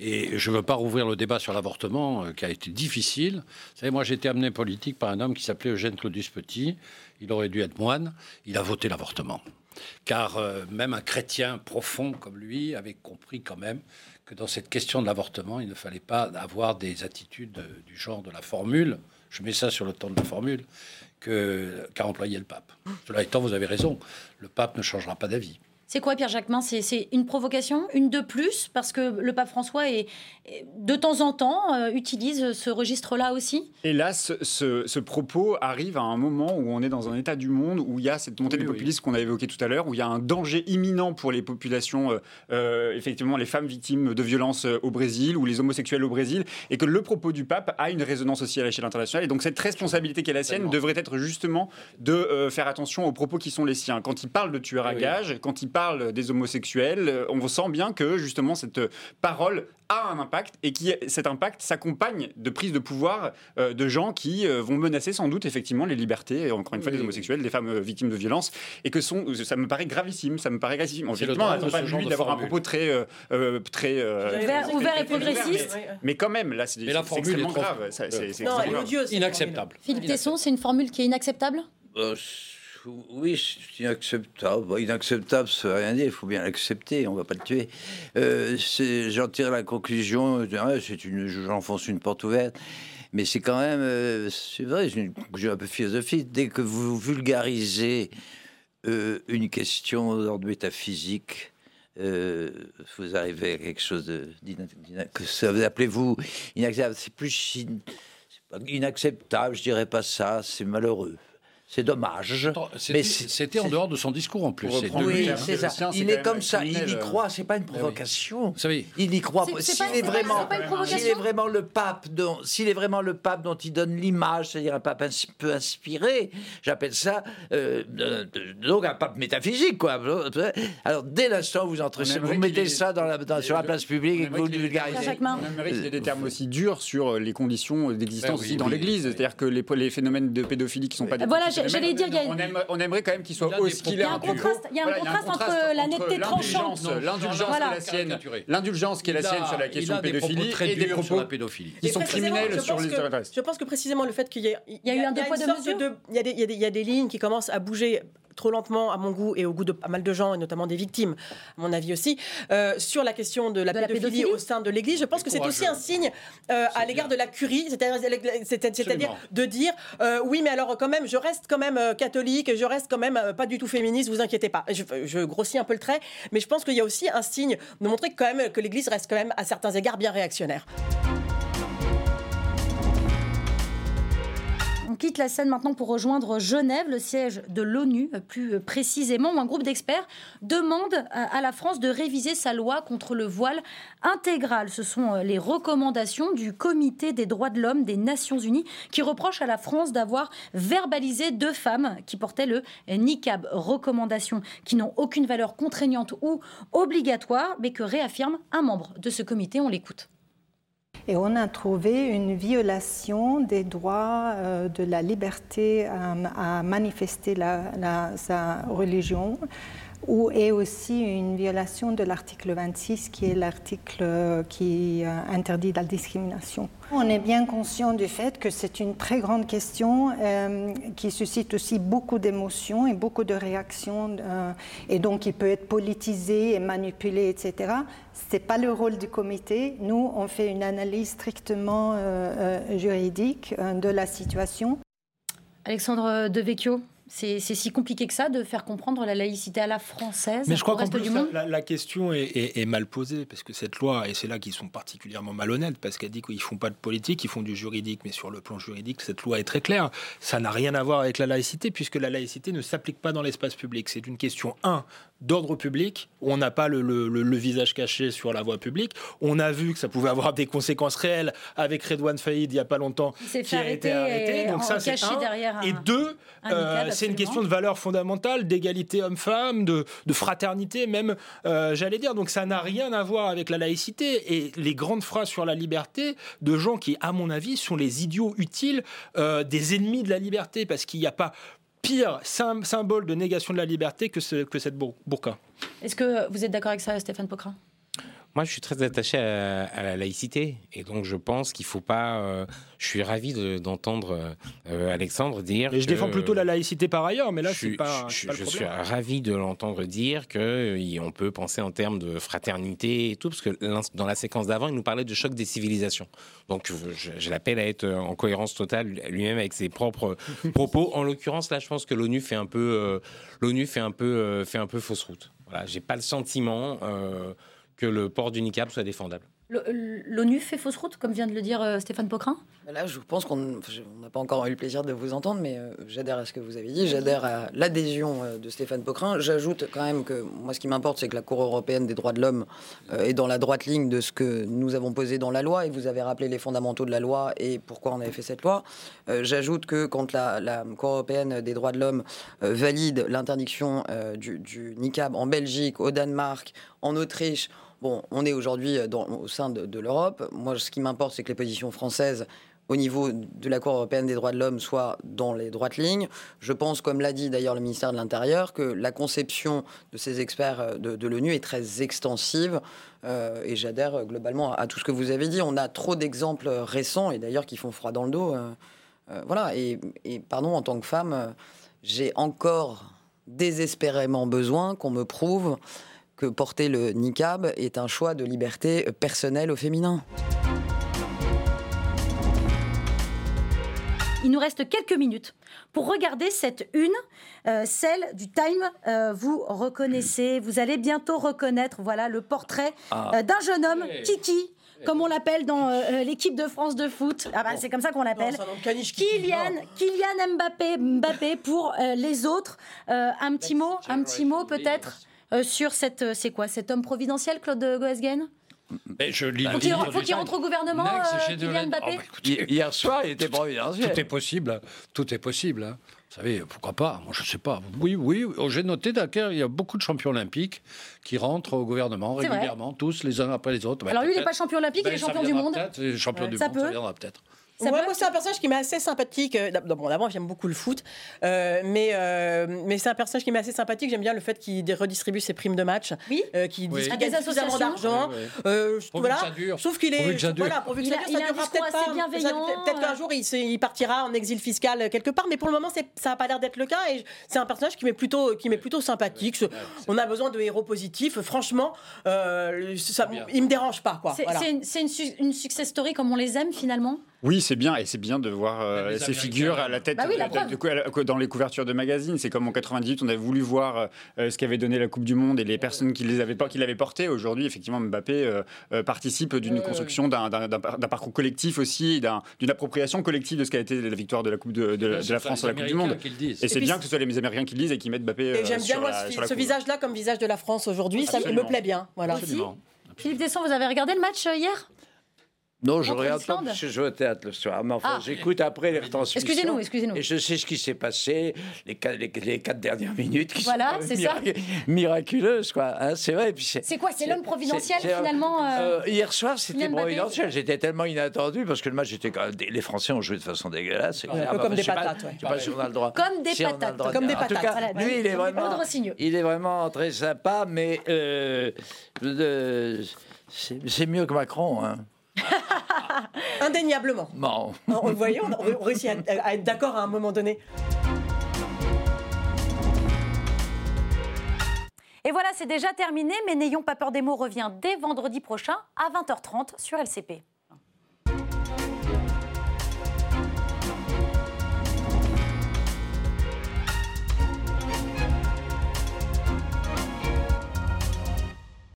Speaker 12: Et je ne veux pas rouvrir le débat sur l'avortement, euh, qui a été difficile. Vous savez, moi j'ai été amené politique par un homme qui s'appelait Eugène Claudius Petit. Il aurait dû être moine. Il a voté l'avortement. Car euh, même un chrétien profond comme lui avait compris quand même que dans cette question de l'avortement, il ne fallait pas avoir des attitudes du genre de la formule. Je mets ça sur le temps de la formule qu'a employé le pape. Cela étant, vous avez raison, le pape ne changera pas d'avis.
Speaker 1: C'est quoi, Pierre Jacquemin? C'est une provocation, une de plus, parce que le pape François, est, est- de temps en temps, euh, utilise ce registre-là aussi?
Speaker 10: Et là, ce, ce- ce propos arrive à un moment où on est dans un état du monde où il y a cette montée du populisme qu'on a évoqué tout à l'heure, où il y a un danger imminent pour les populations, euh, euh, effectivement les femmes victimes de violences au Brésil ou les homosexuels au Brésil, et que le propos du pape a une résonance aussi à l'échelle internationale. Et donc cette responsabilité qui est la sienne devrait être justement de euh, faire attention aux propos qui sont les siens. Quand il parle de tueurs à
Speaker 12: Oui.
Speaker 10: gages, quand il parle des homosexuels, euh, on sent bien que justement cette parole a un impact et qui cet impact s'accompagne de prises de pouvoir euh, de gens qui euh, vont menacer sans doute effectivement les libertés, encore une fois, des homosexuels, des femmes euh, victimes de violences, et que sont, ça me paraît gravissime, ça me paraît gravissime. Effectivement, on pas lui d'avoir un propos très, très
Speaker 1: Ouvert- ouvert et progressiste.
Speaker 10: mais, mais quand même, là, c'est
Speaker 12: Mais la
Speaker 10: c'est
Speaker 12: formule est
Speaker 10: extrêmement
Speaker 12: trop-
Speaker 10: grave. C'est-
Speaker 12: Inacceptable.
Speaker 1: Philippe Tesson, c'est une formule qui est inacceptable?
Speaker 5: Euh, oui, c'est inacceptable. Inacceptable, ça veut rien dire. Il faut bien l'accepter. On va pas le tuer. Euh, J'en tire la conclusion. j'enfonce une porte ouverte. Mais c'est quand même, euh, c'est vrai, c'est une conclusion un peu philosophique. Dès que vous vulgarisez euh, une question d'ordre métaphysique, vous arrivez à quelque chose de, que ça vous appelez-vous inacceptable. C'est plus inacceptable, je dirais pas ça. C'est malheureux. C'est dommage.
Speaker 12: C'était c'était en dehors de son discours en plus.
Speaker 5: Terme c'est ça. Il est comme ça, il y
Speaker 12: criminel, euh.
Speaker 5: croit, c'est pas une
Speaker 12: Ah oui.
Speaker 5: provocation. Il y croit. S'il est vraiment, s'il est vraiment le pape, dont- s'il est vraiment le pape dont il donne l'image, c'est-à-dire un pape un peu inspiré, j'appelle ça euh, euh, donc un pape métaphysique, quoi. Alors dès l'instant où vous entrez, vous mettez ça dans la, dans- sur la place publique et que vous vulgarisez.
Speaker 10: aimerait qu'il y ait des termes aussi durs sur les conditions d'existence
Speaker 5: Ben oui,
Speaker 10: aussi dans
Speaker 5: oui,
Speaker 10: l'Église. C'est-à-dire que les, les phénomènes de pédophilie qui sont pas
Speaker 1: j'allais dire, il y a-
Speaker 10: on, aime- on aimerait quand même qu'il soit aussi qu'il
Speaker 1: propos- Il y a un contraste- il y a un
Speaker 10: Voilà,
Speaker 1: contraste entre la netteté
Speaker 10: l'indulgence,
Speaker 1: tranchante.
Speaker 10: l'indulgence
Speaker 1: Voilà.
Speaker 10: qui est la sienne, l'indulgence qui est la sienne sur la question
Speaker 12: propos
Speaker 10: pédophilie
Speaker 12: très
Speaker 10: et des
Speaker 12: durs sur
Speaker 10: propos
Speaker 12: la pédophilie.
Speaker 10: qui
Speaker 11: Et
Speaker 10: sont criminels
Speaker 11: je
Speaker 10: sur
Speaker 11: pense
Speaker 10: les.
Speaker 11: Je pense que précisément le fait qu'il y ait.
Speaker 1: Il y a eu un deux poids,
Speaker 11: une
Speaker 1: deux
Speaker 11: sorte
Speaker 1: mesures
Speaker 11: il y a des lignes qui commencent à bouger trop lentement à mon goût et au goût de pas mal de gens, et notamment des victimes, à mon avis aussi, euh, sur la question de la,
Speaker 1: De la
Speaker 11: pédophilie, au sein de l'Église. Je pense que c'est aussi un signe euh, à l'égard de la curie, c'est-à-dire c'est- c'est-à-dire de dire euh, oui, mais alors quand même, je reste quand même catholique, je reste quand même pas du tout féministe, vous inquiétez pas. Je, je grossis un peu le trait, mais je pense qu'il y a aussi un signe de montrer quand même que l'Église reste quand même à certains égards bien réactionnaire.
Speaker 1: Quitte la scène maintenant pour rejoindre Genève, le siège de l'ONU, euh, plus précisément, où un groupe d'experts demande à à la France de réviser sa loi contre le voile intégral. Ce sont euh, les recommandations du Comité des droits de l'homme des Nations Unies qui reprochent à la France d'avoir verbalisé deux femmes qui portaient le niqab. Recommandations qui n'ont aucune valeur contraignante ou obligatoire, mais que réaffirme un membre de ce comité. On l'écoute.
Speaker 29: Et on a trouvé une violation des droits euh, de la liberté à, manifester sa religion, ou, et aussi une violation de l'article 26, qui est l'article euh, qui euh, interdit la discrimination. On est bien conscient du fait que c'est une très grande question euh, qui suscite aussi beaucoup d'émotions et beaucoup de réactions, et donc qui peut être politisé et manipulé, etc. Ce n'est pas le rôle du comité. Nous, on fait une analyse strictement juridique de la situation.
Speaker 1: Alexandre Devecchio, C'est si compliqué que ça de faire comprendre la laïcité à la française
Speaker 3: Mais je crois qu'en plus,
Speaker 1: du
Speaker 3: la,
Speaker 1: monde
Speaker 3: la- la question est, est- est mal posée, parce que cette loi, et c'est là qu'ils sont particulièrement malhonnêtes, parce qu'elle dit qu'ils font pas de politique, ils font du juridique, mais sur le plan juridique, cette loi est très claire. Ça n'a rien à voir avec la laïcité, puisque la laïcité ne s'applique pas dans l'espace public. C'est une question, un, d'ordre public, on n'a pas le, le- le- le visage caché sur la voie publique. On a vu que ça pouvait avoir des conséquences réelles avec Redouane Faïd il n'y a pas longtemps, qui
Speaker 1: fait
Speaker 3: a été arrêté. Donc ça, c'est un. Et deux,
Speaker 1: un
Speaker 3: euh, c'est une question de valeurs fondamentales, d'égalité homme-femme, de, de fraternité même, euh, j'allais dire. Donc ça n'a rien à voir avec la laïcité et les grandes phrases sur la liberté de gens qui, à mon avis, sont les idiots utiles euh, des ennemis de la liberté, parce qu'il n'y a pas pire sym- symbole de négation de la liberté que, ce- que cette bour- burqa.
Speaker 1: Est-ce que vous êtes d'accord avec ça, Stéphane Pocrin
Speaker 27: Moi, je suis très attaché à, à la laïcité. Et donc, je pense qu'il faut pas. euh, je suis ravi de- d'entendre euh, Alexandre dire.
Speaker 3: Et je
Speaker 27: que-
Speaker 3: défends plutôt la laïcité par ailleurs, mais là,
Speaker 27: je suis-
Speaker 3: pas,
Speaker 27: je,
Speaker 3: c'est pas le
Speaker 27: je suis ravi de l'entendre dire que euh, on peut penser en termes de fraternité et tout, parce que dans la séquence d'avant, il nous parlait de choc des civilisations. Donc, je, je l'appelle à être en cohérence totale lui-même avec ses propres propos. En l'occurrence, là, je pense que l'ONU fait un peu, euh, l'ONU fait un peu, euh, fait un peu fausse route. Voilà, j'ai pas le sentiment que le port du niqab soit défendable.
Speaker 1: Le- L'ONU fait fausse route, comme vient de le dire euh, Stéphane Pocrin
Speaker 26: Là, je pense qu'on n'a pas encore eu le plaisir de vous entendre, mais euh, j'adhère à ce que vous avez dit. J'adhère à l'adhésion euh, de Stéphane Pocrin. J'ajoute quand même que moi, ce qui m'importe, c'est que la Cour européenne des droits de l'homme euh, est dans la droite ligne de ce que nous avons posé dans la loi. Et vous avez rappelé les fondamentaux de la loi et pourquoi on avait fait cette loi. Euh, J'ajoute que quand la, la Cour européenne des droits de l'homme euh, valide l'interdiction euh, du, du niqab en Belgique, au Danemark, en Autriche, Bon, on est aujourd'hui euh, au sein de, l'Europe. Moi, ce qui m'importe, c'est que les positions françaises au niveau de la Cour européenne des droits de l'homme soient dans les droites lignes. Je pense, comme l'a dit d'ailleurs le ministère de l'Intérieur, que la conception de ces experts euh, de, l'ONU est très extensive. euh, et j'adhère globalement à, tout ce que vous avez dit. On a trop d'exemples récents, et d'ailleurs qui font froid dans le dos. voilà, et, pardon, en tant que femme, j'ai encore désespérément besoin qu'on me prouve que porter le niqab est un choix de liberté personnelle au féminin.
Speaker 1: Il nous reste quelques minutes pour regarder cette une, euh, celle du Time. Euh, vous reconnaissez, vous allez bientôt reconnaître, voilà, le portrait
Speaker 30: Ah.
Speaker 1: euh, d'un jeune homme, Kiki. Comme on l'appelle dans euh, l'équipe de France de foot, ah bah, c'est comme ça qu'on l'appelle. Kylian, Kylian Mbappé, Mbappé pour euh, les autres. Euh, un petit mot, un petit mot peut-être euh, sur cette, euh, c'est quoi, cet homme providentiel, Claude Goesgen?
Speaker 12: Mais je lis
Speaker 1: Faut
Speaker 12: le
Speaker 1: qu'il rentre au gouvernement, euh, Kylian Mbappé?
Speaker 12: Oh, bah, écoutez,
Speaker 25: Hier soir, il était
Speaker 12: tout-
Speaker 25: providentiel.
Speaker 12: Tout est possible. Tout est possible. hein. Vous savez, pourquoi pas? Moi, je sais pas. Oui, oui. oh, J'ai noté d'accord, il y a beaucoup de champions olympiques qui rentrent au gouvernement régulièrement, tous les uns après les autres.
Speaker 1: Alors lui, il n'est pas champion olympique, il est champion du monde.
Speaker 12: Champion
Speaker 1: Ouais.
Speaker 12: du
Speaker 1: Ça
Speaker 12: monde,
Speaker 1: peut.
Speaker 12: ça viendra peut-être.
Speaker 11: Ouais, moi, c'est un personnage qui m'est assez sympathique. Euh, Bon, d'abord, j'aime beaucoup le foot, euh, mais, euh, mais c'est un personnage qui m'est assez sympathique. J'aime bien le fait qu'il redistribue ses primes de match,
Speaker 1: oui.
Speaker 11: qu'il
Speaker 12: Oui.
Speaker 11: distribue
Speaker 1: À des
Speaker 11: suffisamment
Speaker 1: associations.
Speaker 11: d'argent.
Speaker 12: Oui.
Speaker 11: Euh, voilà.
Speaker 12: ça
Speaker 11: trouve qu'il est.
Speaker 12: que ça.
Speaker 11: Voilà, pourvu que ça
Speaker 1: a-
Speaker 11: dure, ça durera peut-être pas. Ça- Peut-être qu'un
Speaker 1: euh.
Speaker 11: jour, il, partira en exil fiscal quelque part, mais pour le moment, ça n'a pas l'air d'être le cas. Et c'est un personnage qui m'est plutôt, qui m'est plutôt sympathique. On a besoin de héros positifs. Franchement, euh, ça, il me dérange pas. Quoi.
Speaker 1: C'est
Speaker 11: Voilà.
Speaker 1: c'est une, c'est une su- une success story comme on les aime finalement?
Speaker 10: Oui, c'est bien, et c'est bien de voir euh, ces figures à la tête
Speaker 1: Bah oui, la
Speaker 10: de-
Speaker 1: preuve.
Speaker 10: de- de- à la- dans les couvertures de magazines. C'est comme en 98, on avait voulu voir euh, ce qu'avait donné la Coupe du Monde et les personnes qui les avaient pas, qui l'avaient porté. Aujourd'hui, effectivement, Mbappé euh, euh, participe d'une construction d'un d'un- d'un par- d'un parcours collectif aussi, d'une appropriation collective de ce qu'a été la victoire de la Coupe de, la France à la Coupe du Monde. Et c'est
Speaker 11: puis
Speaker 10: bien que ce soit les Américains qui le disent et qui mettent Mbappé
Speaker 11: Et
Speaker 10: euh,
Speaker 11: j'aime bien
Speaker 10: sur
Speaker 11: moi,
Speaker 10: la-
Speaker 11: ce,
Speaker 10: sur la
Speaker 11: ce
Speaker 10: couve.
Speaker 11: visage-là comme visage de la France aujourd'hui. Ça me plaît bien. Voilà.
Speaker 12: Absolument.
Speaker 1: Philippe Desson, vous avez regardé le match euh, hier?
Speaker 5: Non, je regarde pas parce que je vais au théâtre le soir. Mais enfin,
Speaker 1: Ah.
Speaker 5: j'écoute après les retransmissions.
Speaker 1: Excusez-nous, excusez-nous.
Speaker 5: Et je sais ce qui s'est passé les quatre, les, les quatre dernières minutes qui
Speaker 1: Voilà,
Speaker 5: sont
Speaker 1: ça.
Speaker 5: mirac- miraculeuses, quoi. hein, c'est vrai. Puis
Speaker 1: C'est quoi C'est l'homme providentiel
Speaker 5: c'est-
Speaker 1: finalement euh,
Speaker 5: Euh, hier soir, c'était providentiel. J'étais tellement inattendu parce que le match était quand même. Les Français ont joué de façon dégueulasse. c'est
Speaker 11: Ouais, un peu
Speaker 5: Bah,
Speaker 11: comme des patates, ouais.
Speaker 5: Je sais pas si on a le droit.
Speaker 1: Comme des
Speaker 5: Si
Speaker 1: patates.
Speaker 5: droit
Speaker 11: Comme des
Speaker 5: En tout
Speaker 11: patates.
Speaker 5: cas,
Speaker 1: Voilà,
Speaker 5: lui, il est vraiment. Il est vraiment très sympa, mais euh, c'est c'est mieux que Macron. Hein.
Speaker 11: Indéniablement.
Speaker 5: Bon.
Speaker 11: On, vous voyez, on, on réussit à, à être d'accord à un moment donné.
Speaker 1: Et voilà, c'est déjà terminé, mais n'ayons pas peur des mots revient dès vendredi prochain à 20h30 sur LCP.